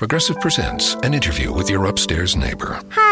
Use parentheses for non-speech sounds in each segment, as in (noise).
Progressive presents an interview with your upstairs neighbor. Hi,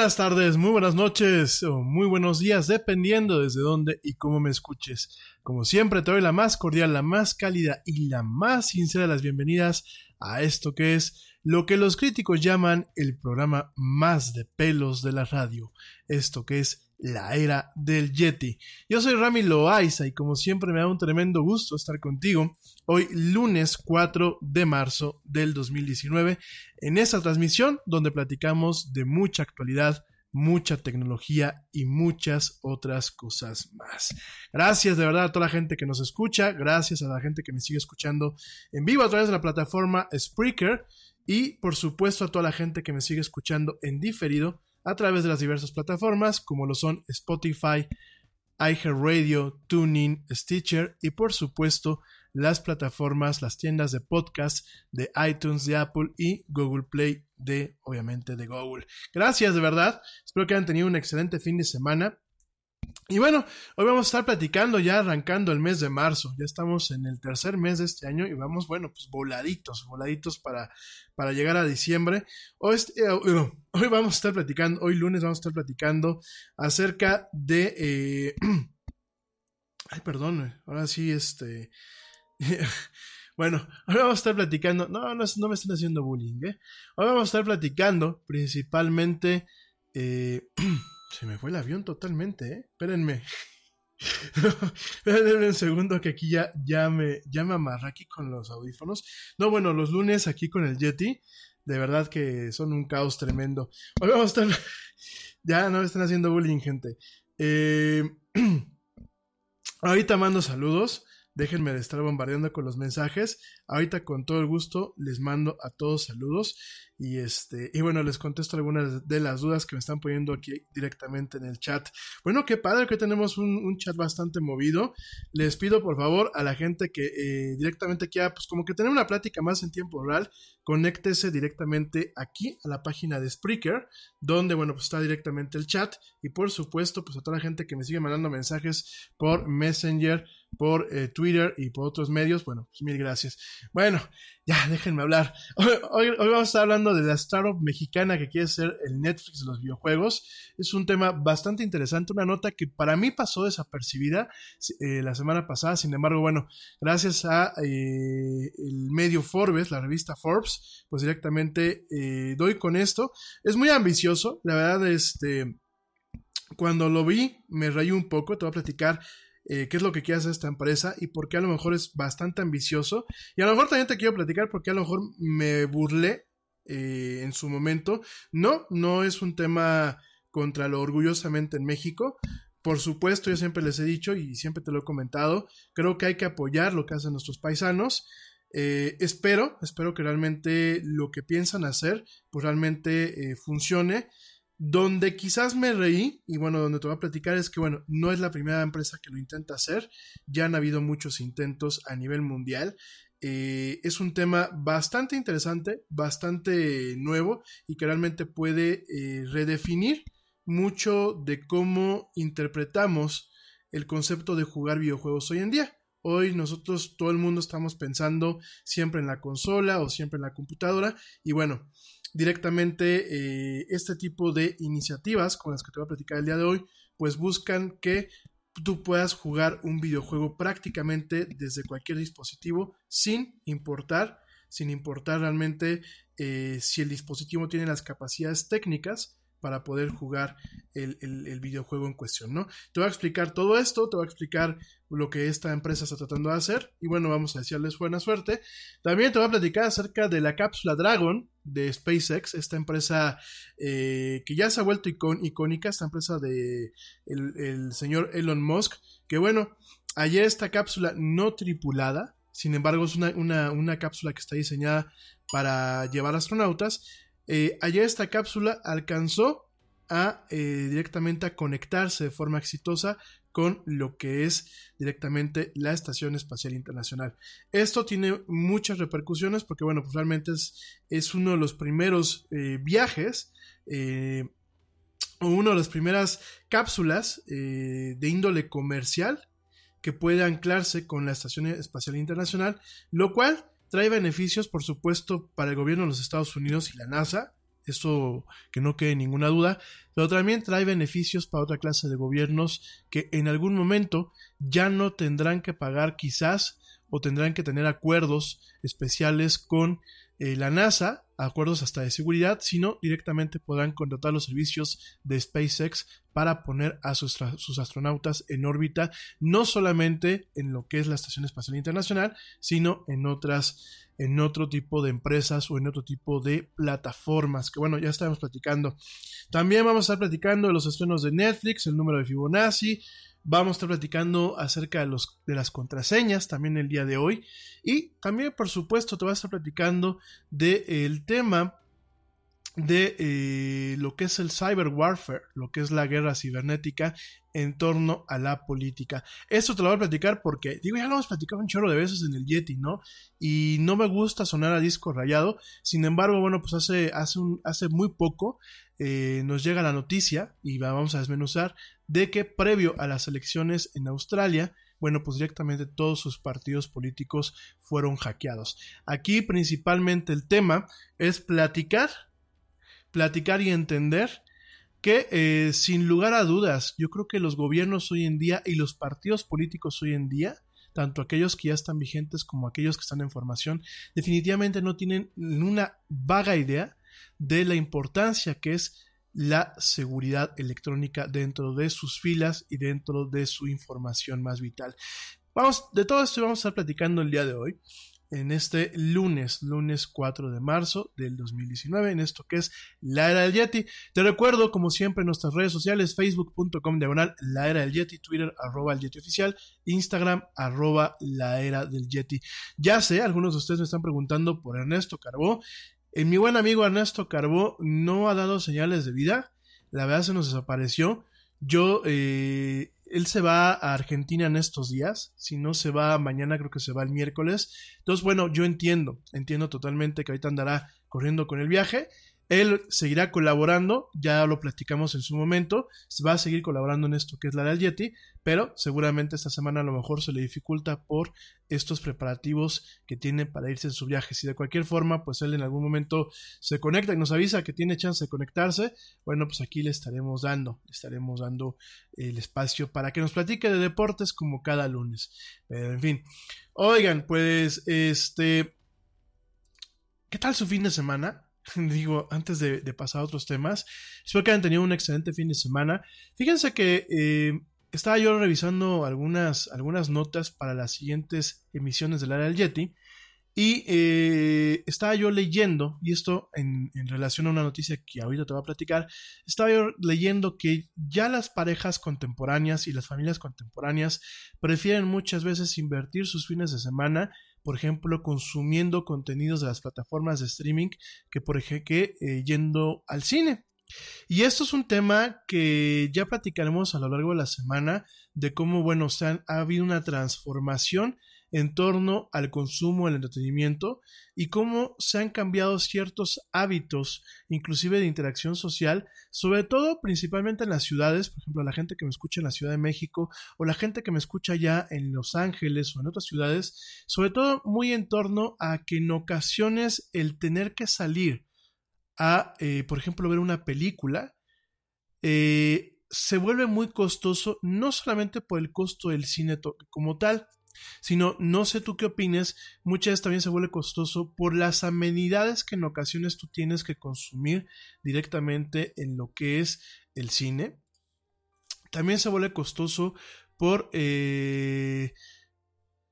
Buenas tardes, muy buenas noches o muy buenos días, dependiendo desde dónde y cómo me escuches. Como siempre, te doy la más cordial, la más cálida y la más sincera de las bienvenidas a esto que es lo que los críticos llaman el programa más de pelos de la radio. Esto que es la era del Yeti. Yo soy Rami Loaiza y como siempre me da un tremendo gusto estar contigo hoy lunes 4 de marzo del 2019 en esta transmisión donde platicamos de mucha actualidad, mucha tecnología y muchas otras cosas más. Gracias de verdad a toda la gente que nos escucha, gracias a la gente que me sigue escuchando en vivo a través de la plataforma Spreaker y por supuesto a toda la gente que me sigue escuchando en diferido a través de las diversas plataformas como lo son Spotify, iHeartRadio, TuneIn, Stitcher y por supuesto las plataformas, las tiendas de podcast de iTunes, de Apple y Google Play de, obviamente, de Google. Gracias de verdad. Espero que hayan tenido un excelente fin de semana. Y bueno, hoy vamos a estar platicando ya arrancando el mes de marzo. Ya estamos en el tercer mes de este año y vamos, bueno, pues voladitos, voladitos para, para llegar a diciembre. Hoy, eh, hoy, vamos a estar platicando, hoy lunes vamos a estar platicando acerca de... Eh, (clears throat) ay, perdón, ahora sí, este... (laughs) bueno, hoy vamos a estar platicando, no, no, no me están haciendo bullying, ¿eh? Hoy vamos a estar platicando principalmente... Eh, (clears throat) Se me fue el avión totalmente, ¿eh? Espérenme. (laughs) Espérenme un segundo que aquí ya, ya, me, ya aquí con los audífonos. No, bueno, los lunes aquí con el Yeti. De verdad que son un caos tremendo. Hoy vamos a estar... (laughs) ya no me están haciendo bullying, gente. Eh... (clears throat) Ahorita mando saludos. Déjenme de estar bombardeando con los mensajes. Ahorita con todo el gusto les mando a todos saludos. Y este, y bueno, les contesto algunas de las dudas que me están poniendo aquí directamente en el chat. Bueno, qué padre que tenemos un, chat bastante movido. Les pido por favor a la gente que eh, directamente quiera, pues como que tener una plática más en tiempo real, conéctese directamente aquí a la página de Spreaker, donde bueno, pues está directamente el chat. Y por supuesto, pues a toda la gente que me sigue mandando mensajes por Messenger, por eh, Twitter y por otros medios, bueno, pues mil gracias. Bueno, ya, déjenme hablar. Hoy, vamos a estar hablando de la startup mexicana que quiere ser el Netflix de los videojuegos. Es un tema bastante interesante, una nota que para mí pasó desapercibida eh, la semana pasada. Sin embargo, bueno, gracias a eh, el medio Forbes, la revista Forbes, pues directamente eh, doy con esto. Es muy ambicioso, la verdad, este, cuando lo vi me reí un poco, te voy a platicar eh, qué es lo que quiere hacer esta empresa y por qué a lo mejor es bastante ambicioso. Y a lo mejor también te quiero platicar porque a lo mejor me burlé eh, en su momento. No, no es un tema contra lo orgullosamente en México. Por supuesto, yo siempre les he dicho y siempre te lo he comentado, creo que hay que apoyar lo que hacen nuestros paisanos. Eh, espero, espero que realmente lo que piensan hacer, pues realmente funcione donde quizás me reí, y bueno, donde te voy a platicar es que, bueno, no es la primera empresa que lo intenta hacer, ya han habido muchos intentos a nivel mundial. Eh, es un tema bastante interesante, bastante nuevo y que realmente puede eh, redefinir mucho de cómo interpretamos el concepto de jugar videojuegos hoy en día. Hoy nosotros, todo el mundo estamos pensando siempre en la consola o siempre en la computadora y bueno, directamente eh, este tipo de iniciativas con las que te voy a platicar el día de hoy, pues buscan que tú puedas jugar un videojuego prácticamente desde cualquier dispositivo sin importar, sin importar realmente eh, si el dispositivo tiene las capacidades técnicas para poder jugar el, videojuego en cuestión, ¿no? Te voy a explicar todo esto, te voy a explicar lo que esta empresa está tratando de hacer y bueno, vamos a desearles buena suerte. También te voy a platicar acerca de la cápsula Dragon de SpaceX, esta empresa eh, que ya se ha vuelto icónica, esta empresa de el, señor Elon Musk, que bueno, ayer esta cápsula no tripulada, sin embargo es una, una cápsula que está diseñada para llevar astronautas, eh, ayer esta cápsula alcanzó a eh, directamente a conectarse de forma exitosa con lo que es directamente la Estación Espacial Internacional. Esto tiene muchas repercusiones porque, bueno, pues realmente es, es uno de los primeros eh, viajes o una de las primeras cápsulas de índole comercial que puede anclarse con la Estación Espacial Internacional, lo cual Trae beneficios, por supuesto, para el gobierno de los Estados Unidos y la NASA, Eso que no quede ninguna duda, pero también trae beneficios para otra clase de gobiernos que en algún momento ya no tendrán que pagar quizás o tendrán que tener acuerdos especiales con eh, la NASA, acuerdos hasta de seguridad, sino directamente podrán contratar los servicios de SpaceX para poner a sus, sus, astronautas en órbita, no solamente en lo que es la Estación Espacial Internacional, sino en otras en otro tipo de empresas o en otro tipo de plataformas, que bueno, ya estábamos platicando. También vamos a estar platicando de los estrenos de Netflix, el número de Fibonacci, vamos a estar platicando acerca de, los, de las contraseñas también el día de hoy, y también, por supuesto, te voy a estar platicando del tema de eh, lo que es el cyber warfare, lo que es la guerra cibernética en torno a la política. Esto te lo voy a platicar porque, digo, ya lo hemos platicado un chorro de veces en el Yeti, ¿no? Y no me gusta sonar a disco rayado. Sin embargo, bueno, pues hace, hace, hace muy poco eh, nos llega la noticia, y vamos a desmenuzar, de que previo a las elecciones en Australia, bueno, pues directamente todos sus partidos políticos fueron hackeados. Aquí principalmente el tema es platicar platicar y entender que eh, sin lugar a dudas, yo creo que los gobiernos hoy en día y los partidos políticos hoy en día, tanto aquellos que ya están vigentes como aquellos que están en formación, definitivamente no tienen una vaga idea de la importancia que es la seguridad electrónica dentro de sus filas y dentro de su información más vital. Vamos, de todo esto vamos a estar platicando el día de hoy en este lunes, lunes 4 de marzo del 2019, en esto que es la era del Yeti. Te recuerdo, como siempre, nuestras redes sociales, facebook.com diagonal la era del Yeti, Twitter arroba el Yeti oficial, Instagram arroba la era del Yeti. Ya sé, algunos de ustedes me están preguntando por Ernesto Carbó. Eh, mi buen amigo Ernesto Carbó no ha dado señales de vida, la verdad se nos desapareció. Yo eh, él se va a Argentina en estos días, si no se va mañana, creo que se va el miércoles. Entonces, bueno, yo entiendo, entiendo totalmente que ahorita andará corriendo con el viaje él seguirá colaborando, ya lo platicamos en su momento, va a seguir colaborando en esto que es la del Yeti, pero seguramente esta semana a lo mejor se le dificulta por estos preparativos que tiene para irse en su viaje. Si de cualquier forma, pues él en algún momento se conecta y nos avisa que tiene chance de conectarse, bueno, pues aquí le estaremos dando, le estaremos dando el espacio para que nos platique de deportes como cada lunes. Pero en fin, oigan, pues este... ¿Qué tal su fin de semana? (laughs) digo, antes de, pasar a otros temas, espero que hayan tenido un excelente fin de semana. Fíjense que eh, estaba yo revisando algunas, algunas notas para las siguientes emisiones del área del Yeti. Y eh, estaba yo leyendo, y esto en, en, relación a una noticia que ahorita te voy a platicar, estaba yo leyendo que ya las parejas contemporáneas y las familias contemporáneas prefieren muchas veces invertir sus fines de semana por ejemplo, consumiendo contenidos de las plataformas de streaming que, por ejemplo, eh, yendo al cine. Y esto es un tema que ya platicaremos a lo largo de la semana de cómo, bueno, ha habido una transformación en torno al consumo, el entretenimiento y cómo se han cambiado ciertos hábitos, inclusive de interacción social, sobre todo principalmente en las ciudades, por ejemplo, la gente que me escucha en la Ciudad de México o la gente que me escucha ya en Los Ángeles o en otras ciudades, sobre todo muy en torno a que en ocasiones el tener que salir a, eh, por ejemplo, ver una película, eh, se vuelve muy costoso, no solamente por el costo del cine como tal, sino no sé tú qué opines, muchas veces también se vuelve costoso por las amenidades que en ocasiones tú tienes que consumir directamente en lo que es el cine. También se vuelve costoso por, eh,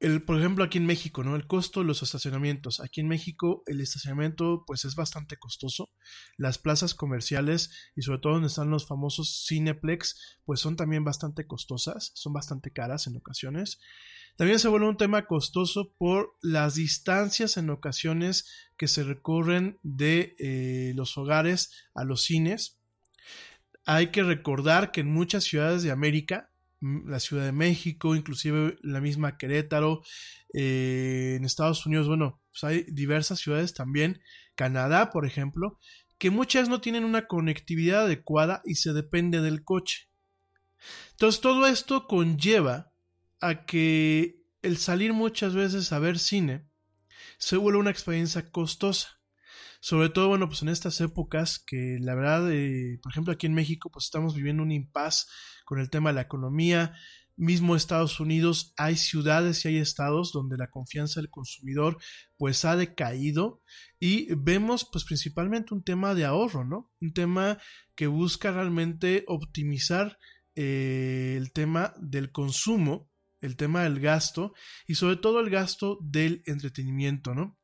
el, por ejemplo, aquí en México, ¿no? El costo de los estacionamientos. Aquí en México el estacionamiento pues es bastante costoso. Las plazas comerciales y sobre todo donde están los famosos Cineplex pues son también bastante costosas, son bastante caras en ocasiones. También se vuelve un tema costoso por las distancias en ocasiones que se recorren de eh, los hogares a los cines. Hay que recordar que en muchas ciudades de América, mm, la Ciudad de México, inclusive la misma Querétaro, eh, en Estados Unidos, bueno, pues hay diversas ciudades también, Canadá, por ejemplo, que muchas no tienen una conectividad adecuada y se depende del coche. Entonces todo esto conlleva a que el salir muchas veces a ver cine se vuelve una experiencia costosa. Sobre todo, bueno, pues en estas épocas que la verdad, eh, por ejemplo, aquí en México, pues estamos viviendo un impasse con el tema de la economía. Mismo Estados Unidos, hay ciudades y hay estados donde la confianza del consumidor pues ha decaído y vemos pues principalmente un tema de ahorro, ¿no? Un tema que busca realmente optimizar eh, el tema del consumo, el tema del gasto y sobre todo el gasto del entretenimiento, ¿no?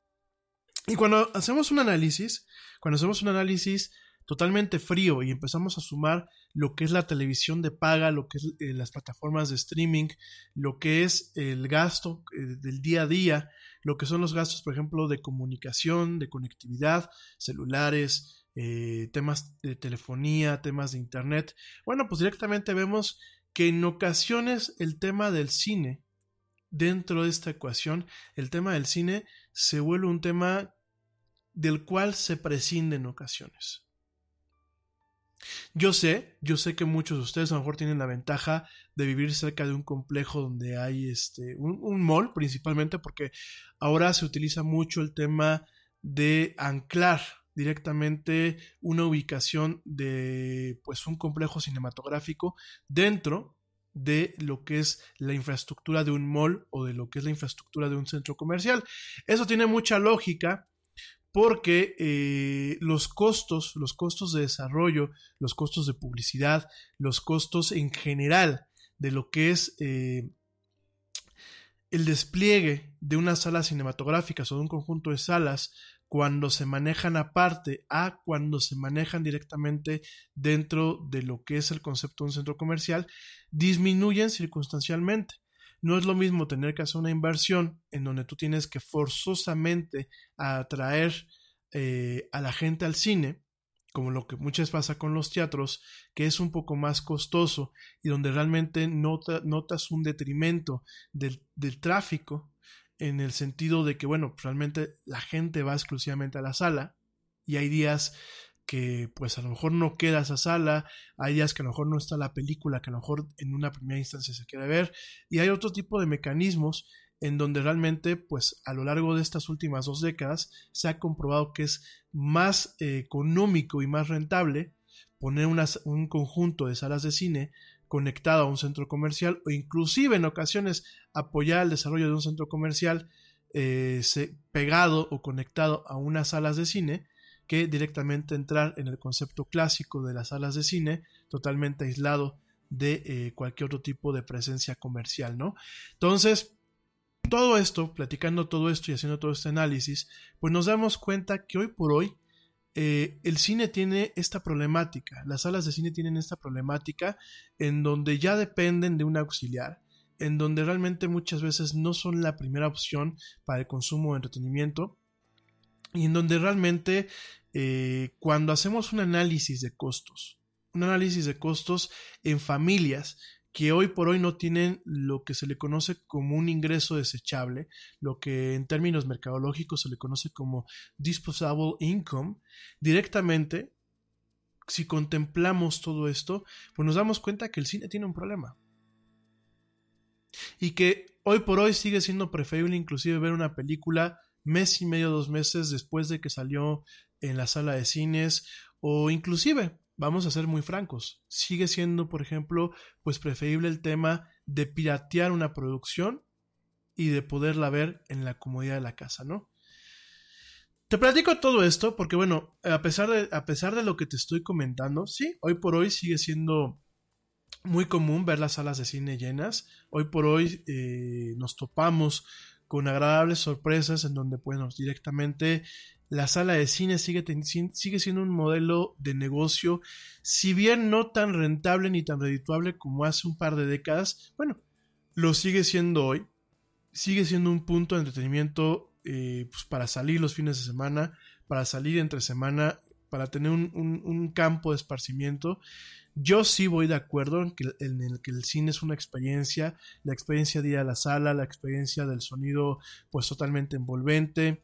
Y cuando hacemos un análisis, cuando hacemos un análisis totalmente frío y empezamos a sumar lo que es la televisión de paga, lo que es eh, las plataformas de streaming, lo que es el gasto eh, del día a día, lo que son los gastos, por ejemplo, de comunicación, de conectividad, celulares, eh, temas de telefonía, temas de internet. Bueno, pues directamente vemos que en ocasiones el tema del cine, dentro de esta ecuación, el tema del cine se vuelve un tema del cual se prescinde en ocasiones. Yo sé, yo sé que muchos de ustedes a lo mejor tienen la ventaja de vivir cerca de un complejo donde hay este, un, un mall principalmente porque ahora se utiliza mucho el tema de anclar directamente una ubicación de pues un complejo cinematográfico dentro de lo que es la infraestructura de un mall o de lo que es la infraestructura de un centro comercial. Eso tiene mucha lógica porque eh, los costos, los costos de desarrollo, los costos de publicidad, los costos en general de lo que es eh, el despliegue de unas salas cinematográficas o de un conjunto de salas cuando se manejan aparte a cuando se manejan directamente dentro de lo que es el concepto de un centro comercial, disminuyen circunstancialmente. No es lo mismo tener que hacer una inversión en donde tú tienes que forzosamente atraer eh, a la gente al cine, como lo que muchas pasa con los teatros, que es un poco más costoso y donde realmente notas un detrimento del tráfico en el sentido de que, bueno, realmente la gente va exclusivamente a la sala y hay días que pues a lo mejor no queda esa sala, hay días que a lo mejor no está la película que a lo mejor en una primera instancia se quiere ver y hay otro tipo de mecanismos en donde realmente pues a lo largo de estas últimas dos décadas se ha comprobado que es más eh, económico y más rentable poner un conjunto de salas de cine conectado a un centro comercial o inclusive en ocasiones apoyar el desarrollo de un centro comercial eh, pegado o conectado a unas salas de cine que directamente entrar en el concepto clásico de las salas de cine totalmente aislado de eh, cualquier otro tipo de presencia comercial, ¿no? Entonces, todo esto, platicando todo esto y haciendo todo este análisis, pues nos damos cuenta que hoy por hoy eh, el cine tiene esta problemática, las salas de cine tienen esta problemática en donde ya dependen de un auxiliar, en donde realmente muchas veces no son la primera opción para el consumo de entretenimiento y en donde realmente eh, cuando hacemos un análisis de costos, un análisis de costos en familias que hoy por hoy no tienen lo que se le conoce como un ingreso desechable, lo que en términos mercadológicos se le conoce como disposable income, directamente, si contemplamos todo esto, pues nos damos cuenta que el cine tiene un problema. Y que hoy por hoy sigue siendo preferible inclusive ver una película mes y medio, dos meses después de que salió en la sala de cines o inclusive vamos a ser muy francos, sigue siendo, por ejemplo, pues preferible el tema de piratear una producción y de poderla ver en la comodidad de la casa, ¿no? Te platico todo esto porque, bueno, a pesar de, a pesar de lo que te estoy comentando, sí, hoy por hoy sigue siendo muy común ver las salas de cine llenas. Hoy por hoy eh, nos topamos con agradables sorpresas en donde, bueno, directamente la sala de cine sigue, sigue siendo un modelo de negocio, si bien no tan rentable ni tan redituable como hace un par de décadas, bueno, lo sigue siendo hoy, sigue siendo un punto de entretenimiento eh, pues para salir los fines de semana, para salir entre semana, para tener un, campo de esparcimiento. Yo sí voy de acuerdo en, que, en el que el cine es una experiencia, la experiencia de ir a la sala, la experiencia del sonido pues totalmente envolvente,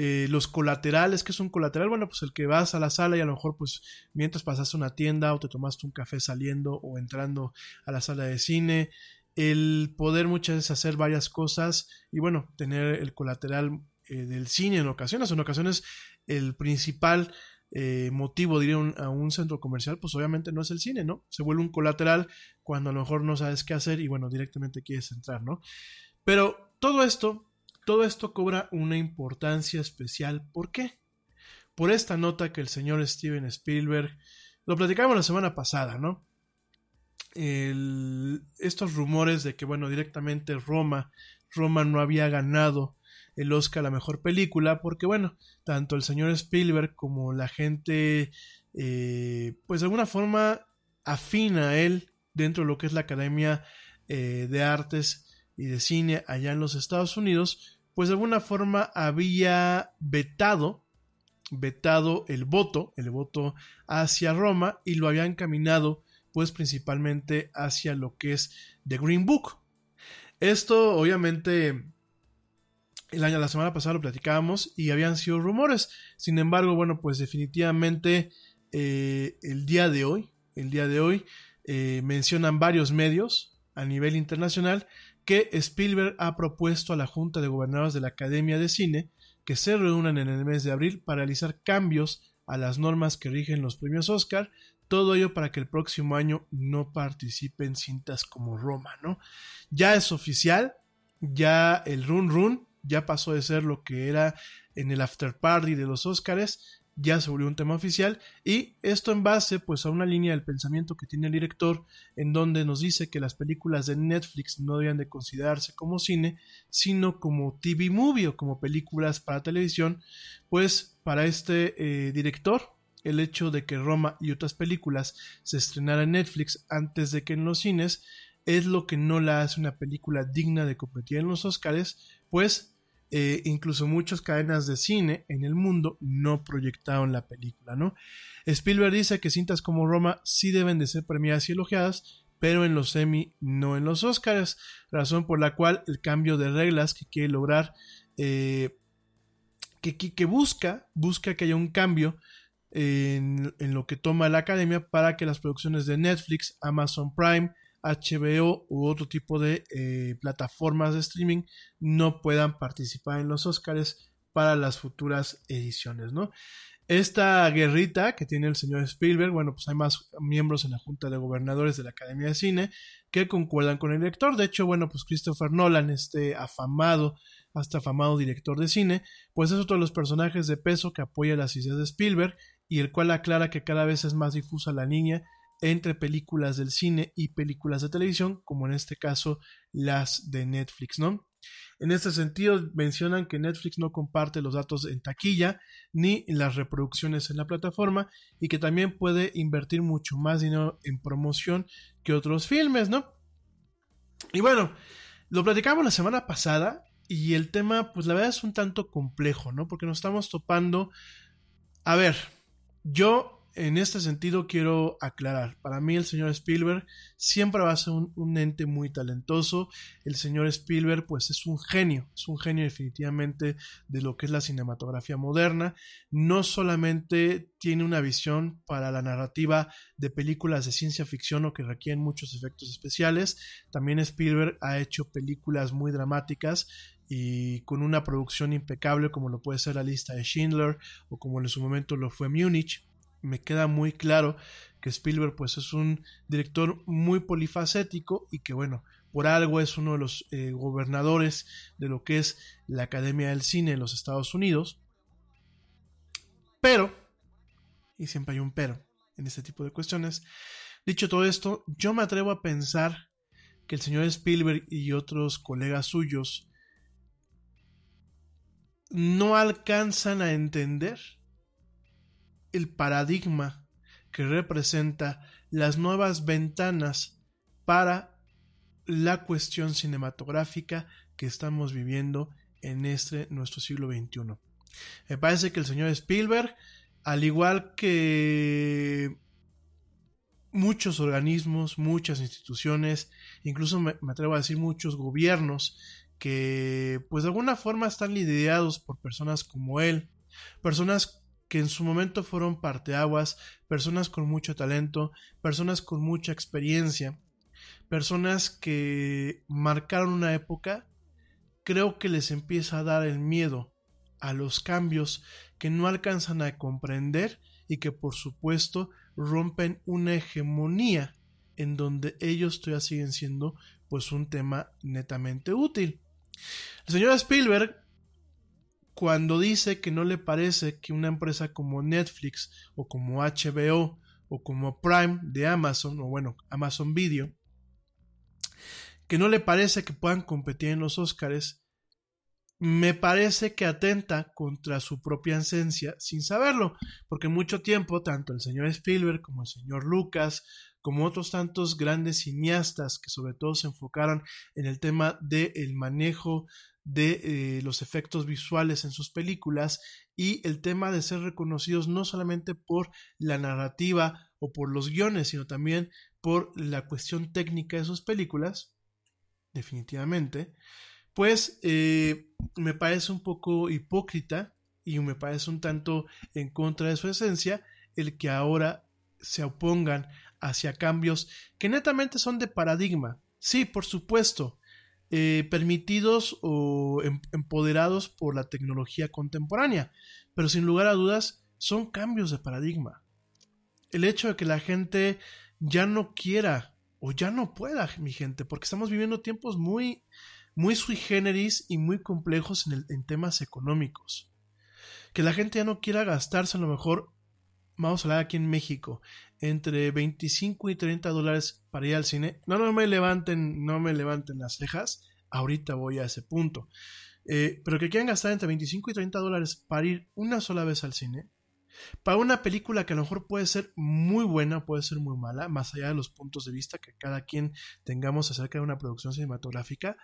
eh, los colaterales, que es un colateral? Bueno, pues el que vas a la sala y a lo mejor pues mientras pasaste una tienda o te tomaste un café saliendo o entrando a la sala de cine, el poder muchas veces hacer varias cosas y bueno, tener el colateral eh, del cine en ocasiones. En ocasiones el principal eh, motivo de ir a un, a un, centro comercial, pues obviamente no es el cine, ¿no? Se vuelve un colateral cuando a lo mejor no sabes qué hacer y bueno, directamente quieres entrar, ¿no? Pero todo esto, todo esto cobra una importancia especial. ¿Por qué? Por esta nota que el señor Steven Spielberg, lo platicamos la semana pasada, ¿no? Estos rumores de que, bueno, directamente Roma, Roma no había ganado el Oscar a la mejor película, porque bueno, tanto el señor Spielberg como la gente, eh, pues de alguna forma afina a él dentro de lo que es la Academia eh, de Artes y de Cine allá en los Estados Unidos, pues de alguna forma había vetado, vetado el voto, el voto hacia Roma y lo había encaminado pues principalmente hacia lo que es The Green Book. Esto obviamente el año, la semana pasada lo platicábamos y habían sido rumores. Sin embargo, bueno, pues definitivamente eh, el día de hoy, el día de hoy, eh, mencionan varios medios a nivel internacional que Spielberg ha propuesto a la Junta de Gobernadores de la Academia de Cine que se reúnan en el mes de abril para realizar cambios a las normas que rigen los premios Oscar, todo ello para que el próximo año no participen cintas como Roma, ¿no? Ya es oficial, ya el run run ya pasó de ser lo que era en el after party de los Óscares, ya volvió un tema oficial y esto en base pues a una línea del pensamiento que tiene el director en donde nos dice que las películas de Netflix no deben de considerarse como cine sino como TV movie o como películas para televisión. Pues para este eh, director el hecho de que Roma y otras películas se estrenaran en Netflix antes de que en los cines es lo que no la hace una película digna de competir en los Oscars pues eh, incluso muchas cadenas de cine en el mundo no proyectaron la película, ¿no? Spielberg dice que cintas como Roma sí deben de ser premiadas y elogiadas, pero en los Emmy, no en los Oscars, razón por la cual el cambio de reglas que quiere lograr, eh, que, busca, busca que haya un cambio en lo que toma la academia para que las producciones de Netflix, Amazon Prime, HBO u otro tipo de eh, plataformas de streaming no puedan participar en los Oscars para las futuras ediciones, ¿no? Esta guerrita que tiene el señor Spielberg, bueno, pues hay más miembros en la Junta de Gobernadores de la Academia de Cine que concuerdan con el director. De hecho, bueno, pues Christopher Nolan, este afamado, hasta afamado director de cine, pues es otro de los personajes de peso que apoya las ideas de Spielberg y el cual aclara que cada vez es más difusa la niña entre películas del cine y películas de televisión, como en este caso las de Netflix, ¿no? En este sentido, mencionan que Netflix no comparte los datos en taquilla ni las reproducciones en la plataforma y que también puede invertir mucho más dinero en promoción que otros filmes, ¿no? Y bueno, lo platicamos la semana pasada y el tema, pues la verdad es un tanto complejo, ¿no? Porque nos estamos topando... A ver, yo en este sentido quiero aclarar, para mí el señor Spielberg siempre va a ser un, ente muy talentoso, el señor Spielberg pues es un genio, es un genio definitivamente de lo que es la cinematografía moderna, no solamente tiene una visión para la narrativa de películas de ciencia ficción o que requieren muchos efectos especiales, también Spielberg ha hecho películas muy dramáticas y con una producción impecable como lo puede ser la lista de Schindler o como en su momento lo fue Múnich me queda muy claro que Spielberg pues es un director muy polifacético y que bueno, por algo es uno de los eh, gobernadores de lo que es la Academia del Cine en los Estados Unidos. Pero, y siempre hay un pero en este tipo de cuestiones, dicho todo esto, yo me atrevo a pensar que el señor Spielberg y otros colegas suyos no alcanzan a entender el paradigma que representa las nuevas ventanas para la cuestión cinematográfica que estamos viviendo en este nuestro siglo XXI. Me parece que el señor Spielberg, al igual que muchos organismos, muchas instituciones, incluso me, atrevo a decir muchos gobiernos que pues de alguna forma están liderados por personas como él, personas que en su momento fueron parteaguas, personas con mucho talento, personas con mucha experiencia, personas que marcaron una época, creo que les empieza a dar el miedo a los cambios que no alcanzan a comprender y que por supuesto rompen una hegemonía en donde ellos todavía siguen siendo pues un tema netamente útil. El señor Spielberg cuando dice que no le parece que una empresa como Netflix o como HBO o como Prime de Amazon o bueno, Amazon Video que no le parece que puedan competir en los Oscars me parece que atenta contra su propia esencia sin saberlo, porque mucho tiempo tanto el señor Spielberg como el señor Lucas, como otros tantos grandes cineastas que sobre todo se enfocaron en el tema del manejo de eh, los efectos visuales en sus películas y el tema de ser reconocidos no solamente por la narrativa o por los guiones, sino también por la cuestión técnica de sus películas, definitivamente, pues eh, me parece un poco hipócrita y me parece un tanto en contra de su esencia el que ahora se opongan hacia cambios que netamente son de paradigma. Sí, por supuesto, eh, permitidos o em, empoderados por la tecnología contemporánea, pero sin lugar a dudas son cambios de paradigma. El hecho de que la gente ya no quiera o ya no pueda, mi gente, porque estamos viviendo tiempos muy muy sui generis y muy complejos en, en temas económicos. Que la gente ya no quiera gastarse a lo mejor, vamos a hablar aquí en México, entre 25 y 30 dólares para ir al cine. No, no me levanten, no me levanten las cejas. Ahorita voy a ese punto. Eh, pero que quieran gastar entre 25 y 30 dólares para ir una sola vez al cine. Para una película que a lo mejor puede ser muy buena, puede ser muy mala, más allá de los puntos de vista que cada quien tengamos acerca de una producción cinematográfica,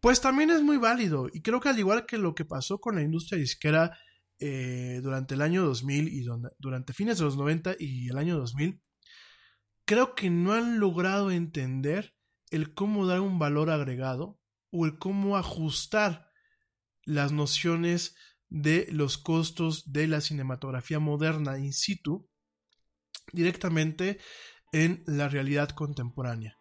pues también es muy válido. Y creo que al igual que lo que pasó con la industria disquera eh, durante el año 2000 y durante fines de los 90 y el año 2000, creo que no han logrado entender el cómo dar un valor agregado o el cómo ajustar las nociones de los costos de la cinematografía moderna in situ directamente en la realidad contemporánea.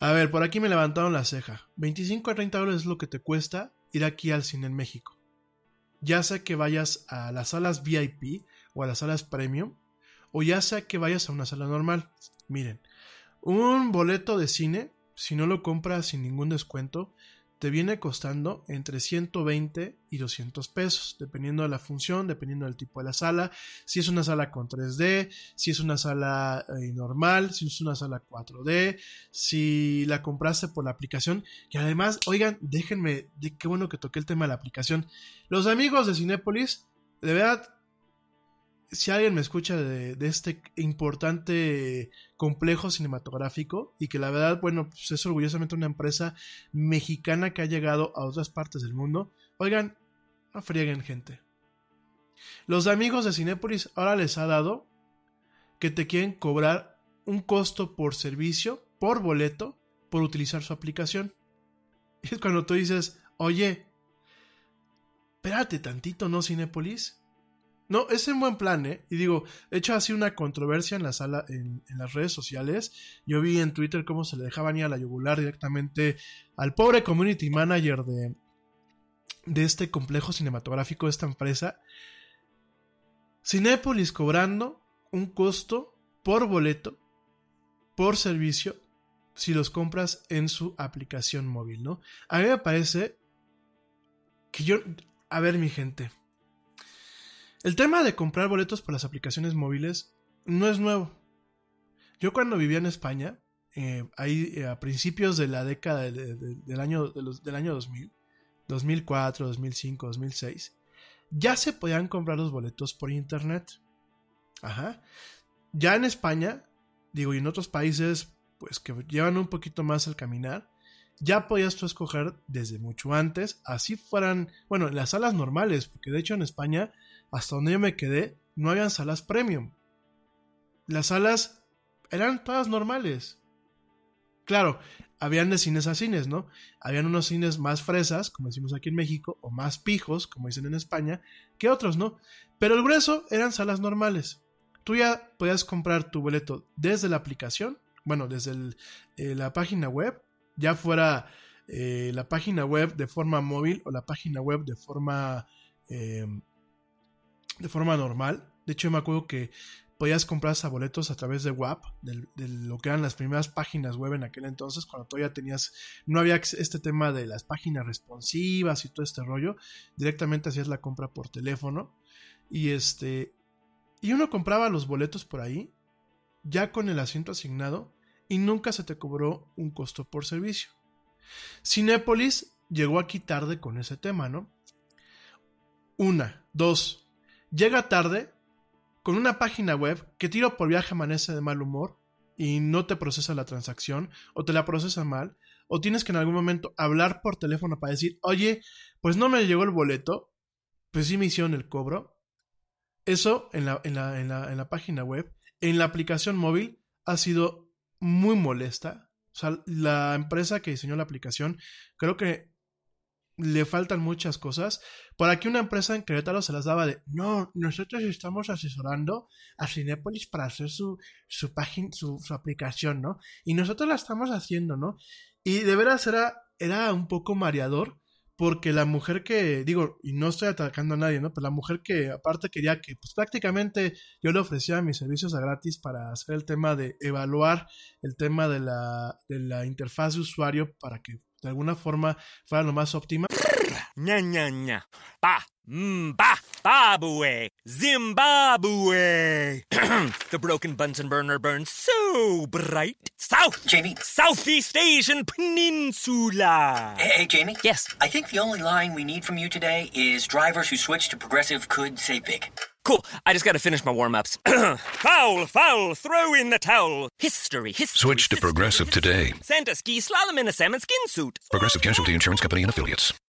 A ver, por aquí me levantaron la ceja. 25 a 30 dólares es lo que te cuesta ir aquí al cine en México. Ya sea que vayas a las salas VIP o a las salas premium, o ya sea que vayas a una sala normal. Miren, un boleto de cine, si no lo compras sin ningún descuento, te viene costando entre 120 y 200 pesos, dependiendo de la función, dependiendo del tipo de la sala, si es una sala con 3D, si es una sala eh, normal, si es una sala 4D, si la compraste por la aplicación, que además, oigan, déjenme, de, qué bueno que toqué el tema de la aplicación. Los amigos de Cinépolis, de verdad, si alguien me escucha de, este importante complejo cinematográfico y que la verdad, bueno, pues es orgullosamente una empresa mexicana que ha llegado a otras partes del mundo, oigan, no frieguen gente. Los amigos de Cinépolis ahora les ha dado que te quieren cobrar un costo por servicio, por boleto, por utilizar su aplicación. Y es cuando tú dices, oye, espérate tantito, ¿no, Cinépolis? No, es un buen plan, ¿eh? Y digo, he hecho así una controversia en la sala, en, las redes sociales. Yo vi en Twitter cómo se le dejaban ir a la yugular directamente al pobre community manager de, de este complejo cinematográfico de esta empresa. Cinépolis cobrando un costo por boleto, por servicio, si los compras en su aplicación móvil, ¿no? A mí me parece que yo... A ver, mi gente. El tema de comprar boletos por las aplicaciones móviles no es nuevo. Yo cuando vivía en España, eh, ahí eh, a principios de la década del, año, del año 2000, 2004, 2005, 2006, ya se podían comprar los boletos por internet. Ajá. Ya en España, digo, y en otros países, pues que llevan un poquito más al caminar, ya podías tú escoger desde mucho antes, así fueran, bueno, las salas normales, porque de hecho en España hasta donde yo me quedé, no habían salas premium. Las salas eran todas normales. Claro, habían de cines a cines, ¿no? Habían unos cines más fresas, como decimos aquí en México, o más pijos, como dicen en España, que otros, ¿no? Pero el grueso eran salas normales. Tú ya podías comprar tu boleto desde la aplicación, bueno, desde eh, la página web, ya fuera eh, la página web de forma móvil o la página web de forma eh, de forma normal. De hecho, me acuerdo que podías comprar hasta boletos a través de WAP, de, de, lo que eran las primeras páginas web en aquel entonces, cuando todavía tenías, no había este tema de las páginas responsivas y todo este rollo, directamente hacías la compra por teléfono y este, y uno compraba los boletos por ahí, ya con el asiento asignado, y nunca se te cobró un costo por servicio. Cinépolis llegó aquí tarde con ese tema, ¿no? Una, dos, llega tarde con una página web que tiro por viaje amanece de mal humor y no te procesa la transacción o te la procesa mal o tienes que en algún momento hablar por teléfono para decir, oye, pues no me llegó el boleto, pues sí me hicieron el cobro. Eso en la, en la, en la, en la página web, en la aplicación móvil, ha sido muy molesta. O sea, la empresa que diseñó la aplicación, creo que le faltan muchas cosas. Por aquí una empresa en Querétaro se las daba de, no, nosotros estamos asesorando a Cinepolis para hacer su, su página, su, aplicación, ¿no? Y nosotros la estamos haciendo, ¿no? Y de veras era, era un poco mareador, porque la mujer que, digo, y no estoy atacando a nadie, ¿no? Pero la mujer que aparte quería que, pues prácticamente yo le ofrecía mis servicios a gratis para hacer el tema de evaluar el tema de la, de la interfaz de usuario para que de alguna forma fuera lo más óptima. Ña, ña, ña. Pa, mm, mba, babue, Zimbabwe. (clears throat) the broken Bunsen burner burns so bright. South, Jamie. Southeast Asian Peninsula. Hey, hey, Jamie. Yes. I think the only line we need from you today is drivers who switch to progressive could say big. Cool. I just got to finish my warm ups. (clears throat) foul, foul, throw in the towel. History, history. Switch to Progressive today. Santa ski slalom in a salmon skin suit. Progressive Casualty Insurance Company and Affiliates.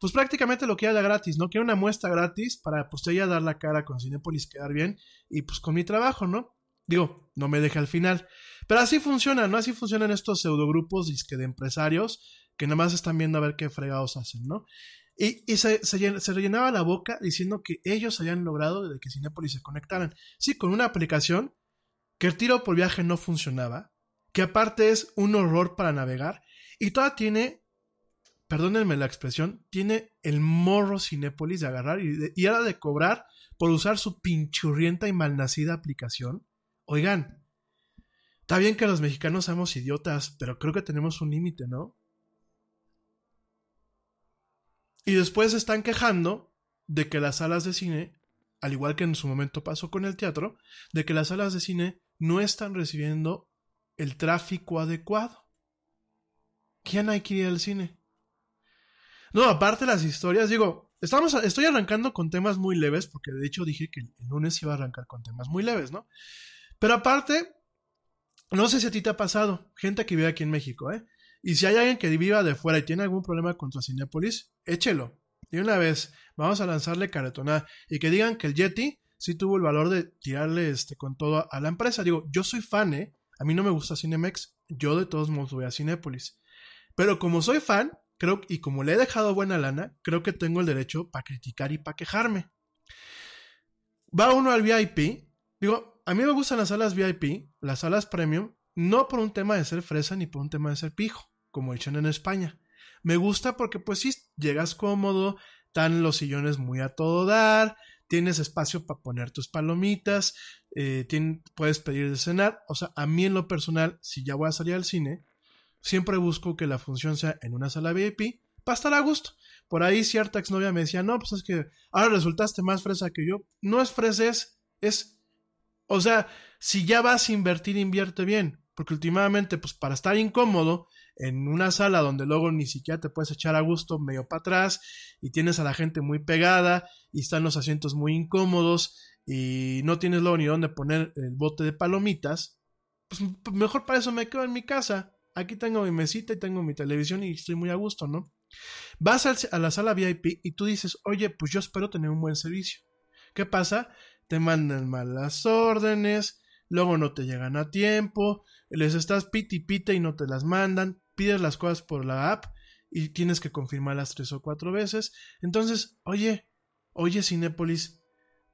Pues prácticamente lo haya gratis, ¿no? Quiero una muestra gratis para pues ya dar la cara con Cinepolis, quedar bien y pues con mi trabajo, ¿no? Digo, no me deje al final. Pero así funciona, ¿no? Así funcionan estos pseudogrupos disque de empresarios que nada más están viendo a ver qué fregados hacen, ¿no? Y, y se, se, rellenaba la boca diciendo que ellos habían logrado que Cinepolis se conectaran. Sí, con una aplicación que el tiro por viaje no funcionaba, que aparte es un horror para navegar, y toda tiene, perdónenme la expresión, tiene el morro Cinepolis de agarrar y, de, de cobrar por usar su pinchurrienta y malnacida aplicación. Oigan, está bien que los mexicanos seamos idiotas, pero creo que tenemos un límite, ¿no? Y después están quejando de que las salas de cine, al igual que en su momento pasó con el teatro, de que las salas de cine no están recibiendo el tráfico adecuado. ¿Quién hay que ir al cine? No, aparte las historias, digo, estamos, estoy arrancando con temas muy leves, porque de hecho dije que el lunes iba a arrancar con temas muy leves, ¿no? Pero aparte, no sé si a ti te ha pasado, gente que vive aquí en México, ¿eh? Y si hay alguien que viva de fuera y tiene algún problema contra Cinepolis, échelo. De una vez, vamos a lanzarle caretona y que digan que el Yeti sí tuvo el valor de tirarle este con todo a la empresa. Digo, yo soy fan, ¿eh? A mí no me gusta Cinemex, yo de todos modos voy a Cinépolis. Pero como soy fan, creo y como le he dejado buena lana, creo que tengo el derecho para criticar y para quejarme. Va uno al VIP, digo, a mí me gustan las salas VIP, las salas premium, no por un tema de ser fresa ni por un tema de ser pijo como echan en España. Me gusta porque pues sí, llegas cómodo, están los sillones muy a todo dar, tienes espacio para poner tus palomitas, eh, tienes, puedes pedir de cenar. O sea, a mí en lo personal, si ya voy a salir al cine, siempre busco que la función sea en una sala VIP para estar a gusto. Por ahí cierta exnovia me decía, no, pues es que ahora resultaste más fresa que yo. No es fresa, es, es, o sea, si ya vas a invertir, invierte bien. Porque últimamente, pues para estar incómodo, en una sala donde luego ni siquiera te puedes echar a gusto medio para atrás y tienes a la gente muy pegada y están los asientos muy incómodos y no tienes luego ni dónde poner el bote de palomitas, pues mejor para eso me quedo en mi casa. Aquí tengo mi mesita y tengo mi televisión y estoy muy a gusto, ¿no? Vas a la sala VIP y tú dices, oye, pues yo espero tener un buen servicio. ¿Qué pasa? Te mandan malas órdenes, luego no te llegan a tiempo, les estás piti pita y no te las mandan, pides las cosas por la app y tienes que confirmarlas tres o cuatro veces. Entonces, oye, oye Cinépolis,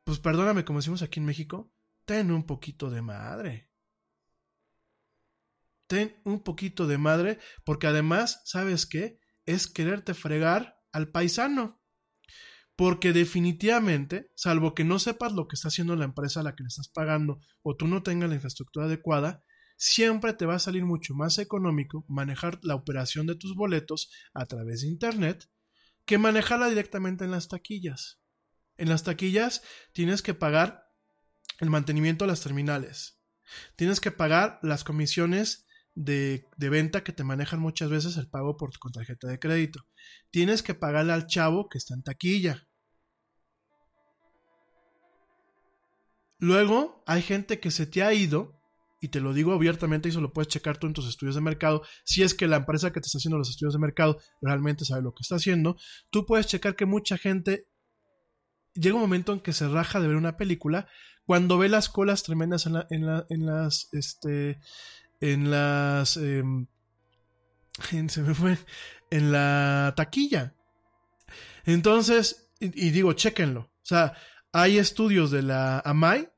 pues perdóname como decimos aquí en México, ten un poquito de madre. Ten un poquito de madre, porque además, ¿sabes qué? Es quererte fregar al paisano. Porque definitivamente, salvo que no sepas lo que está haciendo la empresa a la que le estás pagando o tú no tengas la infraestructura adecuada, siempre te va a salir mucho más económico manejar la operación de tus boletos a través de Internet que manejarla directamente en las taquillas. En las taquillas tienes que pagar el mantenimiento de las terminales. Tienes que pagar las comisiones de, de, venta que te manejan muchas veces el pago por con tarjeta de crédito. Tienes que pagarle al chavo que está en taquilla. Luego hay gente que se te ha ido, y te lo digo abiertamente, y eso lo puedes checar tú en tus estudios de mercado, si es que la empresa que te está haciendo los estudios de mercado realmente sabe lo que está haciendo, tú puedes checar que mucha gente llega un momento en que se raja de ver una película cuando ve las colas tremendas en, en, la, en las, este, en las, en, se me fue, en la taquilla. Entonces, y, digo, chequenlo. O sea, hay estudios de la AMAI,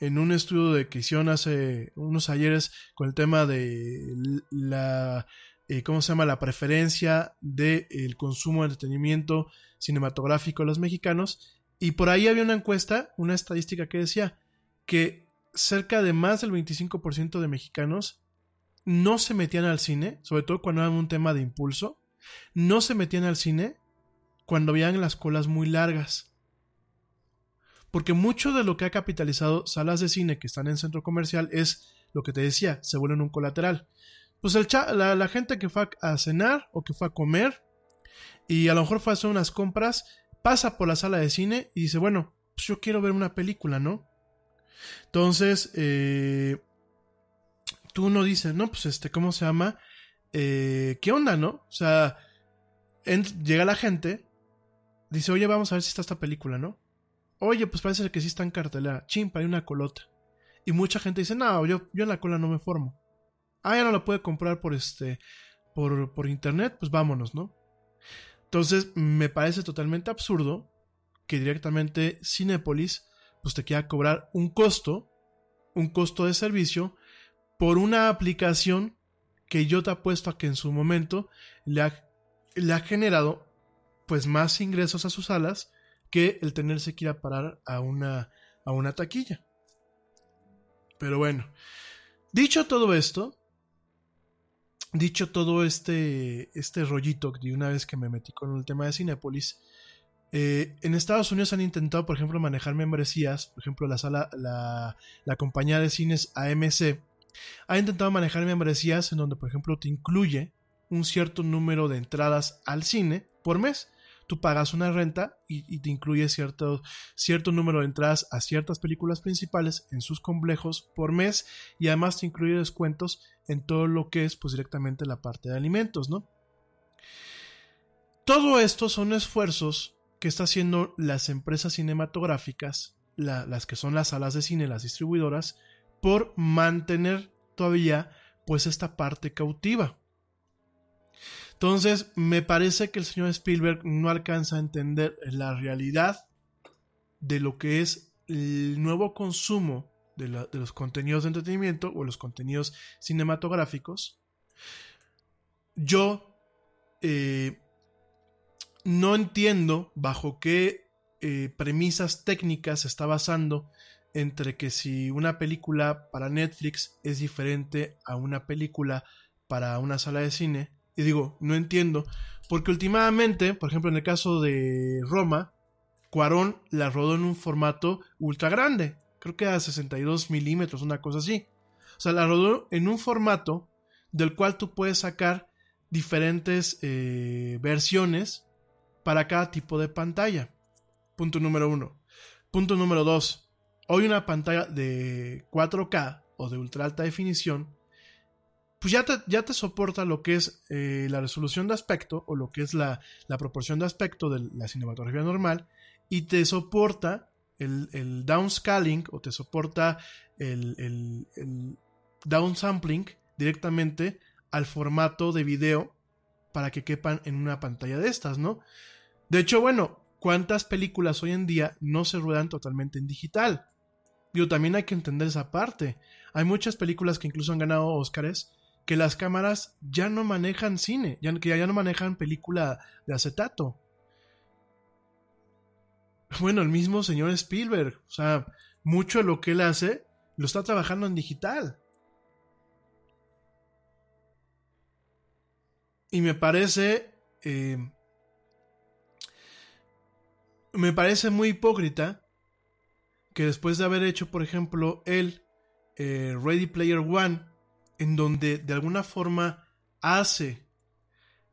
en un estudio de que hicieron hace unos ayeres con el tema de la, eh, ¿cómo se llama? La preferencia del de consumo de entretenimiento cinematográfico de los mexicanos. Y por ahí había una encuesta, una estadística que decía que cerca de más del 25% de mexicanos no se metían al cine, sobre todo cuando era un tema de impulso, no se metían al cine cuando veían las colas muy largas. Porque mucho de lo que ha capitalizado salas de cine que están en centro comercial es lo que te decía, se vuelven un colateral. Pues el la, gente que fue a cenar o que fue a comer y a lo mejor fue a hacer unas compras, pasa por la sala de cine y dice, bueno, pues yo quiero ver una película, ¿no? Entonces, eh, tú no dices, no, pues este, ¿cómo se llama? Eh, ¿Qué onda, no? O sea, llega la gente, dice, oye, vamos a ver si está esta película, ¿no? Oye, pues parece que sí está en cartelera. Chimpa, hay una colota. Y mucha gente dice, no, yo, yo en la cola no me formo. Ah, ya no la puede comprar por este, por, por internet, pues vámonos, ¿no? Entonces, me parece totalmente absurdo que directamente Cinepolis, pues te quiera cobrar un costo, un costo de servicio, por una aplicación que yo te apuesto a que en su momento le ha, generado, pues, más ingresos a sus salas que el tenerse que ir a parar a una, a una taquilla. Pero bueno, dicho todo esto, dicho todo este, este rollito de una vez que me metí con el tema de Cinepolis, eh, en Estados Unidos han intentado, por ejemplo, manejar membresías, por ejemplo, la sala, la, la compañía de cines AMC ha intentado manejar membresías en donde, por ejemplo, te incluye un cierto número de entradas al cine por mes tú pagas una renta y, te incluye cierto, cierto número de entradas a ciertas películas principales en sus complejos por mes y además te incluye descuentos en todo lo que es pues directamente la parte de alimentos, ¿no? Todo esto son esfuerzos que está haciendo las empresas cinematográficas, la, las que son las salas de cine, las distribuidoras, por mantener todavía pues esta parte cautiva. Entonces, me parece que el señor Spielberg no alcanza a entender la realidad de lo que es el nuevo consumo de, los contenidos de entretenimiento o los contenidos cinematográficos. Yo eh, no entiendo bajo qué eh, premisas técnicas se está basando entre que si una película para Netflix es diferente a una película para una sala de cine y digo, no entiendo, porque últimamente, por ejemplo, en el caso de Roma, Cuarón la rodó en un formato ultra grande, creo que a 62 milímetros, una cosa así. O sea, la rodó en un formato del cual tú puedes sacar diferentes eh, versiones para cada tipo de pantalla. Punto número uno. Punto número dos. Hoy una pantalla de 4K o de ultra alta definición pues ya te, ya te soporta lo que es eh, la resolución de aspecto o lo que es la, la, proporción de aspecto de la cinematografía normal y te soporta el, el downscaling o te soporta el, el, el downsampling directamente al formato de video para que quepan en una pantalla de estas, ¿no? De hecho, bueno, ¿cuántas películas hoy en día no se ruedan totalmente en digital? Digo, también hay que entender esa parte. Hay muchas películas que incluso han ganado Óscares que las cámaras ya no manejan cine, ya, que ya no manejan película de acetato. Bueno, el mismo señor Spielberg, o sea, mucho de lo que él hace lo está trabajando en digital. Y me parece. Eh, me parece muy hipócrita que después de haber hecho, por ejemplo, el eh, Ready Player One, en donde de alguna forma hace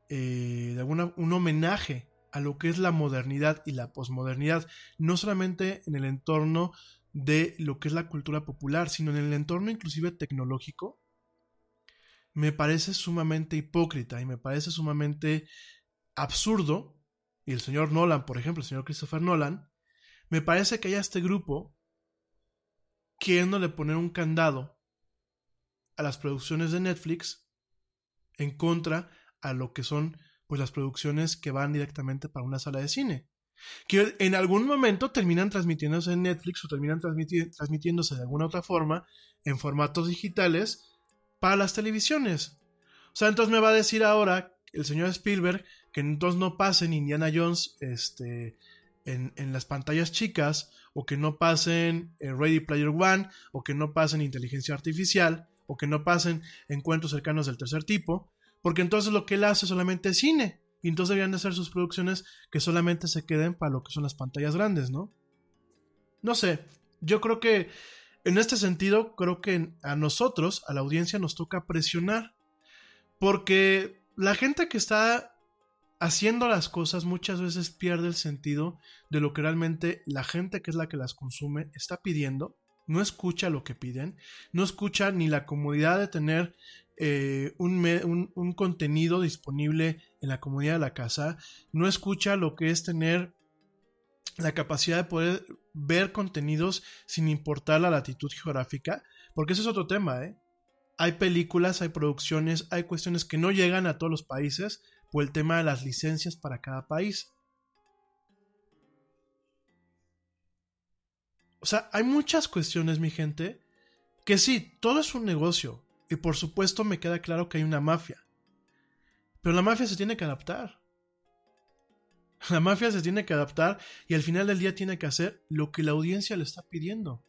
eh, de alguna, un homenaje a lo que es la modernidad y la posmodernidad, no solamente en el entorno de lo que es la cultura popular, sino en el entorno inclusive tecnológico, me parece sumamente hipócrita y me parece sumamente absurdo, y el señor Nolan, por ejemplo, el señor Christopher Nolan, me parece que haya este grupo queriéndole poner un candado a las producciones de Netflix en contra a lo que son pues las producciones que van directamente para una sala de cine. Que en algún momento terminan transmitiéndose en Netflix o terminan transmitiéndose de alguna otra forma en formatos digitales para las televisiones. O sea, entonces me va a decir ahora el señor Spielberg que entonces no pasen Indiana Jones este, en, en las pantallas chicas, o que no pasen Ready Player One, o que no pasen inteligencia artificial, o que no pasen encuentros cercanos del tercer tipo, porque entonces lo que él hace solamente es cine, y entonces deberían de ser sus producciones que solamente se queden para lo que son las pantallas grandes, ¿no? No sé, yo creo que en este sentido, creo que a nosotros, a la audiencia, nos toca presionar. Porque la gente que está haciendo las cosas muchas veces pierde el sentido de lo que realmente la gente que es la que las consume está pidiendo. No escucha lo que piden, no escucha ni la comodidad de tener eh, un, contenido disponible en la comodidad de la casa, no escucha lo que es tener la capacidad de poder ver contenidos sin importar la latitud geográfica, porque ese es otro tema, ¿eh? Hay películas, hay producciones, hay cuestiones que no llegan a todos los países por el tema de las licencias para cada país. O sea, hay muchas cuestiones, mi gente, que sí, todo es un negocio, y por supuesto me queda claro que hay una mafia, pero la mafia se tiene que adaptar. (laughs) La mafia se tiene que adaptar y al final del día tiene que hacer lo que la audiencia le está pidiendo.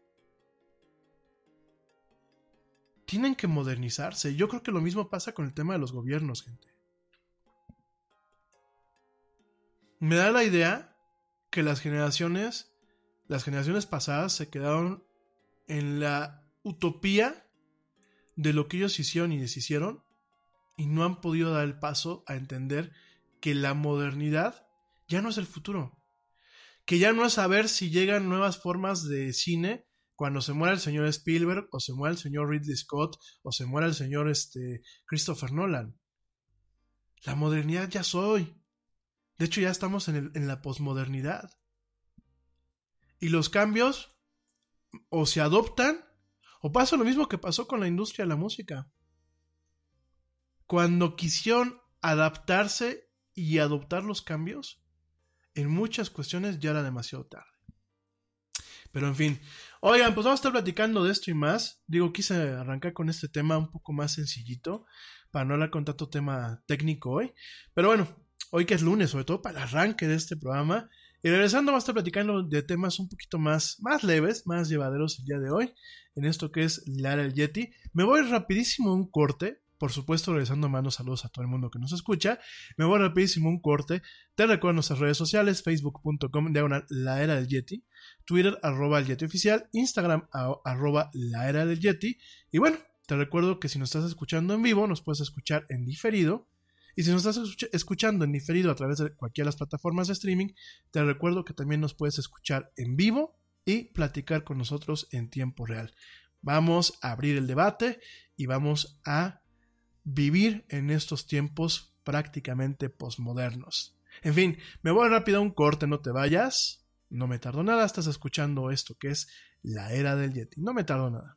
Tienen que modernizarse. Yo creo que lo mismo pasa con el tema de los gobiernos, gente. Me da la idea que las generaciones, las generaciones pasadas se quedaron en la utopía de lo que ellos hicieron y deshicieron y no han podido dar el paso a entender que la modernidad ya no es el futuro. Que ya no es saber si llegan nuevas formas de cine cuando se muera el señor Spielberg o se muera el señor Ridley Scott o se muera el señor este, Christopher Nolan. La modernidad ya soy. De hecho ya estamos en, la posmodernidad. Y los cambios o se adoptan o pasa lo mismo que pasó con la industria de la música. Cuando quisieron adaptarse y adoptar los cambios, en muchas cuestiones ya era demasiado tarde. Pero en fin, oigan, pues vamos a estar platicando de esto y más. Digo, quise arrancar con este tema un poco más sencillito, para no hablar con tanto tema técnico hoy. Pero bueno, hoy que es lunes, sobre todo para el arranque de este programa. Y regresando, vamos a estar platicando de temas un poquito más, más leves, más llevaderos el día de hoy, en esto que es Lara el Yeti. Me voy rapidísimo a un corte, por supuesto, regresando mando saludos a todo el mundo que nos escucha. Me voy rapidísimo un corte. Te recuerdo nuestras redes sociales, facebook.com, diagonal la era del Yeti, Twitter, arroba el Yeti oficial, Instagram, arroba la era del Yeti. Y bueno, te recuerdo que si nos estás escuchando en vivo, nos puedes escuchar en diferido. Y si nos estás escuchando en diferido a través de cualquiera de las plataformas de streaming, te recuerdo que también nos puedes escuchar en vivo y platicar con nosotros en tiempo real. Vamos a abrir el debate y vamos a vivir en estos tiempos prácticamente posmodernos. En fin, me voy rápido a un corte, no te vayas. No me tardo nada, estás escuchando esto que es la era del Yeti. No me tardo nada.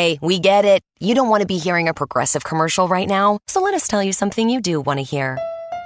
Okay, we get it. You don't want to be hearing a progressive commercial right now, so let us tell you something you do want to hear.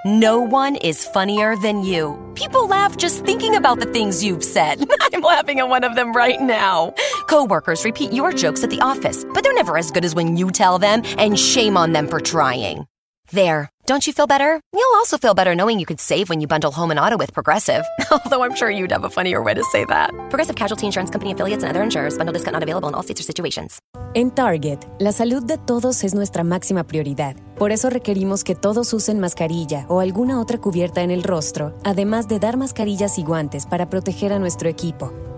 No one is funnier than you. People laugh just thinking about the things you've said. (laughs) I'm laughing at one of them right now. Coworkers repeat your jokes at the office, but they're never as good as when you tell them, and shame on them for trying. There. Don't you feel better? You'll also feel better knowing you could save when you bundle home and auto with Progressive. (laughs) Although I'm sure you'd have a funnier way to say that. Progressive Casualty Insurance Company affiliates and other insurers. Bundle discount not available in all states or situations. En Target, la salud de todos es nuestra máxima prioridad. Por eso requerimos que todos usen mascarilla o alguna otra cubierta en el rostro, además de dar mascarillas y guantes para proteger a nuestro equipo.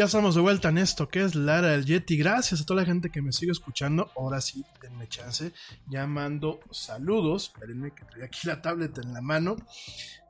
Ya estamos de vuelta en esto que es Lara del Yeti. Gracias a toda la gente que me sigue escuchando. Ahora sí, denme chance. Ya mando saludos. Espérenme que traigo aquí la tablet en la mano.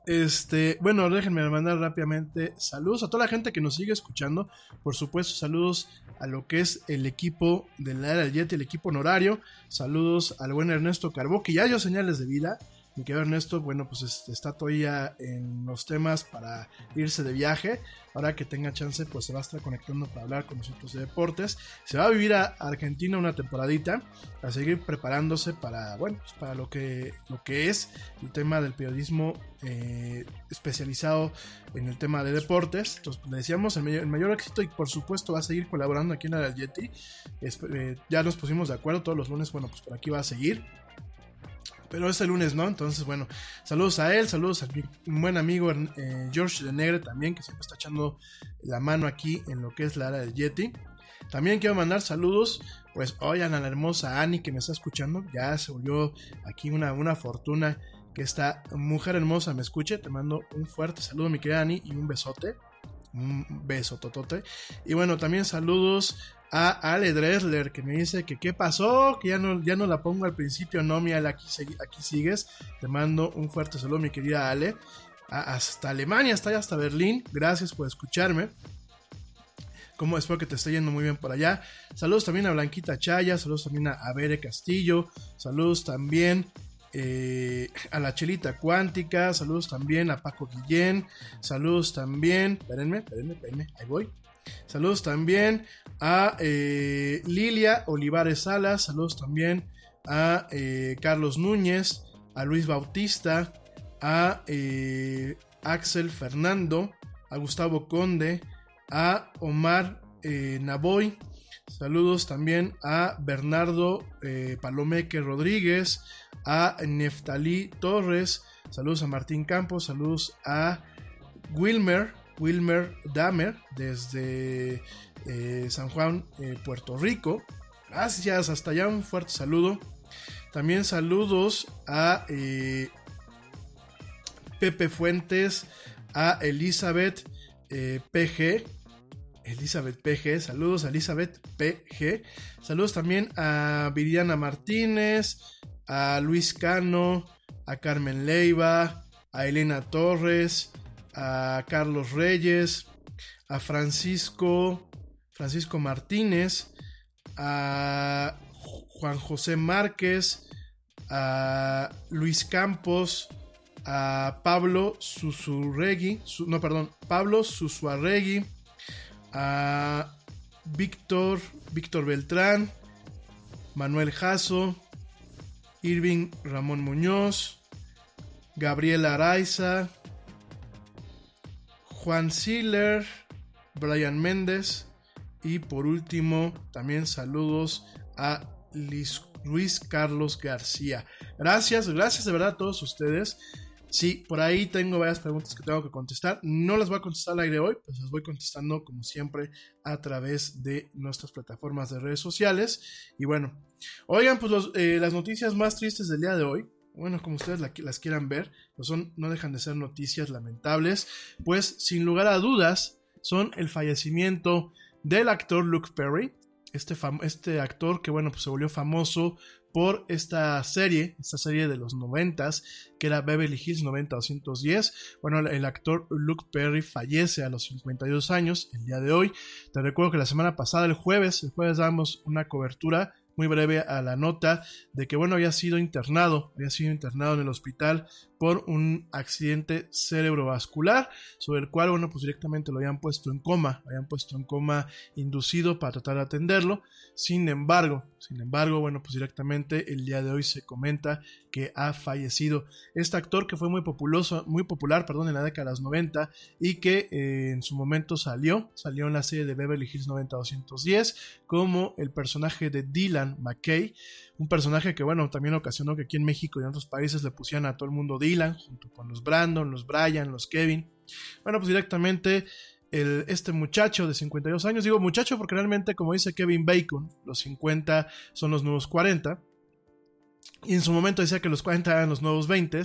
Este, bueno, déjenme mandar rápidamente saludos a toda la gente que nos sigue escuchando. Por supuesto, saludos a lo que es el equipo de la era del Yeti, el equipo honorario. Saludos al buen Ernesto Carbó, que ya dio señales de vida. Mi querido Ernesto, bueno, pues este, está todavía en los temas para irse de viaje. Ahora que tenga chance, pues se va a estar conectando para hablar con nosotros de deportes. Se va a vivir a Argentina una temporadita, a seguir preparándose para, bueno, pues para lo que, lo que es el tema del periodismo eh, especializado en el tema de deportes. Entonces, le decíamos, el mayor, éxito y por supuesto va a seguir colaborando aquí en la Yeti. Eh, ya nos pusimos de acuerdo todos los lunes, bueno, pues por aquí va a seguir pero es el lunes, ¿no? Entonces, bueno, saludos a él, saludos a mi buen amigo eh, George de Negre también, que siempre está echando la mano aquí en lo que es la área del Yeti. También quiero mandar saludos, pues, hoy a la hermosa Annie que me está escuchando, ya se volvió aquí una, una fortuna que esta mujer hermosa me escuche. Te mando un fuerte saludo, mi querida Annie, y un besote. Un beso totote. Y bueno, también saludos a Ale Dressler que me dice que qué pasó, que ya no, ya no la pongo al principio, no, mi Ale, aquí, aquí sigues. Te mando un fuerte saludo, mi querida Ale. A, hasta Alemania, hasta hasta Berlín. Gracias por escucharme. como espero que te esté yendo muy bien por allá. Saludos también a Blanquita Chaya, saludos también a Bere Castillo, saludos también eh, a la Chelita Cuántica, saludos también a Paco Guillén, saludos también, espérenme, espérenme, espérenme, ahí voy. Saludos también a eh, Lilia Olivares Salas, saludos también a eh, Carlos Núñez, a Luis Bautista, a Axel Fernando, a Gustavo Conde, a Omar eh, Navoy. Saludos también a Bernardo eh, Palomeque Rodríguez, a Neftalí Torres, saludos a Martín Campos, saludos a Wilmer, Wilmer Damer desde eh, San Juan, Puerto Rico. Gracias, hasta allá un fuerte saludo. También saludos a Pepe Fuentes, a Elizabeth PG, Elizabeth PG, saludos a Elizabeth PG, saludos también a Viriana Martínez, a Luis Cano, a Carmen Leiva, a Elena Torres, a Carlos Reyes, a Francisco, Francisco Martínez, a Juan José Márquez, a Luis Campos, a Pablo Susurregui, no perdón, Pablo Susuarregui, a Víctor, Víctor Beltrán, Manuel Jasso, Irving Ramón Muñoz, Gabriel Araiza, Juan Siller, Brian Méndez y por último también saludos a Luis Carlos García. Gracias, gracias de verdad a todos ustedes. Sí, por ahí tengo varias preguntas que tengo que contestar. No las voy a contestar al aire hoy, pues las voy contestando como siempre a través de nuestras plataformas de redes sociales. Y bueno, oigan, pues eh, las noticias más tristes del día de hoy, bueno, como ustedes las quieran ver, pues son, no dejan de ser noticias lamentables, pues sin lugar a dudas son el fallecimiento del actor Luke Perry, este, este actor que bueno, pues se volvió famoso por esta serie, esta serie de los noventas, que era Beverly Hills 90210. Bueno, el actor Luke Perry fallece a los 52 años el día de hoy. Te recuerdo que la semana pasada, el jueves, el jueves damos una cobertura muy breve a la nota de que, bueno, había sido internado, había sido internado en el hospital por un accidente cerebrovascular, sobre el cual, bueno, pues directamente lo habían puesto en coma, habían puesto en coma inducido para tratar de atenderlo. Sin embargo, sin embargo, bueno, pues directamente el día de hoy se comenta que ha fallecido. Este actor que fue muy populoso, muy popular, perdón, en la década de los 90 y que eh, en su momento salió, salió en la serie de Beverly Hills 90210 como el personaje de Dylan McKay, un personaje que, bueno, también ocasionó que aquí en México y en otros países le pusieran a todo el mundo Dylan, junto con los Brandon, los Brian, los Kevin. Bueno, pues directamente este muchacho de 52 años, digo muchacho porque realmente, como dice Kevin Bacon, los 50 son los nuevos 40. Y en su momento decía que los 40 eran los nuevos 20.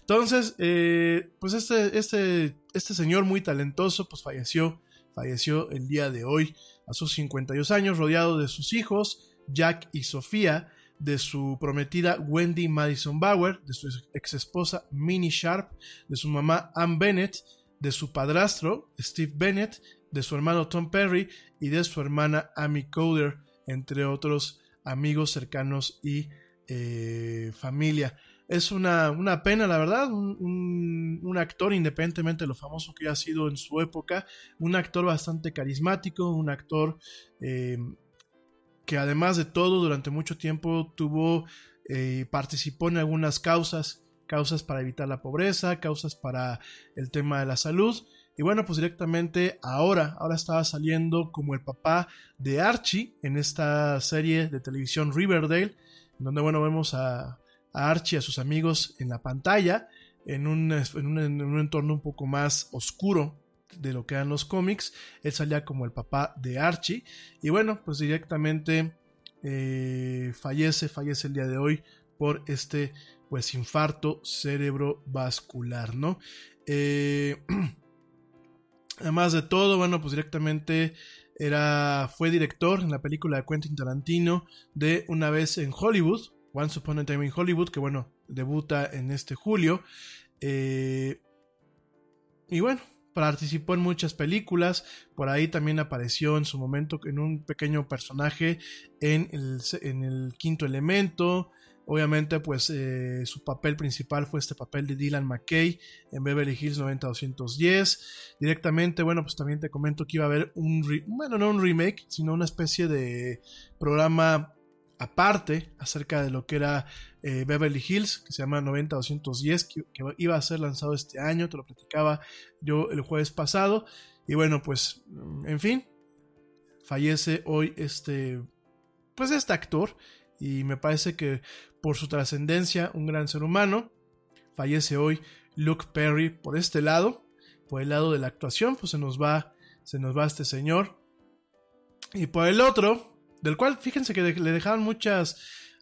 Entonces, eh, pues este, este, este señor muy talentoso, pues falleció, falleció el día de hoy a sus 52 años, rodeado de sus hijos, Jack y Sofía, de su prometida Wendy Madison Bauer, de su ex esposa Minnie Sharp, de su mamá Ann Bennett, de su padrastro Steve Bennett, de su hermano Tom Perry y de su hermana Amy Coder, entre otros amigos cercanos y eh, familia. Es una, una, pena, la verdad, un, un, actor, independientemente de lo famoso que haya sido en su época, un actor bastante carismático, un actor eh, que además de todo durante mucho tiempo tuvo, eh, participó en algunas causas, causas para evitar la pobreza, causas para el tema de la salud. Y bueno, pues directamente ahora, ahora estaba saliendo como el papá de Archie en esta serie de televisión Riverdale, donde bueno, vemos a, a Archie, a sus amigos en la pantalla, en un, en un entorno un poco más oscuro, de lo que eran los cómics. Él salía como el papá de Archie. Y bueno, pues directamente eh, fallece, fallece el día de hoy por este pues infarto cerebrovascular, ¿no? Eh, (clears throat) además de todo, bueno, pues directamente era, fue director en la película de Quentin Tarantino de Una vez en Hollywood, Once Upon a Time in Hollywood, que bueno, debuta en este julio. Eh, y bueno, participó en muchas películas, por ahí también apareció en su momento en un pequeño personaje en el, en el quinto elemento, Obviamente, pues eh, su papel principal fue este papel de Dylan McKay en Beverly Hills 90210. Directamente, bueno, pues también te comento que iba a haber un, bueno, no un remake, sino una especie de programa aparte acerca de lo que era eh, Beverly Hills, que se llama 90210, que, que iba a ser lanzado este año, te lo platicaba yo el jueves pasado. Y bueno, pues, en fin, fallece hoy este, pues este actor y me parece que por su trascendencia, un gran ser humano. Fallece hoy Luke Perry por este lado, por el lado de la actuación, pues se nos va, se nos va este señor. Y por el otro, del cual fíjense que le dejaron muchas,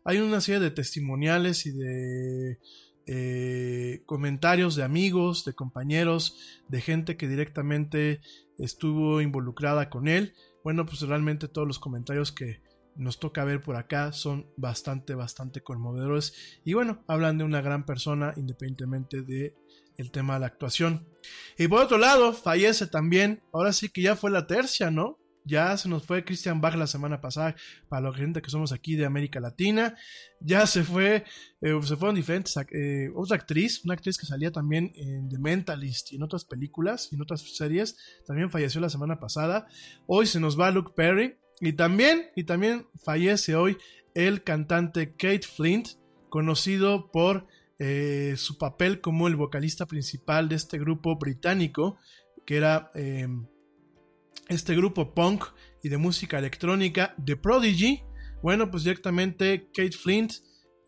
hay una serie de testimoniales y de eh, comentarios de amigos, de compañeros, de gente que directamente estuvo involucrada con él. Bueno, pues realmente todos los comentarios que, nos toca ver por acá son bastante, bastante conmovedores. Y bueno, hablan de una gran persona independientemente de el tema de la actuación. Y por otro lado, fallece también, ahora sí que ya fue la tercia, ¿no? Ya se nos fue Christian Bach la semana pasada, para la gente que somos aquí de América Latina. Ya se fue, eh, se fueron diferentes, eh, otra actriz, una actriz que salía también en The Mentalist y en otras películas y en otras series, también falleció la semana pasada. Hoy se nos va Luke Perry, y también, y también fallece hoy el cantante Kate Flint, conocido por eh, su papel como el vocalista principal de este grupo británico, que era em, este grupo punk y de música electrónica, The Prodigy. Bueno, pues directamente Kate Flint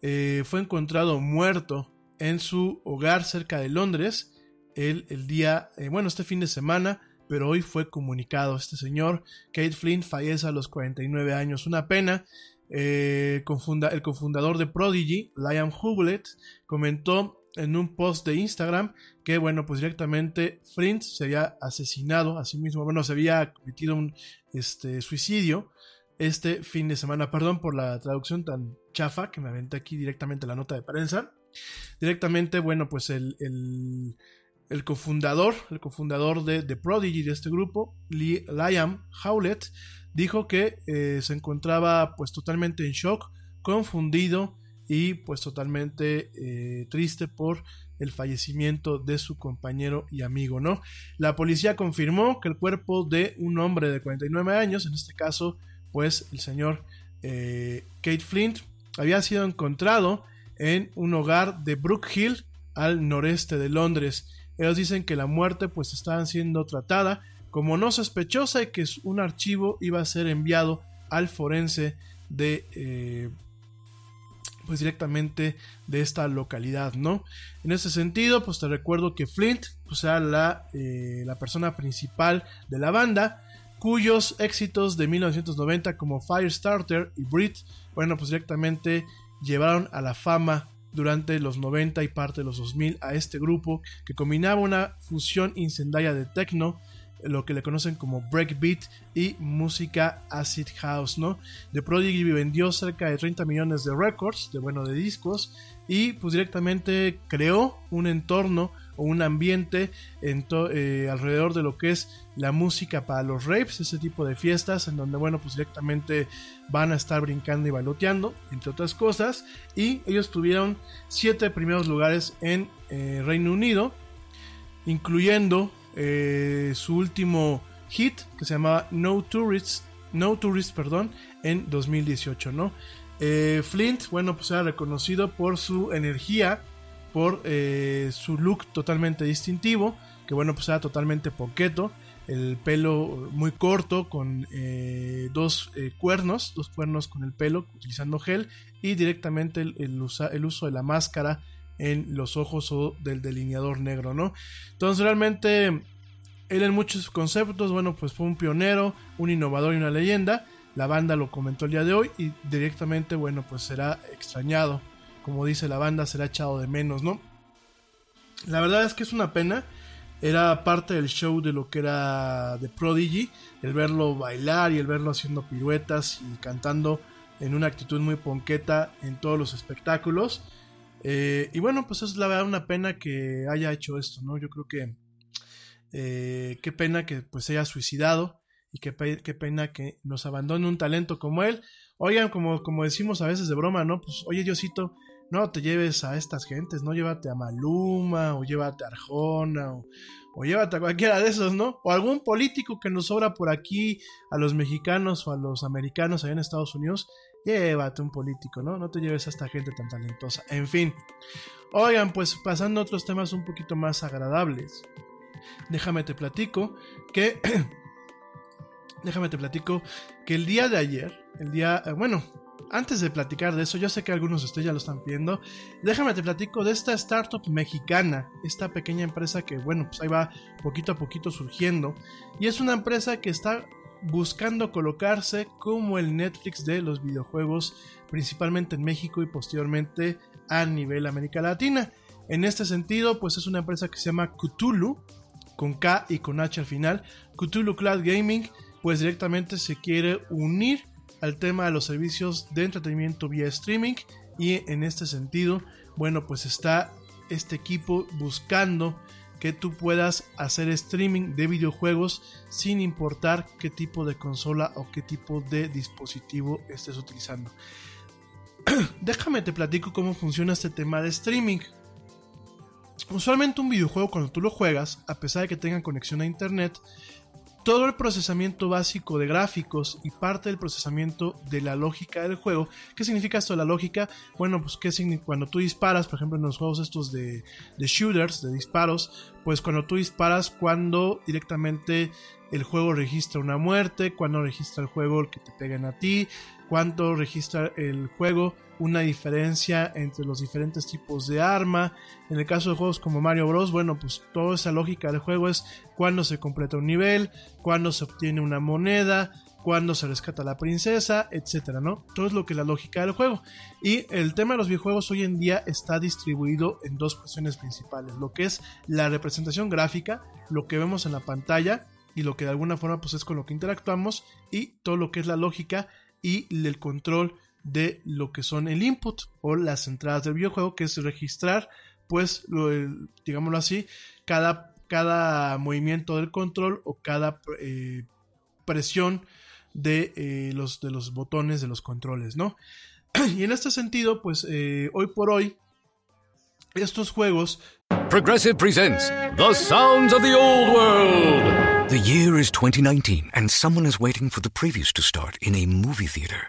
eh, fue encontrado muerto en su hogar cerca de Londres el, el día, eh, bueno, este fin de semana pero hoy fue comunicado. Este señor, Kate Flint, fallece a los 49 años. Una pena. Eh, el cofundador de Prodigy, Liam Hublet, comentó en un post de Instagram que, bueno, pues directamente Flint se había asesinado a sí mismo, bueno, se había cometido un este, suicidio este fin de semana. Perdón por la traducción tan chafa que me aventé aquí directamente la nota de prensa. Directamente, bueno, pues el, el cofundador, el cofundador de The Prodigy de este grupo, Liam Howlett, dijo que eh, se encontraba pues totalmente en shock, confundido y pues totalmente eh, triste por el fallecimiento de su compañero y amigo, ¿no? La policía confirmó que el cuerpo de un hombre de 49 años, en este caso pues el señor eh, Kate Flint, había sido encontrado en un hogar de Brook Hill al noreste de Londres. Ellos dicen que la muerte pues estaba siendo tratada como no sospechosa y que un archivo iba a ser enviado al forense de eh, pues directamente de esta localidad, ¿no? En ese sentido, pues te recuerdo que Flint, pues era la, eh, la persona principal de la banda, cuyos éxitos de 1990 como Firestarter y Brit, bueno, pues directamente llevaron a la fama durante los 90 y parte de los 2000 a este grupo que combinaba una fusión incendiaria de techno, lo que le conocen como breakbeat y música acid house, ¿no? The Prodigy vendió cerca de 30 millones de records, de bueno, de discos y pues directamente creó un entorno o un ambiente en eh, alrededor de lo que es la música para los rapes, ese tipo de fiestas en donde, bueno, pues directamente van a estar brincando y bailoteando, entre otras cosas. Y ellos tuvieron siete primeros lugares en eh, Reino Unido, incluyendo eh, su último hit que se llamaba No Tourists, No Tourists, perdón, en 2018, ¿no? Flint, bueno, pues era reconocido por su energía, por eh, su look totalmente distintivo, que bueno, pues era totalmente poqueto, el pelo muy corto con eh, dos eh, cuernos, dos cuernos con el pelo utilizando gel y directamente el, el, uso de la máscara en los ojos del delineador negro, ¿no? Entonces realmente él en muchos conceptos, bueno, pues fue un pionero, un innovador y una leyenda. La banda lo comentó el día de hoy y directamente, bueno, pues será extrañado como dice la banda, será echado de menos, ¿no? La verdad es que es una pena. Era parte del show de lo que era The Prodigy, el verlo bailar y el verlo haciendo piruetas y cantando en una actitud muy ponqueta en todos los espectáculos. Eh, y bueno, pues es la verdad una pena que haya hecho esto, ¿no? Yo creo que Eh, qué pena que pues se haya suicidado y qué, qué, pena que nos abandone un talento como él. Oigan, como, como decimos a veces de broma, ¿no? Pues oye Diosito, no te lleves a estas gentes, no llévate a Maluma o llévate a Arjona o, o llévate a cualquiera de esos, ¿no? O algún político que nos sobra por aquí, a los mexicanos o a los americanos allá en Estados Unidos, llévate un político, ¿no? No te lleves a esta gente tan talentosa. En fin. Oigan, pues pasando a otros temas un poquito más agradables. Déjame te platico que... (clears throat) déjame te platico que el día de ayer, el día... Eh, bueno, antes de platicar de eso, yo sé que algunos de ustedes ya lo están viendo. Déjame te platico de esta startup mexicana, esta pequeña empresa que, bueno, pues ahí va poquito a poquito surgiendo. Y es una empresa que está buscando colocarse como el Netflix de los videojuegos, principalmente en México y posteriormente a nivel América Latina. En este sentido, pues es una empresa que se llama Cthulhu, con K y con H al final. Cthulhu Cloud Gaming, pues directamente se quiere unir al tema de los servicios de entretenimiento vía streaming y en este sentido, bueno, pues está este equipo buscando que tú puedas hacer streaming de videojuegos sin importar qué tipo de consola o qué tipo de dispositivo estés utilizando. (clears throat) Déjame te platico cómo funciona este tema de streaming. Usualmente un videojuego cuando tú lo juegas, a pesar de que tenga conexión a internet, todo el procesamiento básico de gráficos y parte del procesamiento de la lógica del juego. ¿Qué significa esto de la lógica? Bueno, pues ¿qué cuando tú disparas, por ejemplo en los juegos estos de, de shooters, de disparos, pues cuando tú disparas, cuando directamente el juego registra una muerte, cuando registra el juego que te peguen a ti, cuánto registra el juego, una diferencia entre los diferentes tipos de arma. En el caso de juegos como Mario Bros, bueno, pues toda esa lógica del juego es cuándo se completa un nivel, cuándo se obtiene una moneda, cuándo se rescata la princesa, etcétera, ¿no? Todo es lo que es la lógica del juego. Y el tema de los videojuegos hoy en día está distribuido en dos cuestiones principales, lo que es la representación gráfica, lo que vemos en la pantalla y lo que de alguna forma pues es con lo que interactuamos y todo lo que es la lógica y el control de lo que son el input o las entradas del videojuego que es registrar pues lo, digámoslo así cada, cada movimiento del control o cada eh, presión de, eh, los, de los botones de los controles no (clears throat) y en este sentido pues eh, hoy por hoy estos juegos Progressive presents The Sounds of the Old World The year is 2019, and someone is waiting for the previews to start in a movie theater.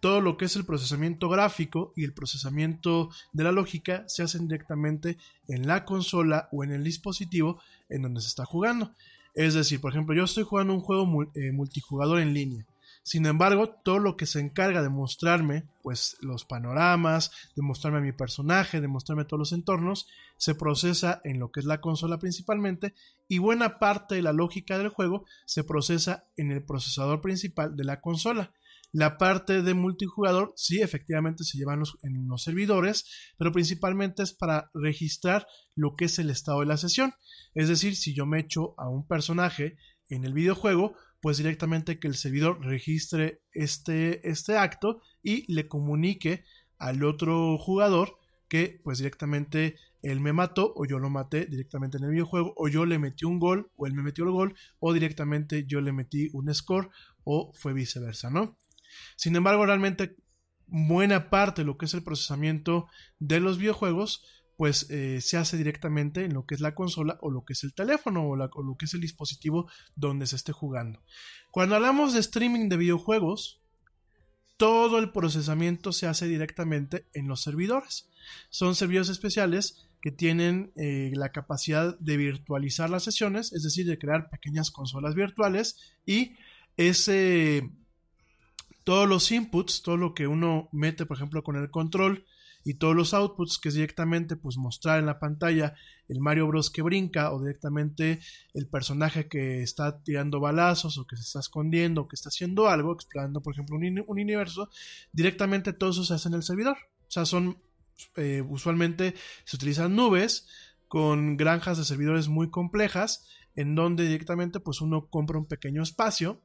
Todo lo que es el procesamiento gráfico y el procesamiento de la lógica se hacen directamente en la consola o en el dispositivo en donde se está jugando. Es decir, por ejemplo, yo estoy jugando un juego eh, multijugador en línea. Sin embargo, todo lo que se encarga de mostrarme, pues los panoramas, de mostrarme a mi personaje, de mostrarme todos los entornos, se procesa en lo que es la consola principalmente y buena parte de la lógica del juego se procesa en el procesador principal de la consola. La parte de multijugador, sí, efectivamente se lleva en los, servidores, pero principalmente es para registrar lo que es el estado de la sesión. Es decir, si yo me echo a un personaje en el videojuego, pues directamente que el servidor registre este, este acto y le comunique al otro jugador que pues directamente él me mató o yo lo maté directamente en el videojuego o yo le metí un gol o él me metió el gol o directamente yo le metí un score o fue viceversa, ¿no? Sin embargo, realmente buena parte de lo que es el procesamiento de los videojuegos, pues eh, se hace directamente en lo que es la consola o lo que es el teléfono o, lo que es el dispositivo donde se esté jugando. Cuando hablamos de streaming de videojuegos, todo el procesamiento se hace directamente en los servidores. Son servidores especiales que tienen eh, la capacidad de virtualizar las sesiones, es decir, de crear pequeñas consolas virtuales y ese todos los inputs, todo lo que uno mete, por ejemplo, con el control y todos los outputs, que es directamente pues mostrar en la pantalla el Mario Bros que brinca o directamente el personaje que está tirando balazos o que se está escondiendo o que está haciendo algo, explorando por ejemplo un, un universo, directamente todo eso se hace en el servidor. O sea, son eh, usualmente se utilizan nubes con granjas de servidores muy complejas en donde directamente pues uno compra un pequeño espacio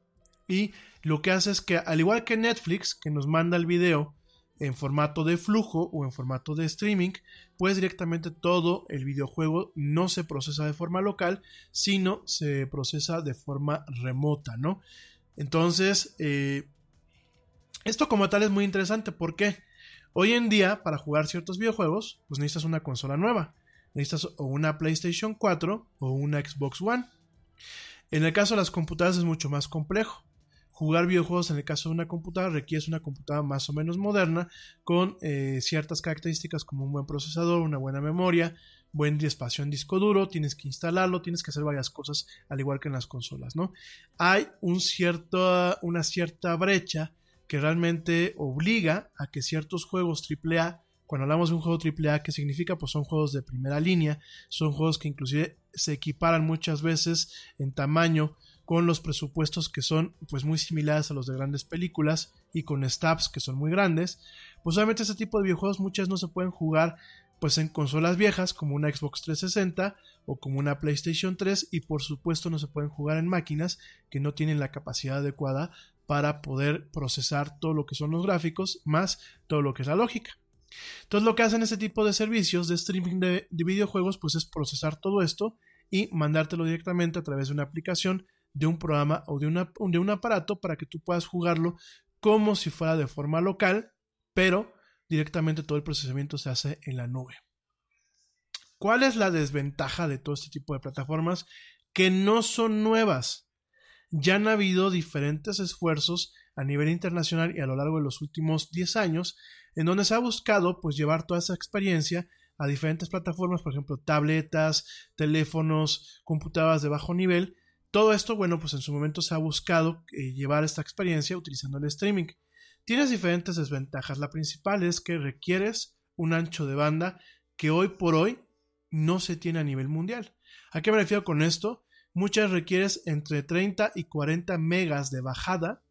y lo que hace es que al igual que Netflix que nos manda el video en formato de flujo o en formato de streaming, pues directamente todo el videojuego no se procesa de forma local, sino se procesa de forma remota, ¿no? Entonces, eh, esto como tal es muy interesante porque hoy en día para jugar ciertos videojuegos, pues necesitas una consola nueva, necesitas o una PlayStation 4 o una Xbox One. En el caso de las computadoras es mucho más complejo jugar videojuegos en el caso de una computadora requiere una computadora más o menos moderna con eh, ciertas características como un buen procesador, una buena memoria, buen espacio en disco duro, tienes que instalarlo, tienes que hacer varias cosas al igual que en las consolas, ¿no? Hay un cierto, una cierta brecha que realmente obliga a que ciertos juegos AAA cuando hablamos de un juego AAA, ¿qué significa? Pues son juegos de primera línea, son juegos que inclusive se equiparan muchas veces en tamaño con los presupuestos que son pues muy similares a los de grandes películas y con stabs que son muy grandes, pues obviamente este tipo de videojuegos muchas no se pueden jugar pues en consolas viejas como una Xbox 360 o como una PlayStation 3 y por supuesto no se pueden jugar en máquinas que no tienen la capacidad adecuada para poder procesar todo lo que son los gráficos más todo lo que es la lógica. Entonces lo que hacen este tipo de servicios de streaming de, de videojuegos pues es procesar todo esto y mandártelo directamente a través de una aplicación de un programa o de, de un aparato para que tú puedas jugarlo como si fuera de forma local, pero directamente todo el procesamiento se hace en la nube. ¿Cuál es la desventaja de todo este tipo de plataformas? Que no son nuevas. Ya han habido diferentes esfuerzos a nivel internacional y a lo largo de los últimos 10 años en donde se ha buscado pues llevar toda esa experiencia a diferentes plataformas, por ejemplo, tabletas, teléfonos, computadoras de bajo nivel todo esto, bueno, pues en su momento se ha buscado eh, llevar esta experiencia utilizando el streaming. Tienes diferentes desventajas. La principal es que requieres un ancho de banda que hoy por hoy no se tiene a nivel mundial. ¿A qué me refiero con esto? Muchas requieres entre 30 y 40 megas de bajada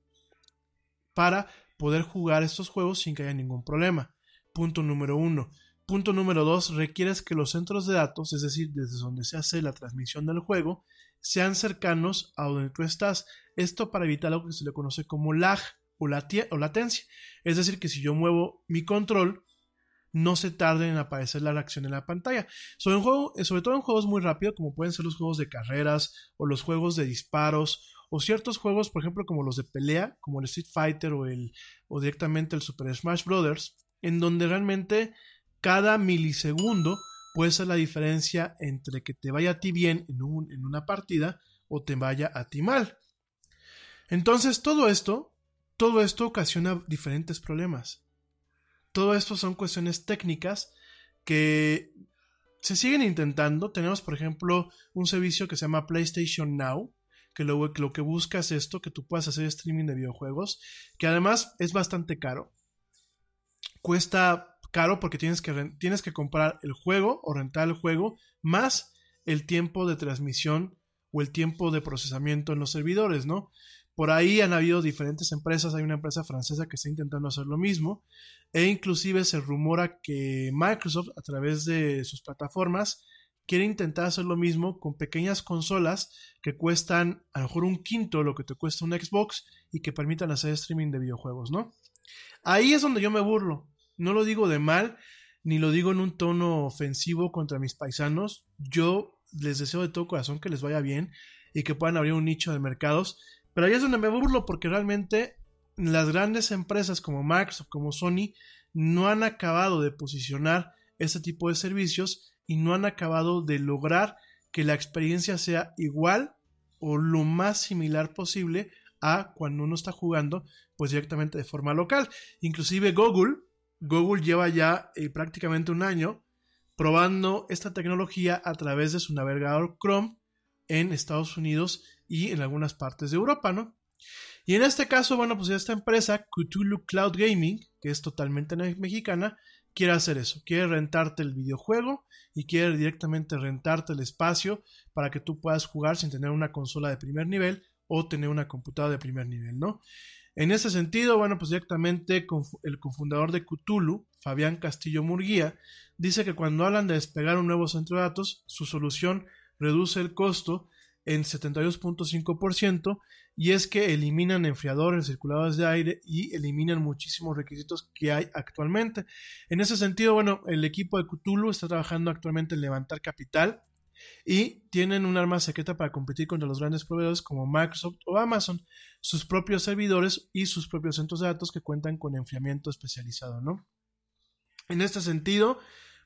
para poder jugar estos juegos sin que haya ningún problema. Punto número uno. Punto número dos, requieres que los centros de datos, es decir, desde donde se hace la transmisión del juego, sean cercanos a donde tú estás. Esto para evitar lo que se le conoce como lag o, latencia. Es decir, que si yo muevo mi control, no se tarde en aparecer la reacción en la pantalla. Sobre, juego, eh, sobre todo en juegos muy rápidos, como pueden ser los juegos de carreras o los juegos de disparos o ciertos juegos, por ejemplo, como los de pelea, como el Street Fighter o, el, o directamente el Super Smash Bros., en donde realmente cada milisegundo puede ser la diferencia entre que te vaya a ti bien en, en una partida o te vaya a ti mal. Entonces, todo esto, todo esto ocasiona diferentes problemas. Todo esto son cuestiones técnicas que se siguen intentando. Tenemos, por ejemplo, un servicio que se llama PlayStation Now, que lo, lo, que busca es esto, que tú puedas hacer streaming de videojuegos, que además es bastante caro. Cuesta caro porque tienes que, tienes que comprar el juego o rentar el juego más el tiempo de transmisión o el tiempo de procesamiento en los servidores, ¿no? Por ahí han habido diferentes empresas, hay una empresa francesa que está intentando hacer lo mismo e inclusive se rumora que Microsoft a través de sus plataformas quiere intentar hacer lo mismo con pequeñas consolas que cuestan a lo mejor un quinto lo que te cuesta un Xbox y que permitan hacer streaming de videojuegos, ¿no? Ahí es donde yo me burlo, no lo digo de mal, ni lo digo en un tono ofensivo contra mis paisanos. Yo les deseo de todo corazón que les vaya bien y que puedan abrir un nicho de mercados. Pero ahí es donde me burlo porque realmente las grandes empresas como Microsoft, como Sony, no han acabado de posicionar este tipo de servicios y no han acabado de lograr que la experiencia sea igual o lo más similar posible a cuando uno está jugando pues directamente de forma local. Inclusive Google, Google lleva ya eh, prácticamente un año probando esta tecnología a través de su navegador Chrome en Estados Unidos y en algunas partes de Europa, ¿no? Y en este caso, bueno, pues esta empresa, Cthulhu Cloud Gaming, que es totalmente mexicana, quiere hacer eso, quiere rentarte el videojuego y quiere directamente rentarte el espacio para que tú puedas jugar sin tener una consola de primer nivel o tener una computadora de primer nivel, ¿no? En ese sentido, bueno, pues directamente el cofundador de Cthulhu, Fabián Castillo Murguía, dice que cuando hablan de despegar un nuevo centro de datos, su solución reduce el costo en 72.5% y es que eliminan enfriadores, circuladores de aire y eliminan muchísimos requisitos que hay actualmente. En ese sentido, bueno, el equipo de Cthulhu está trabajando actualmente en levantar capital y tienen un arma secreta para competir contra los grandes proveedores como Microsoft o Amazon, sus propios servidores y sus propios centros de datos que cuentan con enfriamiento especializado, ¿no? En este sentido,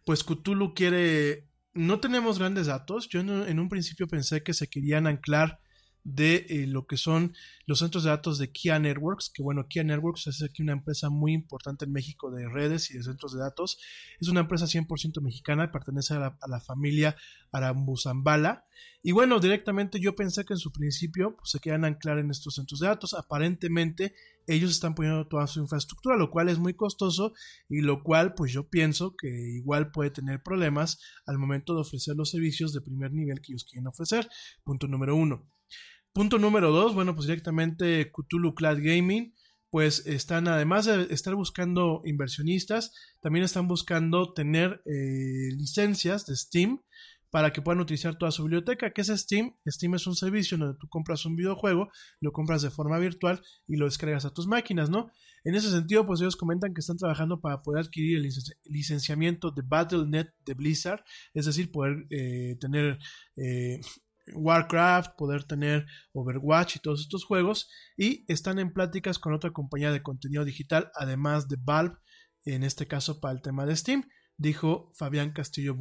pues Cthulhu quiere... No tenemos grandes datos. Yo en un principio pensé que se querían anclar de eh, lo que son los centros de datos de Kia Networks, que bueno, Kia Networks es aquí una empresa muy importante en México de redes y de centros de datos. Es una empresa 100% mexicana, pertenece a la, familia Arambuzambala. Y bueno, directamente yo pensé que en su principio pues, se querían anclar en estos centros de datos. Aparentemente ellos están poniendo toda su infraestructura, lo cual es muy costoso y lo cual pues yo pienso que igual puede tener problemas al momento de ofrecer los servicios de primer nivel que ellos quieren ofrecer. Punto número uno. Punto número dos, bueno, pues directamente Cthulhu Cloud Gaming, pues están, además de estar buscando inversionistas, también están buscando tener eh, licencias de Steam para que puedan utilizar toda su biblioteca. ¿Qué es Steam? Steam es un servicio donde tú compras un videojuego, lo compras de forma virtual y lo descargas a tus máquinas, ¿no? En ese sentido, pues ellos comentan que están trabajando para poder adquirir el licenciamiento de Battle.net de Blizzard, es decir, poder eh, tener eh, Warcraft, poder tener Overwatch y todos estos juegos. Y están en pláticas con otra compañía de contenido digital, además de Valve, en este caso para el tema de Steam, dijo Fabián Castillo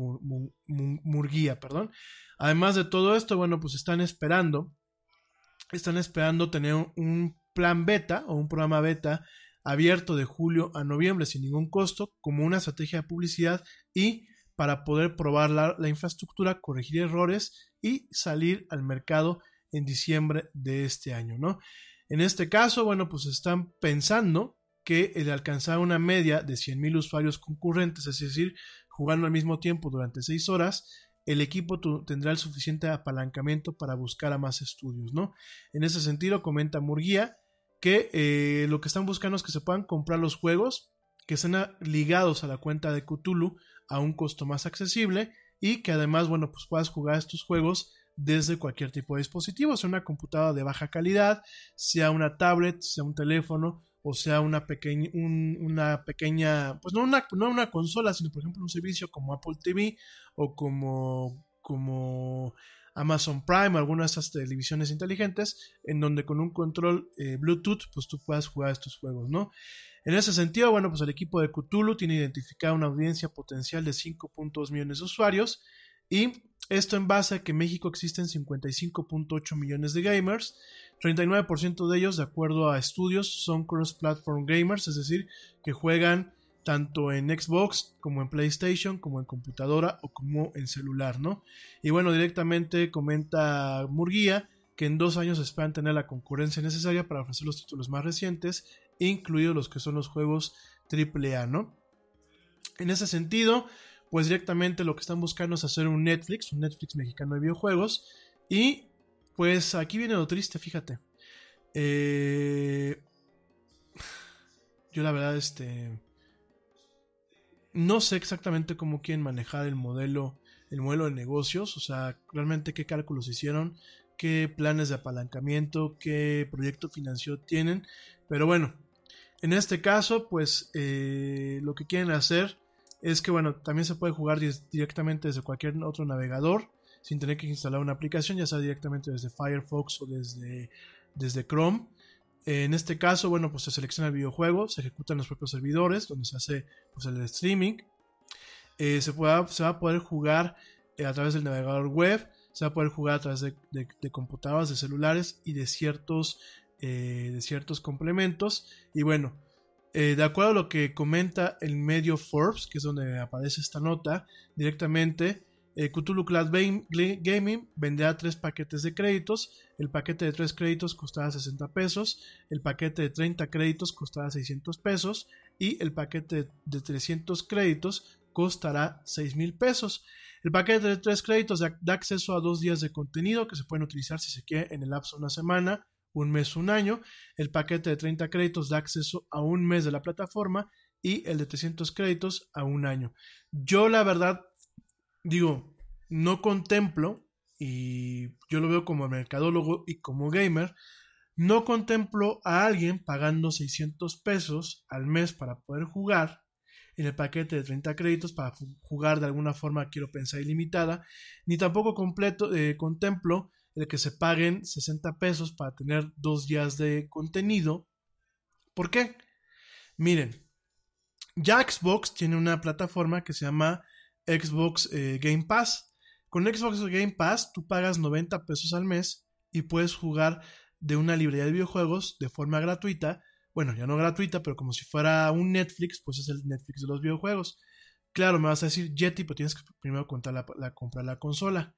Murguía, perdón. Además de todo esto, bueno, pues están esperando, están esperando tener un plan beta o un programa beta abierto de julio a noviembre sin ningún costo, como una estrategia de publicidad y para poder probar la, la infraestructura, corregir errores y salir al mercado en diciembre de este año, ¿no? En este caso, bueno, pues están pensando que el alcanzar una media de 100.000 usuarios concurrentes, es decir, jugando al mismo tiempo durante 6 horas, el equipo tendrá el suficiente apalancamiento para buscar a más estudios, ¿no? En ese sentido, comenta Murguía que eh, lo que están buscando es que se puedan comprar los juegos que estén ligados a la cuenta de Cthulhu a un costo más accesible y que además, bueno, pues puedas jugar estos juegos desde cualquier tipo de dispositivo, sea una computadora de baja calidad, sea una tablet, sea un teléfono o sea una pequeña, una pequeña, pues no una, no una consola, sino por ejemplo un servicio como Apple TV o como, como Amazon Prime o alguna de esas televisiones inteligentes en donde con un control eh, Bluetooth pues tú puedas jugar estos juegos, ¿no? En ese sentido, bueno, pues el equipo de Cthulhu tiene identificada una audiencia potencial de 5.2 millones de usuarios y esto en base a que en México existen 55.8 millones de gamers, 39% de ellos, de acuerdo a estudios, son cross-platform gamers, es decir, que juegan tanto en Xbox como en PlayStation, como en computadora o como en celular, ¿no? Y bueno, directamente comenta Murguía que en dos años esperan tener la concurrencia necesaria para ofrecer los títulos más recientes, incluidos los que son los juegos AAA, ¿no? En ese sentido, pues directamente lo que están buscando es hacer un Netflix, un Netflix mexicano de videojuegos, y pues aquí viene lo triste, fíjate. Eh, yo la verdad, este... No sé exactamente cómo quieren manejar el modelo, el modelo de negocios, o sea, realmente qué cálculos hicieron, qué planes de apalancamiento, qué proyecto financiero tienen. Pero bueno, en este caso, pues eh, lo que quieren hacer es que, bueno, también se puede jugar directamente desde cualquier otro navegador, sin tener que instalar una aplicación, ya sea directamente desde Firefox o desde, desde Chrome. En este caso, bueno, pues se selecciona el videojuego, se ejecutan los propios servidores, donde se hace pues, el streaming. Eh, se, pueda, se va a poder jugar eh, a través del navegador web se va a poder jugar a través de, computadoras, de celulares y de ciertos eh, de ciertos complementos. Y bueno, eh, de acuerdo a lo que comenta el medio Forbes, que es donde aparece esta nota directamente, eh, Cthulhu Cloud Gaming venderá tres paquetes de créditos. El paquete de tres créditos costará 60 pesos. El paquete de 30 créditos costará 600 pesos. Y el paquete de 300 créditos costará 6 mil pesos. El paquete de tres créditos da, da acceso a dos días de contenido que se pueden utilizar si se quiere en el lapso de una semana un mes, un año. El paquete de 30 créditos da acceso a un mes de la plataforma y el de 300 créditos a un año. Yo la verdad digo, no contemplo, y yo lo veo como mercadólogo y como gamer, no contemplo a alguien pagando 600 pesos al mes para poder jugar en el paquete de 30 créditos para jugar de alguna forma, quiero pensar, ilimitada, ni tampoco completo, eh, contemplo el que se paguen 60 pesos para tener dos días de contenido. ¿Por qué? Miren, ya Xbox tiene una plataforma que se llama Xbox eh, Game Pass. Con Xbox Game Pass tú pagas 90 pesos al mes y puedes jugar de una librería de videojuegos de forma gratuita. Bueno, ya no gratuita, pero como si fuera un Netflix, pues es el Netflix de los videojuegos. Claro, me vas a decir Jetty, pero tienes que primero comprar la consola.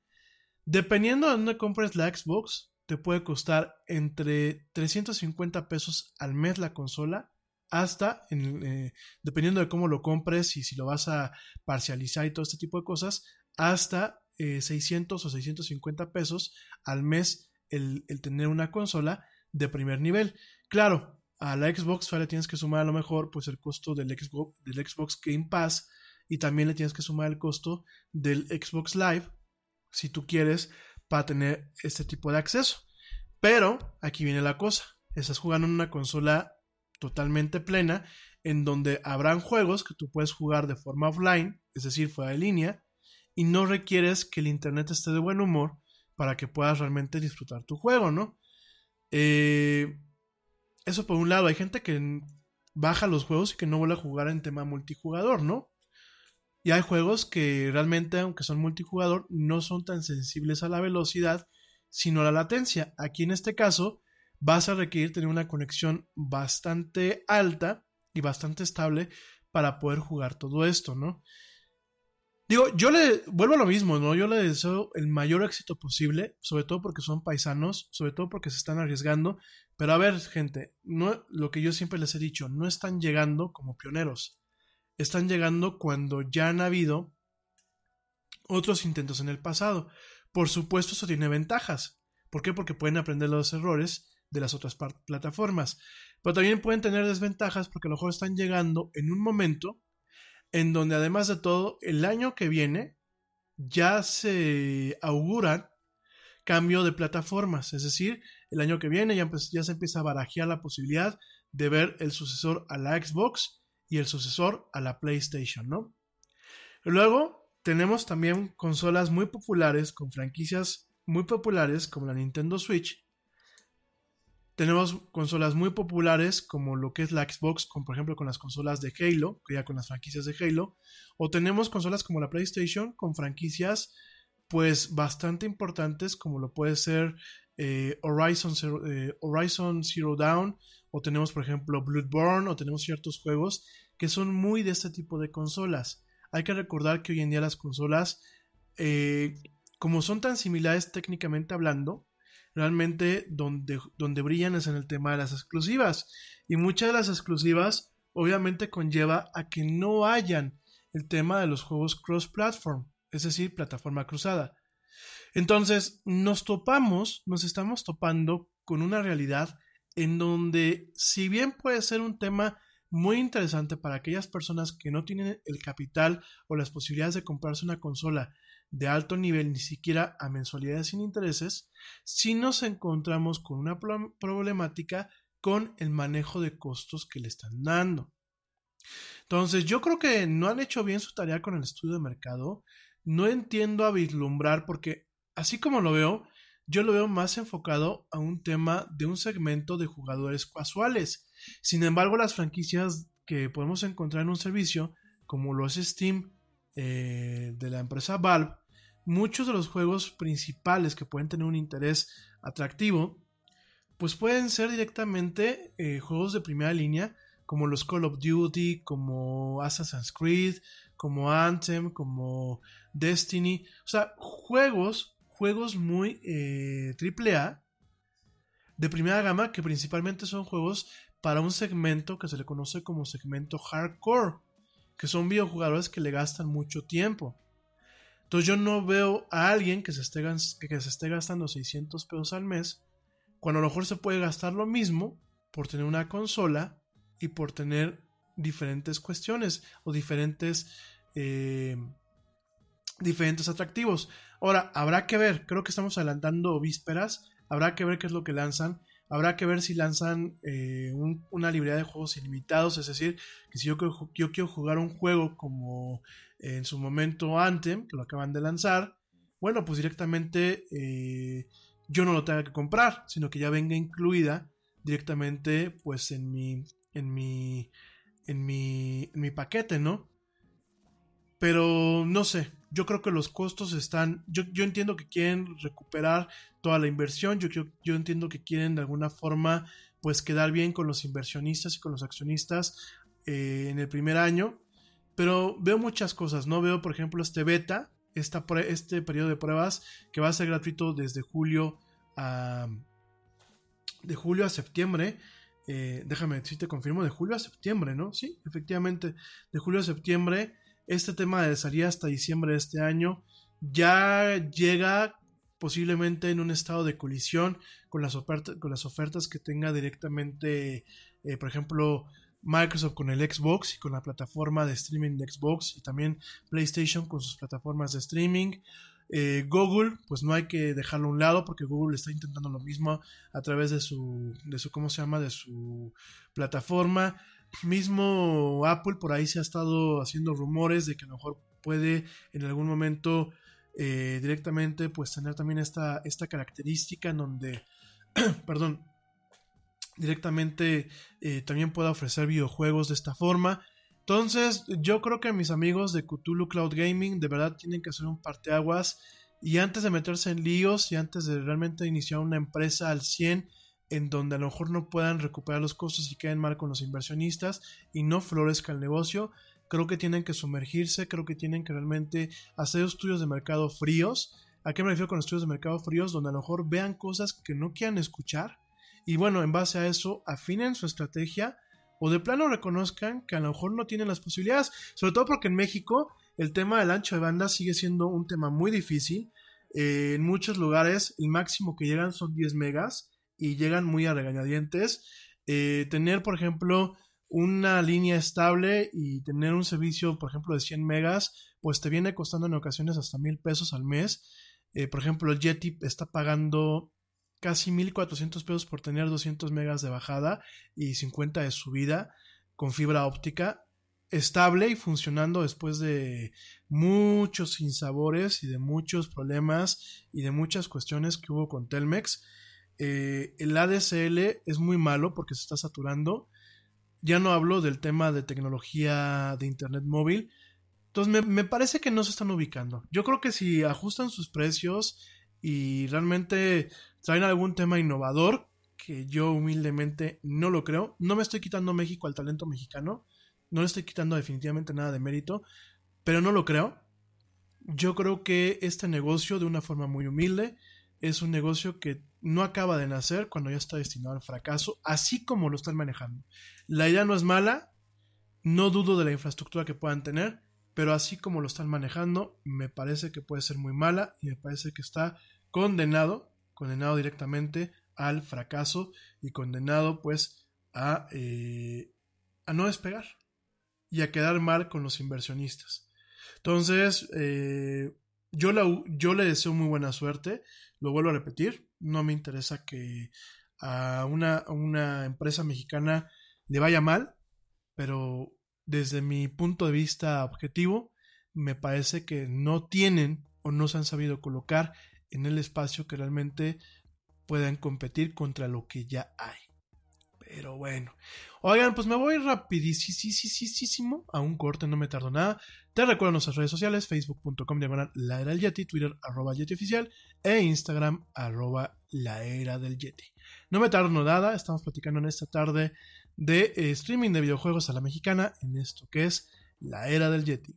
Dependiendo de dónde compres la Xbox, te puede costar entre 350 pesos al mes la consola, hasta, eh, dependiendo de cómo lo compres y si lo vas a parcializar y todo este tipo de cosas, hasta 600 eh, o 650 pesos al mes el, tener una consola de primer nivel. Claro, a la Xbox le tienes que sumar a lo mejor pues el costo del Xbox, del Xbox Game Pass y también le tienes que sumar el costo del Xbox Live si tú quieres para tener este tipo de acceso. Pero aquí viene la cosa, estás jugando en una consola totalmente plena en donde habrán juegos que tú puedes jugar de forma offline, es decir, fuera de línea, y no requieres que el internet esté de buen humor para que puedas realmente disfrutar tu juego, ¿no? Eh, eso por un lado, hay gente que baja los juegos y que no vuelve a jugar en tema multijugador, ¿no? Y hay juegos que realmente, aunque son multijugador, no son tan sensibles a la velocidad, sino a la latencia. Aquí en este caso, vas a requerir tener una conexión bastante alta y bastante estable para poder jugar todo esto, ¿no? Digo, yo le vuelvo a lo mismo, ¿no? Yo le deseo el mayor éxito posible, sobre todo porque son paisanos, sobre todo porque se están arriesgando. Pero a ver, gente, no, lo que yo siempre les he dicho, no están llegando como pioneros están llegando cuando ya han habido otros intentos en el pasado. Por supuesto, eso tiene ventajas. ¿Por qué? Porque pueden aprender los errores de las otras plataformas. Pero también pueden tener desventajas porque a lo mejor están llegando en un momento en donde además de todo, el año que viene ya se auguran cambio de plataformas. Es decir, el año que viene ya, ya se empieza a barajear la posibilidad de ver el sucesor a la Xbox y el sucesor a la PlayStation, ¿no? Luego tenemos también consolas muy populares con franquicias muy populares como la Nintendo Switch. Tenemos consolas muy populares como lo que es la Xbox, con, por ejemplo con las consolas de Halo, que ya con las franquicias de Halo. O tenemos consolas como la PlayStation con franquicias pues bastante importantes como lo puede ser eh, Horizon, Zero, eh, Horizon Zero o tenemos por ejemplo Bloodborne o tenemos ciertos juegos que son muy de este tipo de consolas. Hay que recordar que hoy en día las consolas, eh, como son tan similares técnicamente hablando, realmente donde, donde brillan es en el tema de las exclusivas. Y muchas de las exclusivas obviamente conlleva a que no hayan el tema de los juegos cross-platform, es decir, plataforma cruzada. Entonces, nos topamos, nos estamos topando con una realidad en donde, si bien puede ser un tema muy interesante para aquellas personas que no tienen el capital o las posibilidades de comprarse una consola de alto nivel, ni siquiera a mensualidades sin intereses, si nos encontramos con una problemática con el manejo de costos que le están dando. Entonces, yo creo que no han hecho bien su tarea con el estudio de mercado. No entiendo a vislumbrar porque, así como lo veo, yo lo veo más enfocado a un tema de un segmento de jugadores casuales sin embargo, las franquicias que podemos encontrar en un servicio, como lo es Steam eh, de la empresa Valve, muchos de los juegos principales que pueden tener un interés atractivo, pues pueden ser directamente eh, juegos de primera línea, como los Call of Duty, como Assassin's Creed, como Anthem, como Destiny. O sea, juegos, juegos muy eh, A de primera gama que principalmente son juegos para un segmento que se le conoce como segmento hardcore, que son videojugadores que le gastan mucho tiempo. Entonces yo no veo a alguien que se esté, que se esté gastando 600 pesos al mes, cuando a lo mejor se puede gastar lo mismo por tener una consola y por tener diferentes cuestiones o diferentes, eh, diferentes atractivos. Ahora, habrá que ver, creo que estamos adelantando vísperas, habrá que ver qué es lo que lanzan. Habrá que ver si lanzan eh, una librería de juegos ilimitados, es decir, que si yo, yo quiero jugar un juego como en su momento Anthem, que lo acaban de lanzar, bueno, pues directamente eh, yo no lo tenga que comprar, sino que ya venga incluida directamente pues en mi en mi en mi, en mi paquete, ¿no? Pero no sé, yo creo que los costos están, yo, yo entiendo que quieren recuperar toda la inversión, yo, yo, entiendo que quieren de alguna forma pues quedar bien con los inversionistas y con los accionistas eh, en el primer año, pero veo muchas cosas, ¿no? Veo por ejemplo este beta, esta, este periodo de pruebas que va a ser gratuito desde julio a, de julio a septiembre. Eh, déjame si te confirmo, de julio a septiembre, ¿no? Sí, efectivamente, de julio a septiembre este tema de salida hasta diciembre de este año ya llega posiblemente en un estado de colisión con las, ofertas, con las ofertas que tenga directamente, eh, por ejemplo, Microsoft con el Xbox y con la plataforma de streaming de Xbox y también PlayStation con sus plataformas de streaming. Eh, Google, pues no hay que dejarlo a un lado porque Google está intentando lo mismo a través de su, de su, ¿cómo se llama? De su plataforma. Mismo Apple por ahí se ha estado haciendo rumores de que a lo mejor puede en algún momento eh, directamente pues tener también esta, esta característica en donde, (clears throat) perdón, directamente eh, también pueda ofrecer videojuegos de esta forma. Entonces, yo creo que mis amigos de Cthulhu Cloud Gaming de verdad tienen que hacer un parteaguas y antes de meterse en líos y antes de realmente iniciar una empresa al 100 en donde a lo mejor no puedan recuperar los costos y queden mal con los inversionistas y no florezca el negocio. Creo que tienen que sumergirse, creo que tienen que realmente hacer estudios de mercado fríos. ¿A qué me refiero con estudios de mercado fríos? Donde a lo mejor vean cosas que no quieran escuchar y bueno, en base a eso afinen su estrategia o de plano reconozcan que a lo mejor no tienen las posibilidades, sobre todo porque en México el tema del ancho de banda sigue siendo un tema muy difícil. Eh, en muchos lugares el máximo que llegan son 10 megas y llegan muy a regañadientes. Eh, tener, por ejemplo, una línea estable y tener un servicio, por ejemplo, de 100 megas, pues te viene costando en ocasiones hasta mil pesos al mes. Eh, por ejemplo, el Yeti está pagando casi 1400 pesos por tener 200 megas de bajada y 50 de subida con fibra óptica estable y funcionando después de muchos sinsabores y de muchos problemas y de muchas cuestiones que hubo con Telmex. Eh, el ADSL es muy malo porque se está saturando. Ya no hablo del tema de tecnología de Internet móvil. Entonces me, parece que no se están ubicando. Yo creo que si ajustan sus precios y realmente traen algún tema innovador, que yo humildemente no lo creo, no me estoy quitando México al talento mexicano, no le estoy quitando definitivamente nada de mérito, pero no lo creo. Yo creo que este negocio, de una forma muy humilde, es un negocio que no acaba de nacer cuando ya está destinado al fracaso, así como lo están manejando. La idea no es mala, no dudo de la infraestructura que puedan tener, pero así como lo están manejando, me parece que puede ser muy mala y me parece que está condenado, condenado directamente al fracaso y condenado pues a, eh, a no despegar y a quedar mal con los inversionistas. Entonces, eh, yo, yo le deseo muy buena suerte, lo vuelvo a repetir, no me interesa que a una, una empresa mexicana le vaya mal, pero desde mi punto de vista objetivo, me parece que no tienen o no se han sabido colocar en el espacio que realmente puedan competir contra lo que ya hay. Pero bueno. Oigan, pues me voy rapidísimo a un corte, no me tardo nada. Te recuerdo nuestras redes sociales, facebook.com diagonal la era Yeti, twitter arroba Yeti oficial e instagram arroba la era del Yeti. No me tardo nada, estamos platicando en esta tarde de eh, streaming de videojuegos a la mexicana en esto que es la era del Yeti.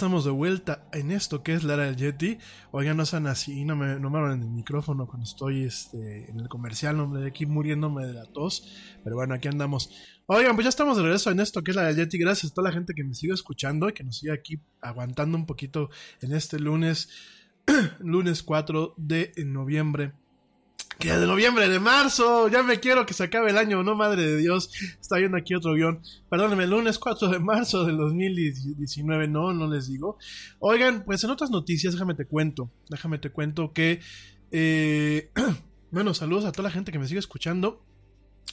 Estamos de vuelta en esto que es la era del Yeti. Oigan, no sean así, no me, no me hablan el micrófono cuando estoy este, en el comercial, hombre, aquí muriéndome de la tos. Pero bueno, aquí andamos. Oigan, pues ya estamos de regreso en esto que es la del Yeti. Gracias a toda la gente que me sigue escuchando y que nos sigue aquí aguantando un poquito en este lunes, (clears throat) lunes 4 de noviembre que de noviembre, de marzo, ya me quiero que se acabe el año, no madre de Dios, está viendo aquí otro guion, perdónenme, lunes 4 de marzo del 2019, no, no les digo. Oigan, pues en otras noticias, déjame te cuento, déjame te cuento que, eh, (clears throat) bueno, saludos a toda la gente que me sigue escuchando.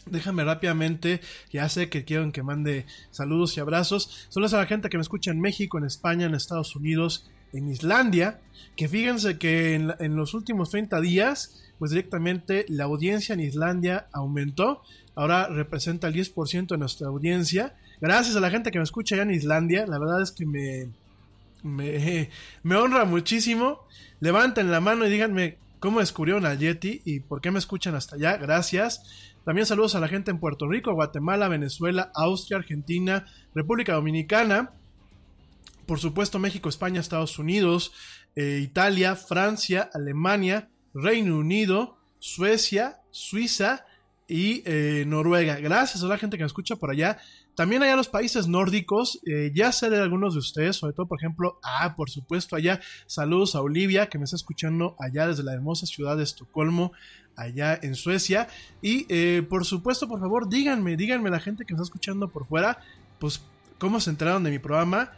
Déjame rápidamente, ya sé que quieren que mande saludos y abrazos. Saludos a la gente que me escucha en México, en España, en Estados Unidos, en Islandia. Que fíjense que en, los últimos 30 días pues directamente la audiencia en Islandia aumentó. Ahora representa el 10% de nuestra audiencia. Gracias a la gente que me escucha allá en Islandia. La verdad es que me, me, me honra muchísimo. Levanten la mano y díganme cómo descubrieron a Yeti y por qué me escuchan hasta allá. Gracias. También saludos a la gente en Puerto Rico, Guatemala, Venezuela, Austria, Argentina, República Dominicana. Por supuesto, México, España, Estados Unidos, eh, Italia, Francia, Alemania, Reino Unido, Suecia, Suiza y eh, Noruega. Gracias a la gente que me escucha por allá. También allá los países nórdicos, eh, ya sé de algunos de ustedes, sobre todo, por ejemplo, ah, por supuesto, allá saludos a Olivia, que me está escuchando allá desde la hermosa ciudad de Estocolmo, allá en Suecia. Y por supuesto, por favor, díganme, díganme la gente que me está escuchando por fuera, pues cómo se enteraron de mi programa.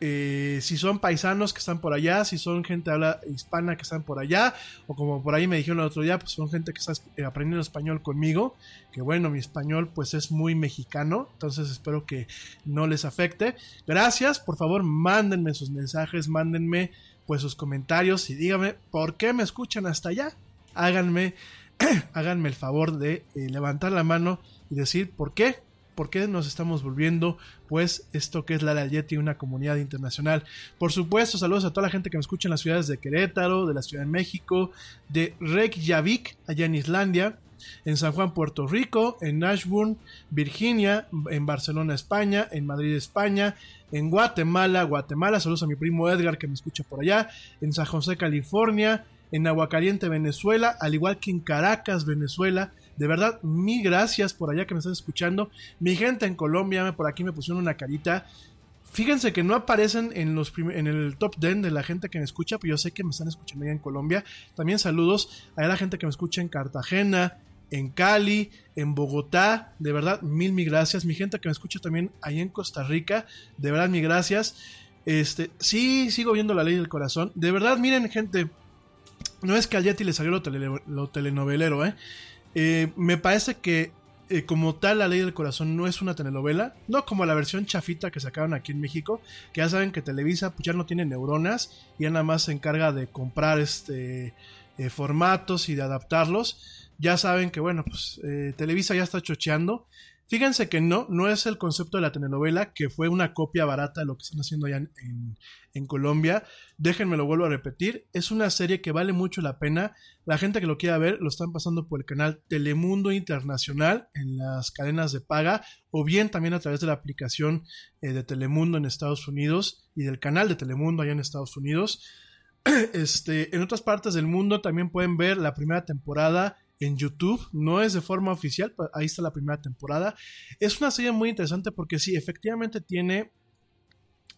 Eh, si son paisanos que están por allá, si son gente habla hispana que están por allá, o como por ahí me dijeron el otro día, pues son gente que está eh, aprendiendo español conmigo, que bueno, mi español pues es muy mexicano, entonces espero que no les afecte. Gracias, por favor, mándenme sus mensajes, mándenme pues sus comentarios y díganme por qué me escuchan hasta allá. Háganme, (clears throat) háganme el favor de eh, levantar la mano y decir por qué por qué nos estamos volviendo, pues, esto que es la Yeti, una comunidad internacional. Por supuesto, saludos a toda la gente que me escucha en las ciudades de Querétaro, de la Ciudad de México, de Reykjavik, allá en Islandia, en San Juan, Puerto Rico, en Ashburn, Virginia, en Barcelona, España, en Madrid, España, en Guatemala, Guatemala, saludos a mi primo Edgar que me escucha por allá, en San José, California, en Aguacaliente, Venezuela, al igual que en Caracas, Venezuela, de verdad, mil gracias por allá que me están escuchando. Mi gente en Colombia, por aquí me pusieron una carita. Fíjense que no aparecen en, los en el top 10 de la gente que me escucha, pero yo sé que me están escuchando allá en Colombia. También saludos a la gente que me escucha en Cartagena, en Cali, en Bogotá. De verdad, mil, mil gracias. Mi gente que me escucha también ahí en Costa Rica. De verdad, mil gracias. Este, sí, sigo viendo la ley del corazón. De verdad, miren, gente. No es que al Yeti le salió lo, lo telenovelero, ¿eh? Eh, me parece que eh, como tal la ley del corazón no es una telenovela, no como la versión chafita que sacaron aquí en México, que ya saben que Televisa pues, ya no tiene neuronas y ya nada más se encarga de comprar este eh, formatos y de adaptarlos. Ya saben que bueno, pues Televisa ya está chocheando Fíjense que no, no es el concepto de la telenovela, que fue una copia barata de lo que están haciendo allá en, Colombia. Déjenme lo vuelvo a repetir. Es una serie que vale mucho la pena. La gente que lo quiera ver lo están pasando por el canal Telemundo Internacional en las cadenas de paga o bien también a través de la aplicación eh, de Telemundo en Estados Unidos y del canal de Telemundo allá en Estados Unidos. (clears throat) Este, en otras partes del mundo también pueden ver la primera temporada en YouTube, no es de forma oficial, ahí está la primera temporada. Es una serie muy interesante porque sí, efectivamente tiene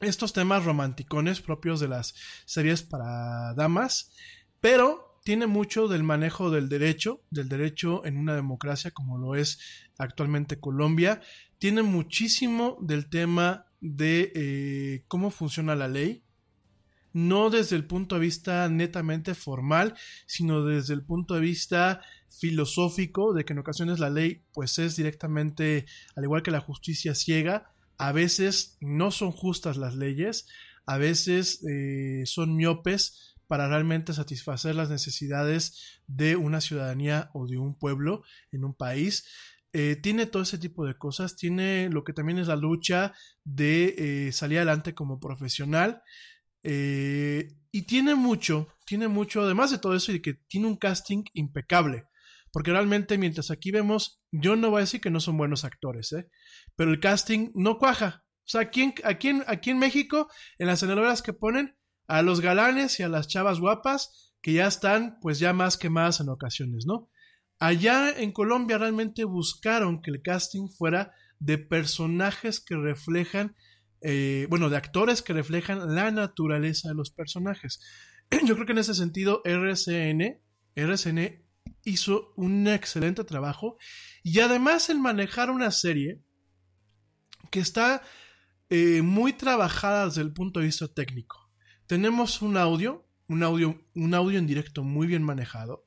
estos temas romanticones propios de las series para damas, pero tiene mucho del manejo del derecho, del derecho en una democracia como lo es actualmente Colombia. Tiene muchísimo del tema de eh, cómo funciona la ley, no desde el punto de vista netamente formal, sino desde el punto de vista filosófico, de que en ocasiones la ley pues es directamente, al igual que la justicia ciega, a veces no son justas las leyes, a veces eh, son miopes para realmente satisfacer las necesidades de una ciudadanía o de un pueblo en un país. Eh, tiene todo ese tipo de cosas, tiene lo que también es la lucha de eh, salir adelante como profesional, y tiene mucho, tiene mucho, además de todo eso, y que tiene un casting impecable. Porque realmente, mientras aquí vemos, yo no voy a decir que no son buenos actores, ¿eh? pero el casting no cuaja. O sea, aquí en, aquí, en, aquí en México, en las telenovelas que ponen, a los galanes y a las chavas guapas, que ya están, pues ya más que más en ocasiones, ¿no? Allá en Colombia realmente buscaron que el casting fuera de personajes que reflejan, eh, bueno, de actores que reflejan la naturaleza de los personajes. (clears throat) Yo creo que en ese sentido RCN, RCN hizo un excelente trabajo y además el manejar una serie que está eh, muy trabajada desde el punto de vista técnico. Tenemos un audio, un audio, un audio en directo muy bien manejado.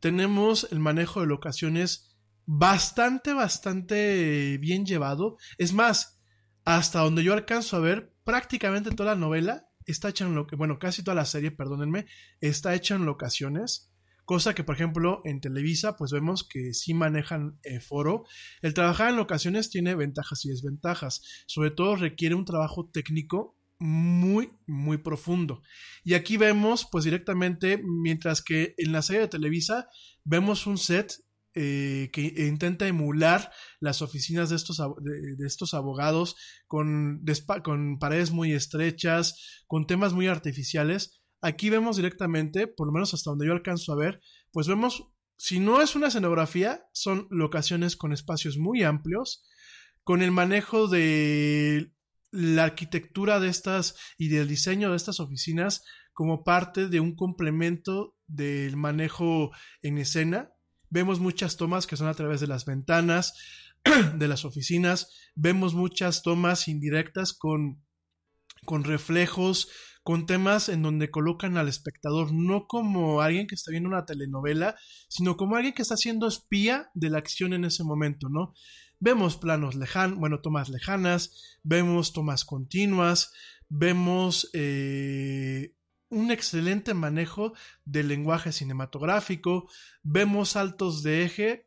Tenemos el manejo de locaciones bastante, bastante bien llevado. Es más, hasta donde yo alcanzo a ver, prácticamente toda la novela está hecha en lo bueno, casi toda la serie, perdónenme, está hecha en locaciones. Cosa que, por ejemplo, en Televisa, pues vemos que sí manejan eh, foro. El trabajar en locaciones tiene ventajas y desventajas. Sobre todo requiere un trabajo técnico muy, muy profundo. Y aquí vemos, pues directamente, mientras que en la serie de Televisa vemos un set eh, que intenta emular las oficinas de estos, de, estos abogados con, con paredes muy estrechas, con temas muy artificiales. Aquí vemos directamente, por lo menos hasta donde yo alcanzo a ver, pues vemos, si no es una escenografía, son locaciones con espacios muy amplios, con el manejo de la arquitectura de estas y del diseño de estas oficinas como parte de un complemento del manejo en escena. Vemos muchas tomas que son a través de las ventanas (clears throat) de las oficinas, vemos muchas tomas indirectas con, con reflejos, con temas en donde colocan al espectador no como alguien que está viendo una telenovela, sino como alguien que está siendo espía de la acción en ese momento, ¿no? Vemos planos lejanos, bueno, tomas lejanas, vemos tomas continuas, vemos eh, un excelente manejo del lenguaje cinematográfico, vemos saltos de eje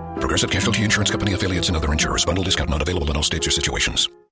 Progressive Casualty Insurance Company affiliates and other insurers. Bundle discount not available in all states or situations.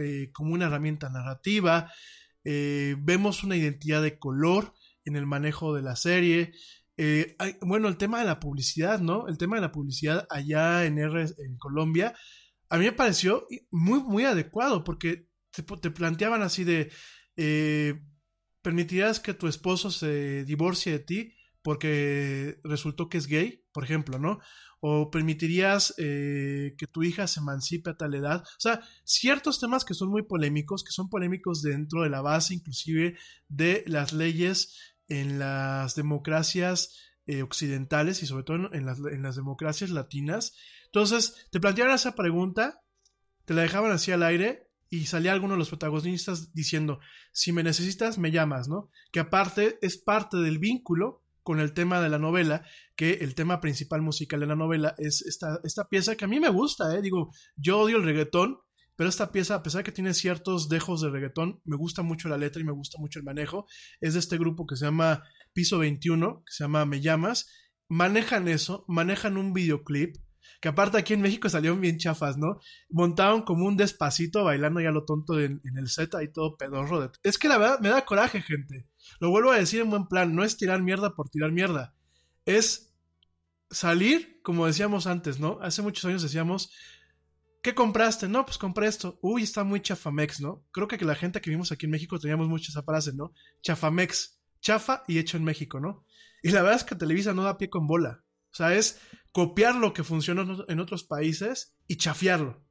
Eh, como una herramienta narrativa. Eh, vemos una identidad de color en el manejo de la serie. Eh, bueno, el tema de la publicidad, ¿no? El tema de la publicidad allá en, R, en Colombia, a mí me pareció muy, muy adecuado porque te, te planteaban así de, ¿permitirás que tu esposo se divorcie de ti porque resultó que es gay, por ejemplo, ¿no? O permitirías eh, que tu hija se emancipe a tal edad. O sea, ciertos temas que son muy polémicos, que son polémicos dentro de la base inclusive de las leyes en las democracias eh, occidentales y sobre todo en las, en las, democracias latinas. Entonces, te planteaban esa pregunta, te la dejaban así al aire y salía alguno de los protagonistas diciendo, si me necesitas, me llamas, ¿no? Que aparte es parte del vínculo con el tema de la novela, que el tema principal musical de la novela es esta, esta pieza que a mí me gusta, ¿eh? digo, yo odio el reggaetón, pero esta pieza, a pesar de que tiene ciertos dejos de reggaetón, me gusta mucho la letra y me gusta mucho el manejo, es de este grupo que se llama Piso 21, que se llama Me Llamas, manejan eso, manejan un videoclip, que aparte aquí en México salieron bien chafas, ¿no? Montaron como un despacito bailando ya lo tonto en, el set y todo pedorro. Es que la verdad me da coraje, gente. Lo vuelvo a decir en buen plan, no es tirar mierda por tirar mierda. Es salir, como decíamos antes, ¿no? Hace muchos años decíamos, ¿qué compraste? No, pues compré esto. Uy, está muy chafamex, ¿no? Creo que la gente que vimos aquí en México teníamos mucho esa frase, ¿no? Chafamex, chafa y hecho en México, ¿no? Y la verdad es que Televisa no da pie con bola. O sea, es copiar lo que funciona en otros países y chafiarlo.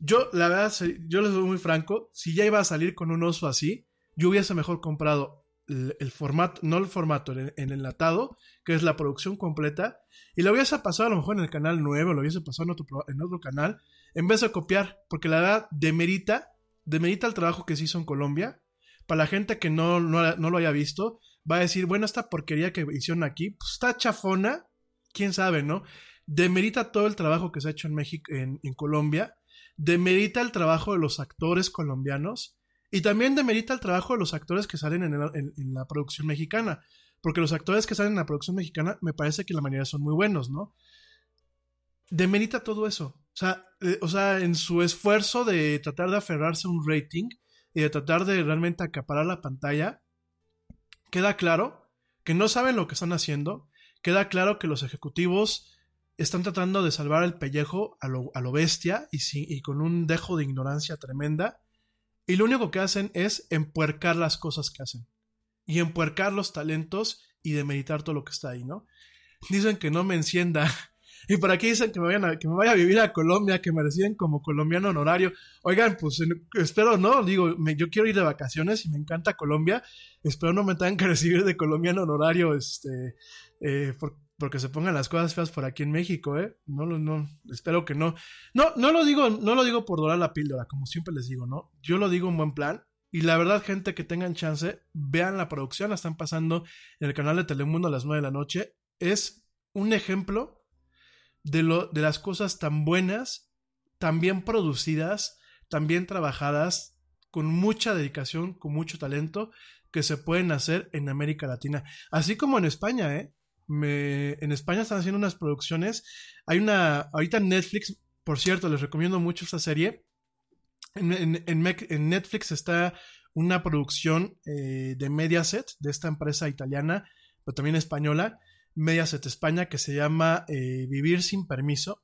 Yo, la verdad, yo les doy muy franco, si ya iba a salir con un oso así, yo hubiese mejor comprado el, el formato, no el formato, en, en enlatado, que es la producción completa, y lo hubiese pasado a lo mejor en el canal 9, o lo hubiese pasado en otro, en otro canal, en vez de copiar, porque la verdad demerita, demerita el trabajo que se hizo en Colombia. Para la gente que no, no, no lo haya visto, va a decir, bueno, esta porquería que hicieron aquí, pues está chafona, quién sabe, ¿no? Demerita todo el trabajo que se ha hecho en México, en Colombia, demerita el trabajo de los actores colombianos y también demerita el trabajo de los actores que salen en, la producción mexicana, porque los actores que salen en la producción mexicana me parece que la mayoría son muy buenos, ¿no? Demerita todo eso. O sea, eh, o sea, en su esfuerzo de tratar de aferrarse a un rating y de tratar de realmente acaparar la pantalla, queda claro que no saben lo que están haciendo, queda claro que los ejecutivos están tratando de salvar el pellejo a lo, a lo bestia y, y con un dejo de ignorancia tremenda, y lo único que hacen es empuercar las cosas que hacen, y empuercar los talentos y demeritar todo lo que está ahí, ¿no? Dicen que no me encienda. (laughs) Y por aquí dicen que me, vayan a- que me vaya a vivir a Colombia, que me reciben como colombiano honorario. Oigan, pues espero no, digo, me- yo quiero ir de vacaciones y me encanta Colombia. Espero no me tengan que (laughs) recibir de colombiano honorario, este, eh, porque se pongan las cosas feas por aquí en México, ¿eh? No, no, espero que no. No, no lo digo, no lo digo por dorar la píldora, como siempre les digo, ¿no? Yo lo digo en buen plan. Y la verdad, gente que tengan chance, vean la producción, la están pasando en el canal de Telemundo a las 9 de la noche. Es un ejemplo de, lo, de las cosas tan buenas, tan bien producidas, tan bien trabajadas, con mucha dedicación, con mucho talento, que se pueden hacer en América Latina. Así como en España, ¿eh? En España están haciendo unas producciones. Hay una, ahorita en Netflix, por cierto, les recomiendo mucho esta serie. En Netflix está una producción eh, de Mediaset, de esta empresa italiana, pero también española, Mediaset España, que se llama eh, Vivir sin permiso.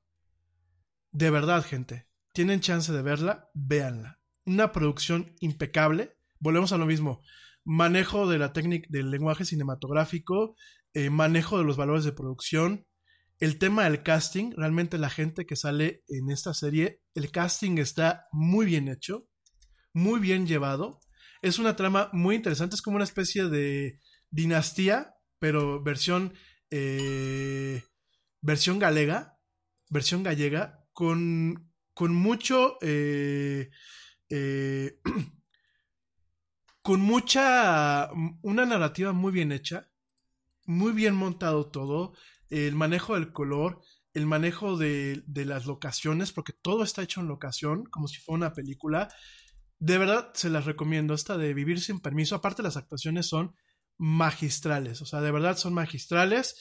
De verdad, gente, tienen chance de verla, véanla. Una producción impecable. Volvemos a lo mismo. Manejo de la técnica del lenguaje cinematográfico, eh, manejo de los valores de producción, el tema del casting, realmente la gente que sale en esta serie, el casting está muy bien hecho, muy bien llevado. Es una trama muy interesante, es como una especie de dinastía, pero versión eh, versión galega, versión gallega, con, con mucho eh, (clears throat) con mucha una narrativa muy bien hecha, muy bien montado todo, el manejo del color, el manejo de, de las locaciones, porque todo está hecho en locación, como si fuera una película. De verdad se las recomiendo. Esta de Vivir sin permiso. Aparte, las actuaciones son magistrales. O sea, de verdad son magistrales.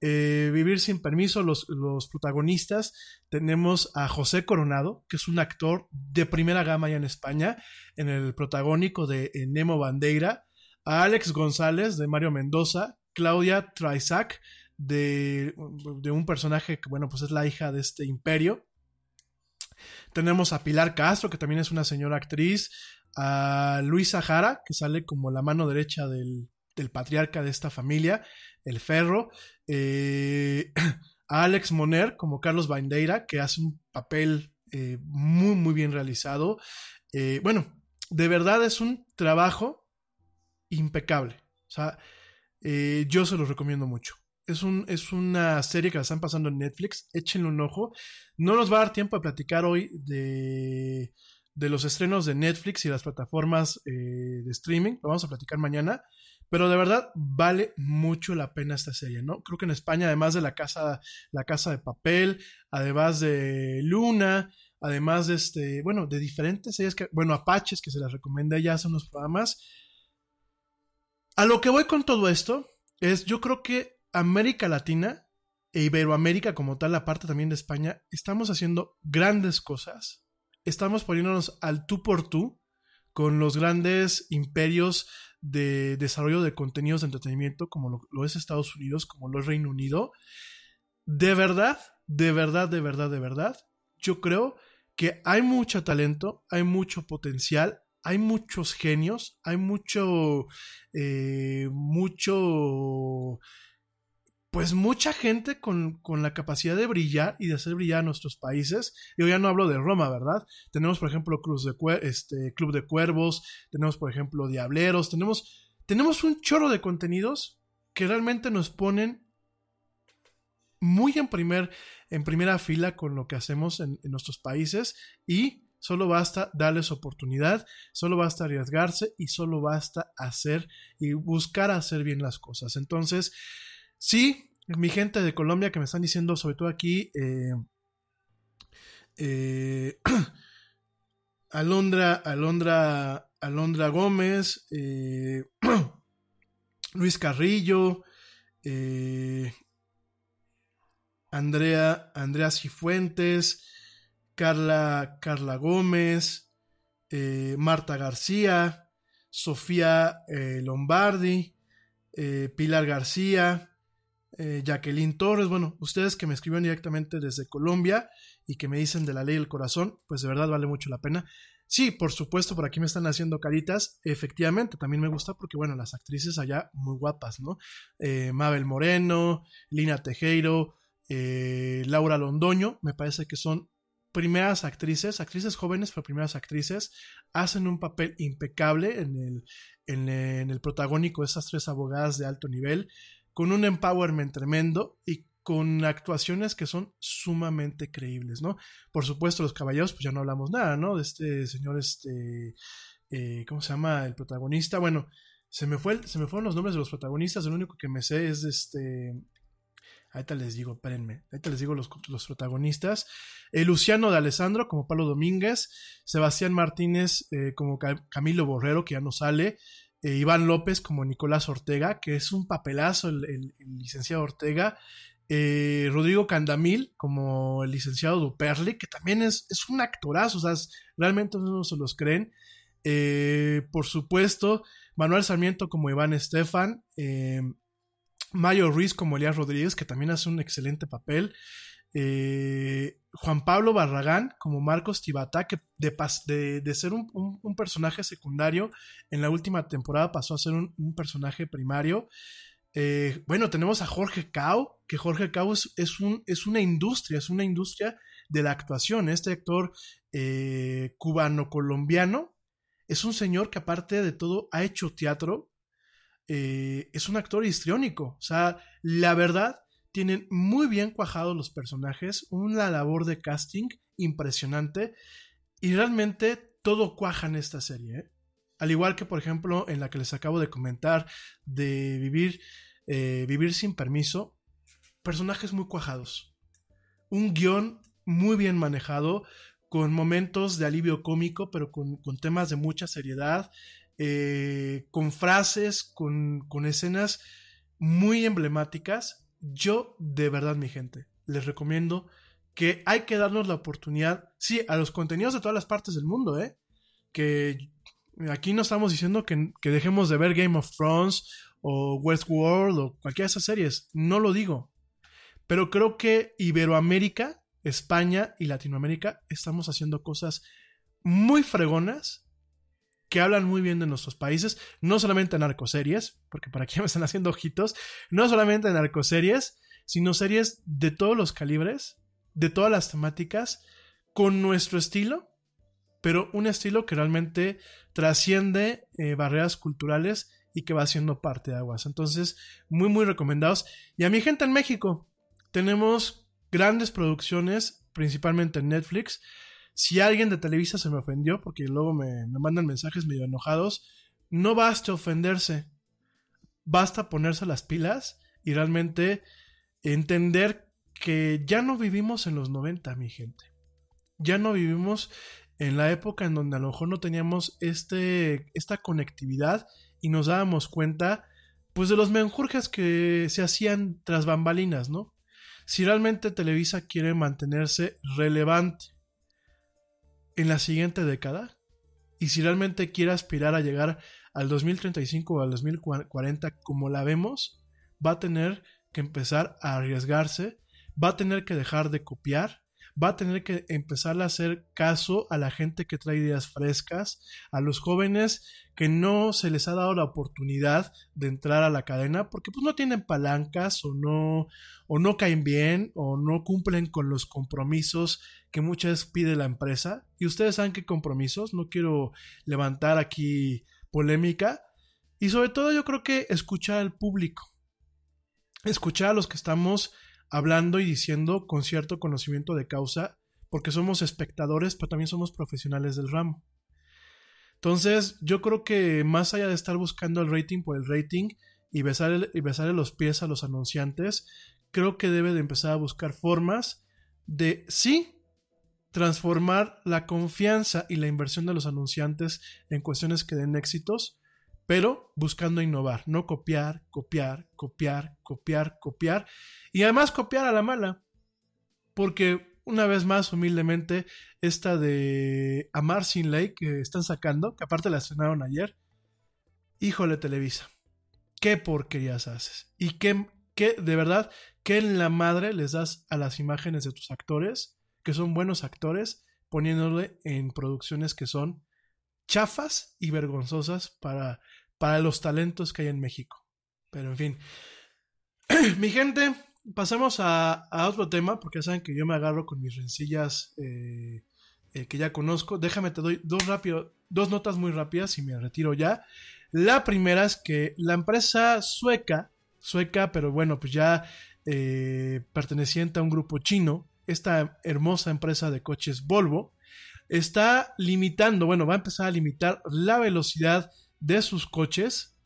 Eh, Vivir sin permiso, los, los protagonistas. Tenemos a José Coronado, que es un actor de primera gama ya en España, en el protagónico de eh, Nemo Bandeira. A Alex González, de Mario Mendoza. Claudia Traisac, de, de un personaje que, bueno, pues es la hija de este imperio. Tenemos a Pilar Castro, que también es una señora actriz, a Luisa Jara, que sale como la mano derecha del, del patriarca de esta familia, el Ferro, eh, (clears throat) a Alex Moner como Carlos Bandeira, que hace un papel eh, muy, muy bien realizado. Eh, bueno, de verdad es un trabajo impecable. O sea, eh, yo se los recomiendo mucho. Es, un, es una serie que la están pasando en Netflix. Échenle un ojo. No nos va a dar tiempo de platicar hoy de, de los estrenos de Netflix y las plataformas eh, de streaming. Lo vamos a platicar mañana. Pero de verdad vale mucho la pena esta serie, ¿no? Creo que en España, además de la casa, la casa de papel, además de Luna, además de este, bueno, de diferentes series que, bueno, Apaches, que se las recomendé ya hace unos programas. A lo que voy con todo esto es, yo creo que América Latina e Iberoamérica como tal, la parte también de España, estamos haciendo grandes cosas. Estamos poniéndonos al tú por tú con los grandes imperios de desarrollo de contenidos de entretenimiento como lo, lo, es Estados Unidos, como lo es Reino Unido. De verdad, de verdad, de verdad, de verdad, yo creo que hay mucho talento, hay mucho potencial, hay muchos genios, hay mucho, eh, mucho pues mucha gente con, con, la capacidad de brillar y de hacer brillar a nuestros países. Yo ya no hablo de Roma, ¿verdad? Tenemos, por ejemplo, Cruz de este, Club de Cuervos, tenemos, por ejemplo, Diableros, tenemos, tenemos un chorro de contenidos que realmente nos ponen muy en, primer, en primera fila con lo que hacemos en, en nuestros países y solo basta darles oportunidad, solo basta arriesgarse y solo basta hacer y buscar hacer bien las cosas. Entonces, Sí, mi gente de Colombia que me están diciendo, sobre todo aquí, eh, eh, (clears throat) Alondra, Alondra, Alondra Gómez, eh, (clears throat) Luis Carrillo, Andrea, Andrea Cifuentes, Carla, Carla Gómez, Marta García, Sofía Lombardi, Pilar García, eh, Jacqueline Torres, bueno, ustedes que me escribieron directamente desde Colombia y que me dicen de la ley del corazón, pues de verdad vale mucho la pena. Sí, por supuesto, por aquí me están haciendo caritas. Efectivamente, también me gusta porque, bueno, las actrices allá muy guapas, ¿no? Eh, Mabel Moreno, Lina Tejero, eh, Laura Londoño, me parece que son primeras actrices, actrices jóvenes, pero primeras actrices, hacen un papel impecable en el, en, en el protagónico de esas tres abogadas de alto nivel con un empowerment tremendo y con actuaciones que son sumamente creíbles, ¿no? Por supuesto, los caballeros, pues ya no hablamos nada, ¿no? De este señor, este, eh, ¿cómo se llama? El protagonista, bueno, se me, fue, se me fueron los nombres de los protagonistas, el único que me sé es este, ahorita les digo, espérenme, ahorita les digo los, los protagonistas, eh, Luciano de Alessandro como Pablo Domínguez, Sebastián Martínez eh, como Camilo Borrero, que ya no sale, eh, Iván López como Nicolás Ortega, que es un papelazo el, licenciado Ortega, Rodrigo Candamil como el licenciado Duperli, que también es, es un actorazo, o sea, realmente no se los creen. Por supuesto, Manuel Sarmiento como Iván Estefan, Mayo Ruiz como Elías Rodríguez, que también hace un excelente papel. Eh, Juan Pablo Barragán como Marcos Tibata, que de, de, ser un, personaje secundario, en la última temporada pasó a ser un, personaje primario. Eh, bueno, tenemos a Jorge Cao, que Jorge Cao es, un, es, una industria, es una industria de la actuación. Este actor eh, cubano-colombiano es un señor que aparte de todo ha hecho teatro, es un actor histriónico. O sea, la verdad, tienen muy bien cuajados los personajes, una labor de casting impresionante y realmente todo cuaja en esta serie. ¿eh? Al igual que por ejemplo en la que les acabo de comentar de vivir, eh, vivir sin permiso, personajes muy cuajados. Un guion muy bien manejado, con momentos de alivio cómico, pero con, temas de mucha seriedad, eh, con frases, con, con escenas muy emblemáticas yo de verdad, mi gente, les recomiendo que hay que darnos la oportunidad, sí, a los contenidos de todas las partes del mundo, ¿eh? Que aquí no estamos diciendo que, dejemos de ver Game of Thrones o Westworld o cualquiera de esas series, no lo digo. Pero creo que Iberoamérica, España y Latinoamérica estamos haciendo cosas muy fregonas que hablan muy bien de nuestros países, no solamente en narcoseries, porque por aquí (laughs) me están haciendo ojitos, no solamente en narcoseries, sino series de todos los calibres, de todas las temáticas, con nuestro estilo, pero un estilo que realmente trasciende eh, barreras culturales y que va siendo parte de aguas. Entonces, muy, muy recomendados. Y a mi gente en México, tenemos grandes producciones, principalmente en Netflix, si alguien de Televisa se me ofendió, porque luego me, mandan mensajes medio enojados, no basta ofenderse, basta ponerse las pilas y realmente entender que ya no vivimos en los 90, mi gente. Ya no vivimos en la época en donde a lo mejor no teníamos este, esta conectividad y nos dábamos cuenta pues de los menjurjes que se hacían tras bambalinas, ¿no? Si realmente Televisa quiere mantenerse relevante en la siguiente década y si realmente quiere aspirar a llegar al 2035 o al 2040 como la vemos, va a tener que empezar a arriesgarse, va a tener que dejar de copiar, va a tener que empezar a hacer caso a la gente que trae ideas frescas, a los jóvenes que no se les ha dado la oportunidad de entrar a la cadena porque pues no tienen palancas o no o no caen bien o no cumplen con los compromisos que muchas veces pide la empresa. Y ustedes saben qué compromisos, no quiero levantar aquí polémica. Y sobre todo yo creo que escuchar al público escuchar a los que estamos hablando y diciendo con cierto conocimiento de causa, porque somos espectadores, pero también somos profesionales del ramo. Entonces, yo creo que más allá de estar buscando el rating por el rating y besarle, y besarle los pies a los anunciantes, creo que debe de empezar a buscar formas de, sí, transformar la confianza y la inversión de los anunciantes en cuestiones que den éxitos, pero buscando innovar, no copiar, copiar, copiar, copiar, copiar y además copiar a la mala. Porque una vez más, humildemente, esta de Amar sin ley que están sacando, que aparte la estrenaron ayer, híjole Televisa, qué porquerías haces. Y qué, qué, de verdad, qué en la madre les das a las imágenes de tus actores, que son buenos actores, poniéndole en producciones que son chafas y vergonzosas para, para los talentos que hay en México. Pero en fin. (clears throat) Mi gente, pasemos a, otro tema, porque ya saben que yo me agarro con mis rencillas eh, eh, que ya conozco. Déjame, te doy dos, rápido, dos notas muy rápidas y me retiro ya. La primera es que la empresa sueca, sueca, pero bueno, pues ya eh, perteneciente a un grupo chino, esta hermosa empresa de coches Volvo, está limitando, bueno, va a empezar a limitar la velocidad de sus coches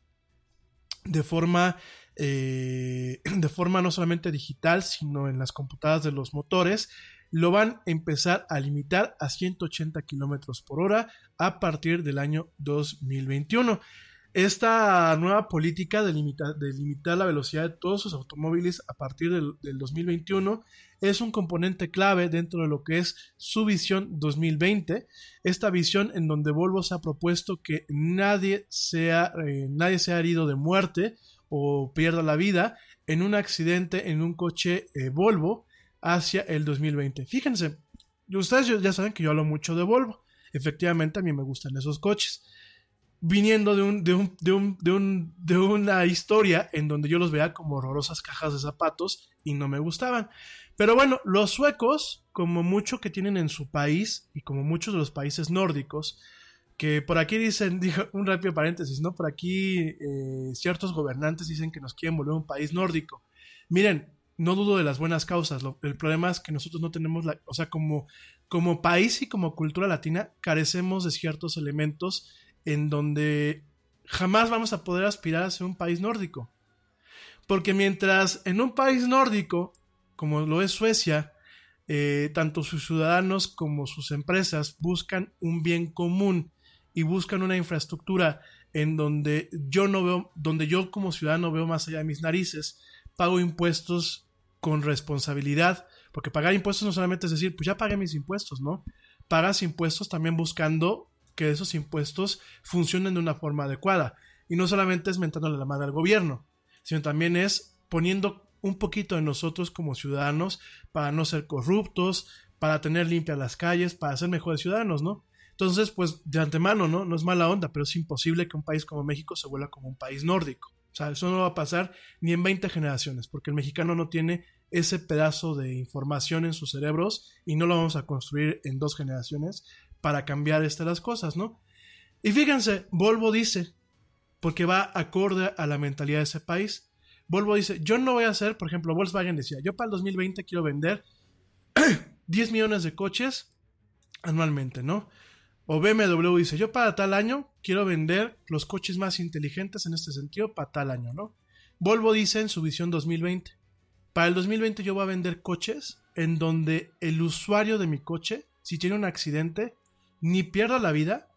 de forma, eh, (clears throat) de forma no solamente digital, sino en las computadoras de los motores, lo van a empezar a limitar a 180 kilómetros por hora a partir del año 2021. Esta nueva política de, de, limitar la velocidad de todos sus automóviles a partir del 2021 es un componente clave dentro de lo que es su visión 2020. Esta visión en donde Volvo se ha propuesto que nadie sea, eh, nadie sea herido de muerte o pierda la vida en un accidente en un coche eh, Volvo hacia el 2020. Fíjense, ustedes ya saben que yo hablo mucho de Volvo. Efectivamente, a mí me gustan esos coches viniendo de, un, de, un, de, un, de, un, de una historia en donde yo los veía como horrorosas cajas de zapatos y no me gustaban. Pero bueno, los suecos, como mucho que tienen en su país y como muchos de los países nórdicos, que por aquí dicen, (laughs) dijo un rápido paréntesis, ¿no? Por aquí eh, ciertos gobernantes dicen que nos quieren volver un país nórdico. Miren, no dudo de las buenas causas, el problema es que nosotros no tenemos la, o sea, como, como país y como cultura latina carecemos de ciertos elementos en donde jamás vamos a poder aspirar a ser un país nórdico. Porque mientras en un país nórdico, como lo es Suecia, eh, tanto sus ciudadanos como sus empresas buscan un bien común y buscan una infraestructura en donde yo no veo, donde yo como ciudadano veo más allá de mis narices, pago impuestos con responsabilidad, porque pagar impuestos no solamente es decir, pues ya pagué mis impuestos, ¿no? Pagas impuestos también buscando que esos impuestos funcionen de una forma adecuada. Y no solamente es mentándole la madre al gobierno, sino también es poniendo un poquito de nosotros como ciudadanos para no ser corruptos, para tener limpias las calles, para ser mejores ciudadanos, ¿no? Entonces, pues de antemano, ¿no? No es mala onda, pero es imposible que un país como México se vuelva como un país nórdico. O sea, eso no va a pasar ni en 20 generaciones, porque el mexicano no tiene ese pedazo de información en sus cerebros y no lo vamos a construir en dos generaciones para cambiar estas las cosas, ¿no? Y fíjense, Volvo dice, porque va acorde a la mentalidad de ese país, Volvo dice, yo no voy a hacer, por ejemplo, Volkswagen decía, yo para el 2020 quiero vender (clears throat) 10 millones de coches anualmente, ¿no? O BMW dice, yo para tal año quiero vender los coches más inteligentes en este sentido para tal año, ¿no? Volvo dice en su visión 2020, para el 2020 yo voy a vender coches en donde el usuario de mi coche, si tiene un accidente, ni pierda la vida,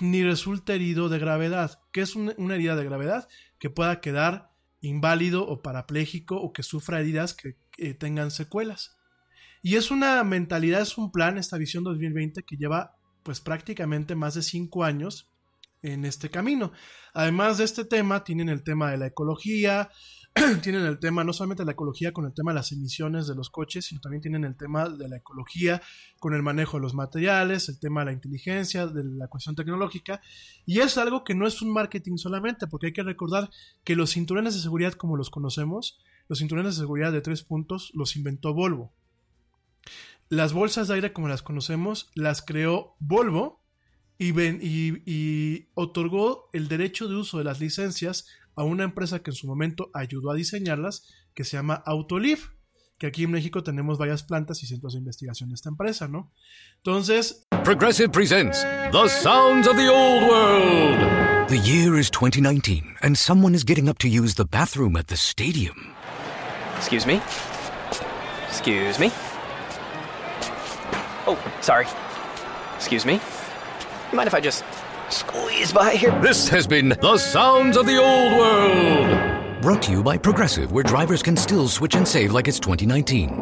ni resulte herido de gravedad. que es una herida de gravedad? Que pueda quedar inválido o parapléjico o que sufra heridas que, tengan secuelas. Y es una mentalidad, es un plan, esta visión 2020 que lleva pues prácticamente más de cinco años en este camino. Además de este tema, tienen el tema de la ecología, (clears throat) tienen el tema no solamente de la ecología con el tema de las emisiones de los coches, sino también tienen el tema de la ecología con el manejo de los materiales, el tema de la inteligencia, de la cuestión tecnológica. Y es algo que no es un marketing solamente, porque hay que recordar que los cinturones de seguridad como los conocemos, los cinturones de seguridad de tres puntos los inventó Volvo. Las bolsas de aire como las conocemos las creó Volvo y, y otorgó el derecho de uso de las licencias a una empresa que en su momento ayudó a diseñarlas, que se llama Autoliv, que aquí en México tenemos varias plantas y centros de investigación de esta empresa, ¿no? Entonces... Progressive presents The Sounds of the Old World. The year is 2019, and someone is getting up to use the bathroom at the stadium. Excuse me? Excuse me? Oh, sorry. Excuse me? Mind if I just squeeze by here? This has been The Sounds of the Old World. Brought to you by Progressive, where drivers can still switch and save like it's 2019.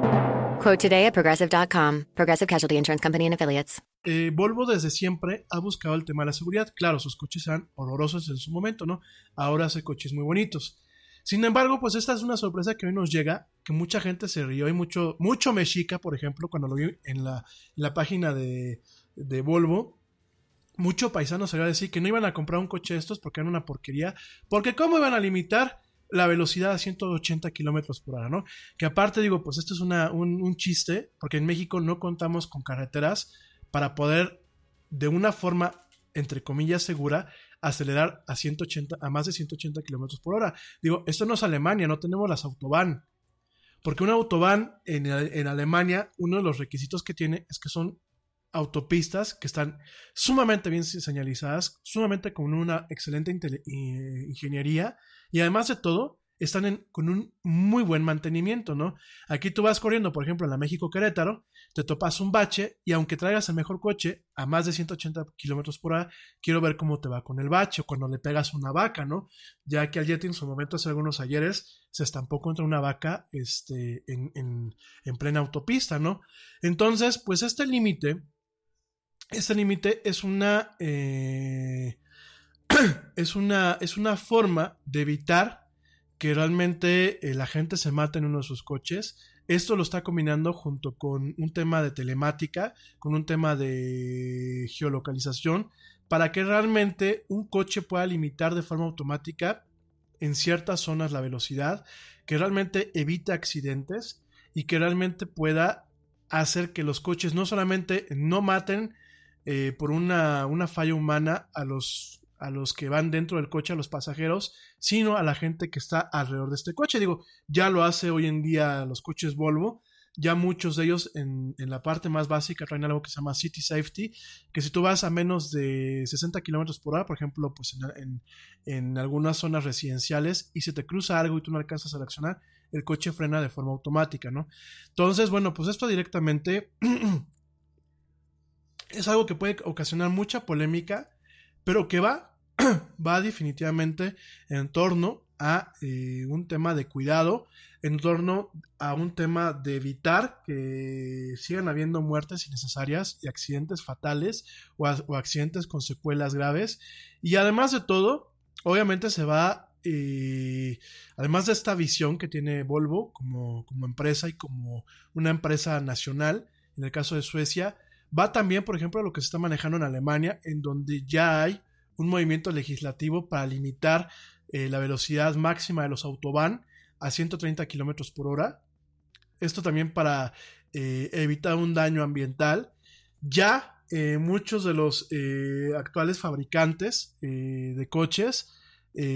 Quote today at progressive.com. Progressive Casualty Insurance Company and Affiliates. Eh, Volvo desde siempre ha buscado el tema de la seguridad. Claro, sus coches eran horrorosos en su momento, ¿no? Ahora hace coches muy bonitos. Sin embargo, pues esta es una sorpresa que hoy nos llega, que mucha gente se rió y mucho, mucho mexica, por ejemplo, cuando lo vi en la, en la página de, de Volvo, mucho paisano iba a decir que no iban a comprar un coche de estos porque eran una porquería, porque cómo iban a limitar la velocidad a 180 kilómetros por hora, ¿no? Que aparte digo, pues esto es una, un, un chiste, porque en México no contamos con carreteras para poder, de una forma, entre comillas, segura, acelerar a 180, a más de 180 kilómetros por hora. Digo, esto no es Alemania, no tenemos las autobahn. Porque una autobahn en, en Alemania, uno de los requisitos que tiene es que son autopistas que están sumamente bien señalizadas, sumamente con una excelente ingeniería y además de todo están en, con un muy buen mantenimiento, ¿no? Aquí tú vas corriendo, por ejemplo, en la México Querétaro, te topas un bache y aunque traigas el mejor coche a más de 180 kilómetros por hora, quiero ver cómo te va con el bache o cuando le pegas una vaca, ¿no? Ya que al Yeti en su momento hace algunos ayeres se estampó contra una vaca este, en, en, en plena autopista, ¿no? Entonces, pues este límite este límite es una, eh, (clears throat) es una es una forma de evitar que realmente eh, la gente se mate en uno de sus coches. Esto lo está combinando junto con un tema de telemática, con un tema de geolocalización, para que realmente un coche pueda limitar de forma automática en ciertas zonas la velocidad, que realmente evite accidentes y que realmente pueda hacer que los coches no solamente no maten, eh, por una, una, falla humana a los, a los que van dentro del coche, a los pasajeros, sino a la gente que está alrededor de este coche. Digo, ya lo hace hoy en día los coches Volvo. Ya muchos de ellos en, en la parte más básica traen algo que se llama City Safety, que si tú vas a menos de 60 kilómetros por hora, por ejemplo, pues en, en, algunas zonas residenciales y se te cruza algo y tú no alcanzas a reaccionar, el coche frena de forma automática, ¿no? Entonces, bueno, pues esto directamente (clears throat) es algo que puede ocasionar mucha polémica, pero que va, (clears throat) va definitivamente en torno a eh, un tema de cuidado, en torno a un tema de evitar que sigan habiendo muertes innecesarias y accidentes fatales o, accidentes con secuelas graves. Y además de todo, obviamente se va, eh, además de esta visión que tiene Volvo como, como empresa y como una empresa nacional, en el caso de Suecia, Va también, por ejemplo, a lo que se está manejando en Alemania, en donde ya hay un movimiento legislativo para limitar eh, la velocidad máxima de los autobahn a 130 kilómetros por hora. Esto también para eh, evitar un daño ambiental. Ya eh, muchos de los actuales fabricantes de coches,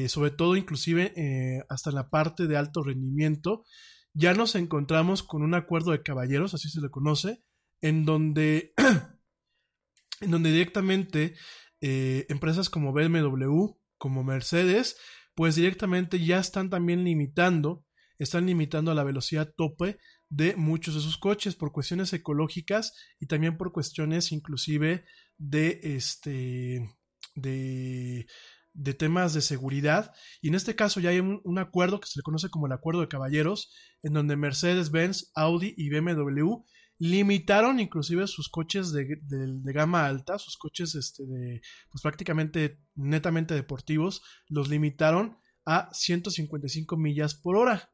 sobre todo inclusive hasta la parte de alto rendimiento, ya nos encontramos con un acuerdo de caballeros, así se le conoce, en donde, (clears throat) en donde directamente eh, empresas como BMW, como Mercedes, pues directamente ya están también limitando, están limitando la velocidad tope de muchos de sus coches por cuestiones ecológicas y también por cuestiones inclusive de este de, de temas de seguridad. Y en este caso ya hay un, un, acuerdo que se le conoce como el acuerdo de caballeros en donde Mercedes-Benz, Audi y BMW limitaron inclusive sus coches de, de- gama alta, sus coches este, de, pues prácticamente netamente deportivos, los limitaron a 155 millas por hora.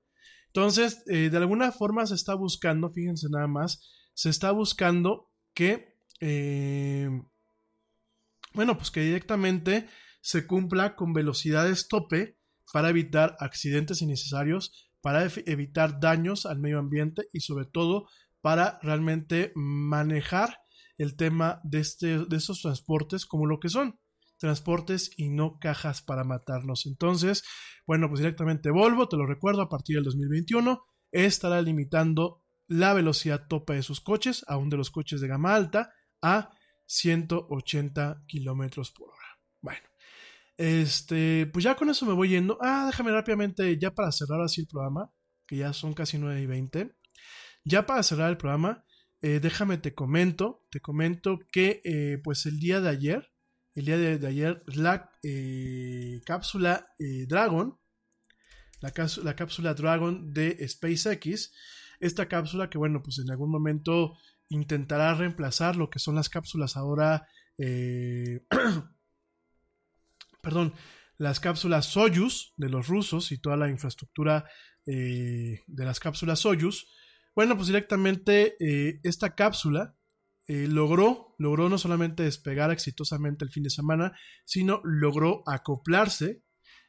Entonces, eh, de alguna forma se está buscando, fíjense nada más, se está buscando que, eh, bueno, pues que directamente se cumpla con velocidades tope para evitar accidentes innecesarios, para ev- evitar daños al medio ambiente y sobre todo para realmente manejar el tema de, este, de estos transportes como lo que son transportes y no cajas para matarnos. Entonces, bueno, pues directamente Volvo, te lo recuerdo, a partir del 2021 estará limitando la velocidad tope de sus coches, aún de los coches de gama alta, a 180 kilómetros por hora. Bueno, este, pues ya con eso me voy yendo. Ah, déjame rápidamente, ya para cerrar así el programa, que ya son casi 9 y 20. Ya para cerrar el programa, eh, déjame te comento, te comento que eh, pues el día de ayer, el día de, ayer, la eh, cápsula Dragon, la, la cápsula Dragon de SpaceX, esta cápsula que bueno, pues en algún momento intentará reemplazar lo que son las cápsulas ahora, (clears throat) perdón, las cápsulas Soyuz de los rusos y toda la infraestructura de las cápsulas Soyuz. Bueno, pues directamente eh, esta cápsula eh, logró, logró no solamente despegar exitosamente el fin de semana, sino logró acoplarse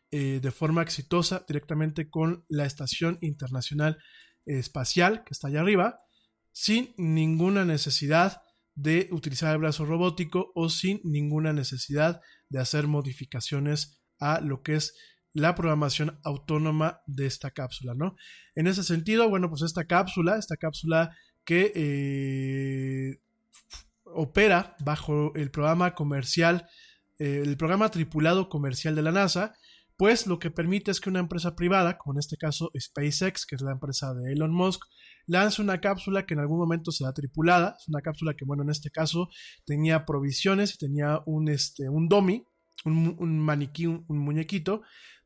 eh, de forma exitosa directamente con la Estación Internacional Espacial que está allá arriba, sin ninguna necesidad de utilizar el brazo robótico o sin ninguna necesidad de hacer modificaciones a lo que es la programación autónoma de esta cápsula, ¿no? En ese sentido, bueno, pues esta cápsula, esta cápsula que eh, opera bajo el programa comercial, eh, el programa tripulado comercial de la NASA, pues lo que permite es que una empresa privada, como en este caso SpaceX, que es la empresa de Elon Musk, lance una cápsula que en algún momento será tripulada. Es una cápsula que, bueno, en este caso tenía provisiones y tenía un, este, un dummy, un, maniquí, un muñequito,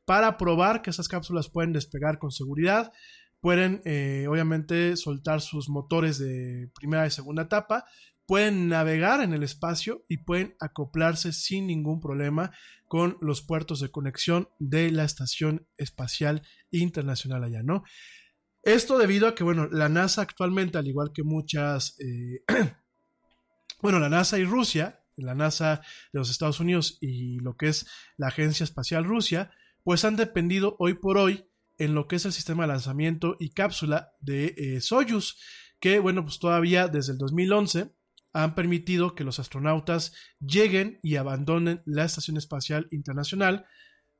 para probar que esas cápsulas pueden despegar con seguridad, pueden eh, obviamente soltar sus motores de primera y segunda etapa, pueden navegar en el espacio y pueden acoplarse sin ningún problema con los puertos de conexión de la Estación Espacial Internacional allá, ¿no? Esto debido a que, bueno, la NASA actualmente, al igual que muchas, eh, (clears throat) bueno, la NASA y Rusia, la NASA de los Estados Unidos y lo que es la Agencia Espacial Rusia, pues han dependido hoy por hoy en lo que es el sistema de lanzamiento y cápsula de eh, Soyuz, que bueno, pues todavía desde el 2011 han permitido que los astronautas lleguen y abandonen la Estación Espacial Internacional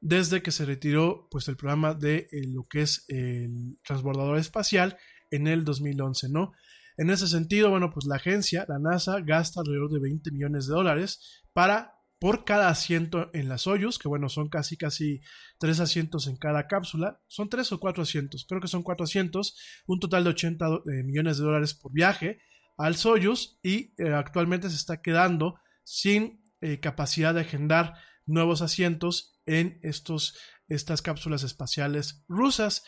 desde que se retiró pues el programa de eh, lo que es el transbordador espacial en el 2011, ¿no? En ese sentido, bueno, pues la agencia, la NASA, gasta alrededor de 20 millones de dólares para por cada asiento en las Soyuz, que bueno, son casi casi tres asientos en cada cápsula, son tres o cuatro asientos, creo que son cuatro asientos, un total de 80 do- eh, millones de dólares por viaje al Soyuz y eh, actualmente se está quedando sin eh, capacidad de agendar nuevos asientos en estos, estas cápsulas espaciales rusas.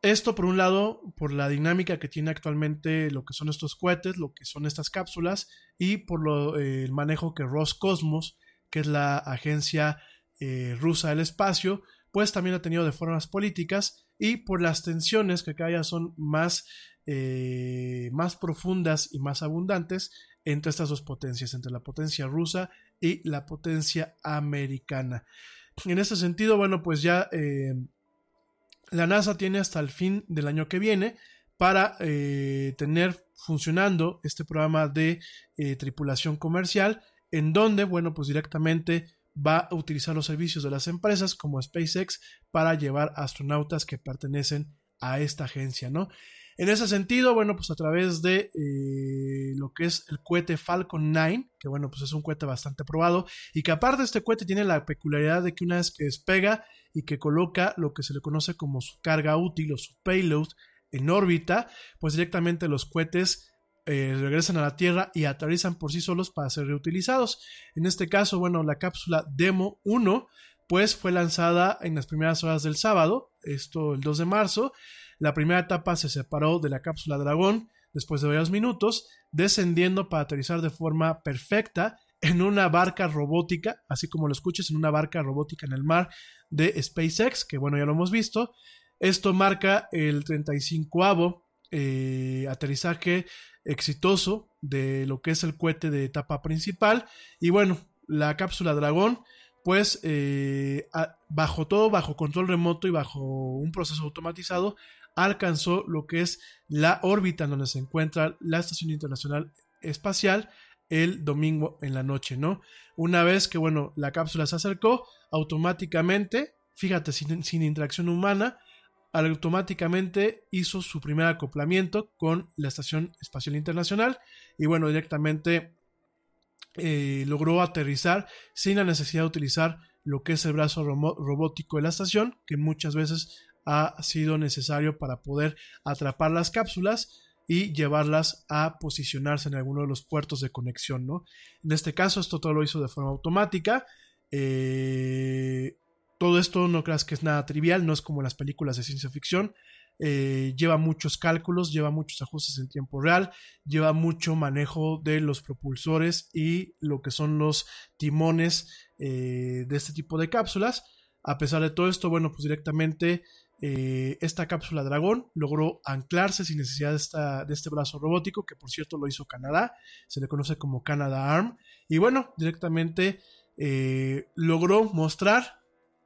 Esto por un lado, por la dinámica que tiene actualmente lo que son estos cohetes, lo que son estas cápsulas y por lo, el manejo que Roscosmos, que es la agencia eh, rusa del espacio, pues también ha tenido de formas políticas y por las tensiones que cada día son más, eh, más profundas y más abundantes entre estas dos potencias, entre la potencia rusa y la potencia americana. En este sentido, bueno, pues ya eh, la NASA tiene hasta el fin del año que viene para tener funcionando este programa de tripulación comercial, en donde, bueno, pues directamente va a utilizar los servicios de las empresas como SpaceX para llevar astronautas que pertenecen a esta agencia, ¿no? En ese sentido, bueno, pues a través de eh, lo que es el cohete Falcon 9, que bueno, pues es un cohete bastante probado, y que aparte este cohete tiene la peculiaridad de que una vez que despega y que coloca lo que se le conoce como su carga útil o su payload en órbita, pues directamente los cohetes eh, regresan a la Tierra y aterrizan por sí solos para ser reutilizados. En este caso, bueno, la cápsula Demo 1, pues fue lanzada en las primeras horas del sábado, esto el 2 de marzo. La primera etapa se separó de la cápsula Dragón después de varios minutos, descendiendo para aterrizar de forma perfecta en una barca robótica, así como lo escuches, en una barca robótica en el mar de SpaceX, que bueno, ya lo hemos visto. Esto marca el 35avo eh, aterrizaje exitoso de lo que es el cohete de etapa principal. Y bueno, la cápsula Dragón, pues eh, bajo todo, bajo control remoto y bajo un proceso automatizado, alcanzó lo que es la órbita en donde se encuentra la Estación Internacional Espacial el domingo en la noche, ¿no? Una vez que, bueno, la cápsula se acercó, automáticamente, fíjate, sin, sin interacción humana, automáticamente hizo su primer acoplamiento con la Estación Espacial Internacional y bueno, directamente eh, logró aterrizar sin la necesidad de utilizar lo que es el brazo robótico de la estación, que muchas veces ha sido necesario para poder atrapar las cápsulas y llevarlas a posicionarse en alguno de los puertos de conexión, ¿no? En este caso, esto todo lo hizo de forma automática. Eh, todo esto no creas que es nada trivial, no es como las películas de ciencia ficción. Eh, lleva muchos cálculos, lleva muchos ajustes en tiempo real, lleva mucho manejo de los propulsores y lo que son los timones eh, de este tipo de cápsulas. A pesar de todo esto, bueno, pues directamente eh, esta cápsula Dragón logró anclarse sin necesidad de, este brazo robótico, que por cierto lo hizo Canadá, se le conoce como Canada Arm, y bueno, directamente logró mostrar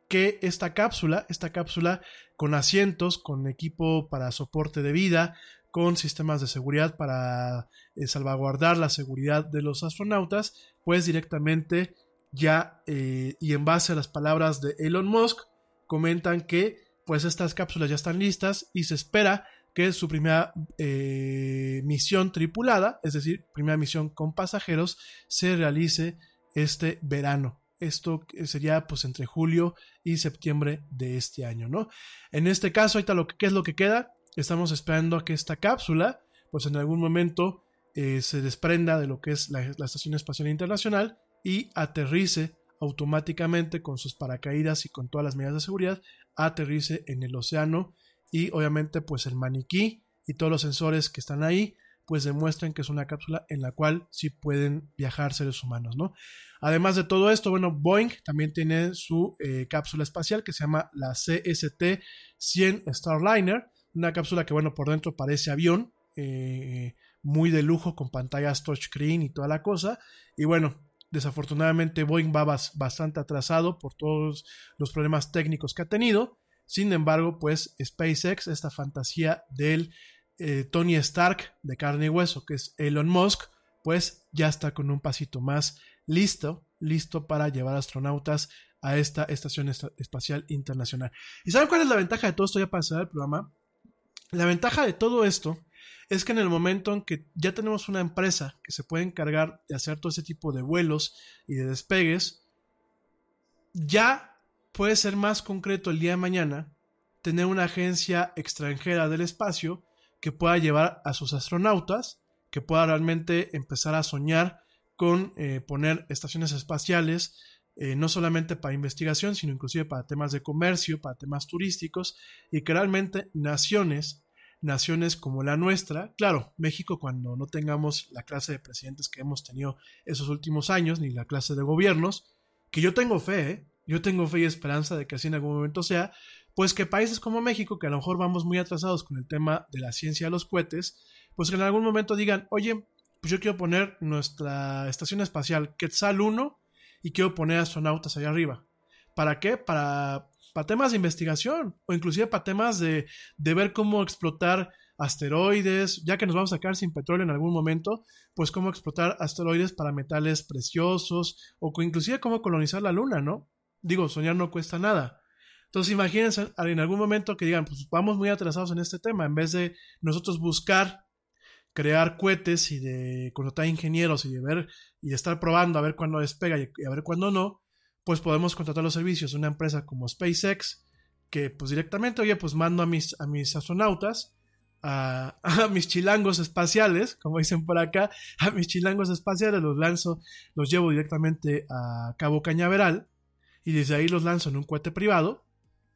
que esta cápsula, esta cápsula con asientos, con equipo para soporte de vida, con sistemas de seguridad para eh, salvaguardar la seguridad de los astronautas, pues directamente ya eh, y en base a las palabras de Elon Musk comentan que pues estas cápsulas ya están listas y se espera que su primera eh, misión tripulada, es decir, primera misión con pasajeros, se realice este verano. Esto sería pues entre julio y septiembre de este año, ¿no? En este caso, ahorita lo que, ¿qué es lo que queda? Estamos esperando a que esta cápsula, pues en algún momento eh, se desprenda de lo que es la, Estación Espacial Internacional y aterrice automáticamente con sus paracaídas y con todas las medidas de seguridad, aterrice en el océano y obviamente pues el maniquí y todos los sensores que están ahí pues demuestran que es una cápsula en la cual sí pueden viajar seres humanos, ¿no? Además de todo esto, bueno, Boeing también tiene su eh, cápsula espacial que se llama la CST-100 Starliner, una cápsula que, bueno, por dentro parece avión, eh, muy de lujo con pantallas touchscreen y toda la cosa, y bueno, desafortunadamente Boeing va bastante atrasado por todos los problemas técnicos que ha tenido, sin embargo, pues SpaceX, esta fantasía del eh, Tony Stark de carne y hueso, que es Elon Musk, pues ya está con un pasito más listo, listo para llevar astronautas a esta estación espacial internacional. ¿Y saben cuál es la ventaja de todo esto ya para cerrar el programa? La ventaja de todo esto es que en el momento en que ya tenemos una empresa que se puede encargar de hacer todo ese tipo de vuelos y de despegues, ya puede ser más concreto el día de mañana tener una agencia extranjera del espacio que pueda llevar a sus astronautas, que pueda realmente empezar a soñar con eh, poner estaciones espaciales, eh, no solamente para investigación, sino inclusive para temas de comercio, para temas turísticos, y que realmente naciones, naciones como la nuestra, claro, México cuando no tengamos la clase de presidentes que hemos tenido esos últimos años, ni la clase de gobiernos, que yo tengo fe, ¿eh? yo tengo fe y esperanza de que así en algún momento sea, pues que países como México, que a lo mejor vamos muy atrasados con el tema de la ciencia de los cohetes, pues que en algún momento digan, oye, pues yo quiero poner nuestra estación espacial Quetzal 1 y quiero poner astronautas allá arriba. ¿Para qué? Para, temas de investigación o inclusive para temas de, de ver cómo explotar asteroides, ya que nos vamos a quedar sin petróleo en algún momento, pues cómo explotar asteroides para metales preciosos o inclusive cómo colonizar la luna, ¿no? Digo, soñar no cuesta nada. Entonces imagínense en algún momento que digan, pues vamos muy atrasados en este tema, en vez de nosotros buscar crear cohetes y de contratar ingenieros y de ver y de estar probando a ver cuándo despega y a ver cuándo no, pues podemos contratar los servicios de una empresa como SpaceX que pues directamente, oye, pues mando a mis, a mis astronautas, a, (laughs) a, mis chilangos espaciales, como dicen por acá, a mis chilangos espaciales los lanzo, los llevo directamente a Cabo Cañaveral y desde ahí los lanzo en un cohete privado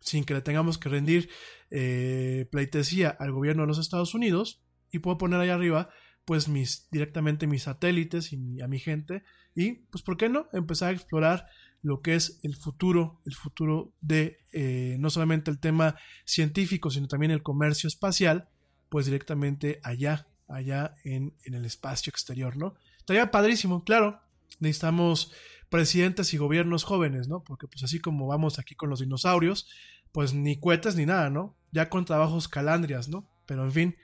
sin que le tengamos que rendir eh, pleitesía al gobierno de los Estados Unidos. y puedo poner ahí arriba pues mis directamente mis satélites y a mi gente y pues por qué no empezar a explorar lo que es el futuro el futuro de eh, no solamente el tema científico sino también el comercio espacial pues directamente allá allá en, en el espacio exterior no estaría padrísimo claro necesitamos presidentes y gobiernos jóvenes no porque pues así como vamos aquí con los dinosaurios pues ni cohetes ni nada no ya con trabajos calandrias no pero en fin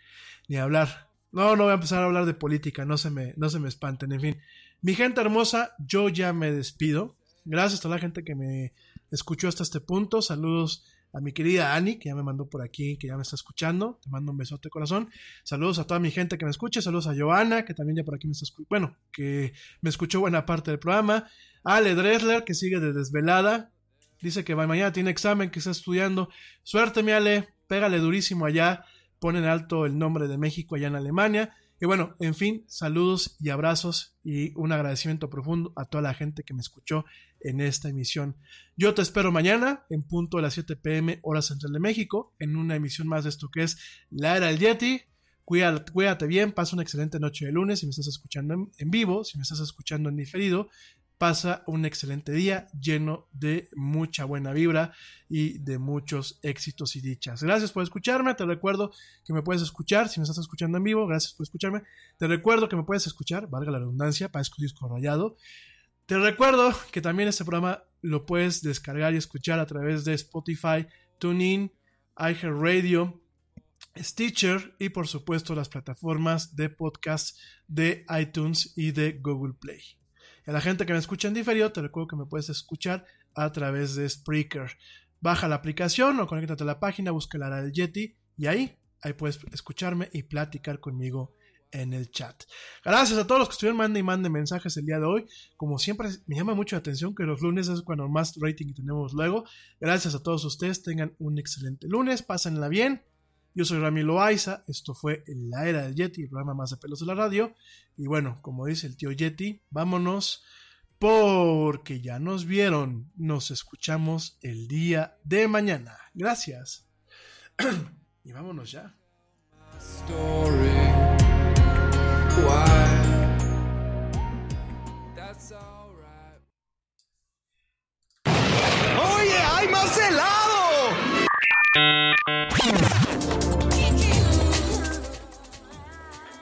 ni hablar no, no voy a empezar a hablar de política, no se me, no se me espanten, en fin. Mi gente hermosa, yo ya me despido. Gracias a toda la gente que me escuchó hasta este punto. Saludos a mi querida Ani, que ya me mandó por aquí, que ya me está escuchando. Te mando un besote corazón. Saludos a toda mi gente que me escuche. Saludos a Joana, que también ya por aquí me está escuchando. Bueno, que me escuchó buena parte del programa. Ale Dresler, que sigue de desvelada. Dice que va- mañana tiene examen, que está estudiando. Suerte, mi Ale. Pégale durísimo allá ponen alto el nombre de México allá en Alemania. Y bueno, en fin, saludos y abrazos y un agradecimiento profundo a toda la gente que me escuchó en esta emisión. Yo te espero mañana en punto de las 7 pm hora central de México en una emisión más de esto que es La Era del Yeti. Cuídate, cuídate bien, pasa una excelente noche de lunes si me estás escuchando en, en vivo, si me estás escuchando en diferido, pasa un excelente día lleno de mucha buena vibra y de muchos éxitos y dichas. Gracias por escucharme, te recuerdo que me puedes escuchar si me estás escuchando en vivo, gracias por escucharme. Te recuerdo que me puedes escuchar, valga la redundancia, parezco disco rayado. Te recuerdo que también este programa lo puedes descargar y escuchar a través de Spotify, TuneIn, iHeartRadio, Stitcher y por supuesto las plataformas de podcast de iTunes y de Google Play. A la gente que me escucha en diferido, te recuerdo que me puedes escuchar a través de Spreaker. Baja la aplicación o conéctate a la página, busca la del Yeti y ahí, ahí puedes escucharme y platicar conmigo en el chat. Gracias a todos los que estuvieron mande y mande mensajes el día de hoy. Como siempre, me llama mucho la atención que los lunes es cuando más rating tenemos luego. Gracias a todos ustedes, tengan un excelente lunes, pásenla bien. Yo soy Rami Loaiza, esto fue La Era del Yeti, el programa más de pelos de la radio. Y bueno, como dice el tío Yeti, vámonos porque ya nos vieron. Nos escuchamos el día de mañana. Gracias. (clears throat) y vámonos ya. ¡Oye,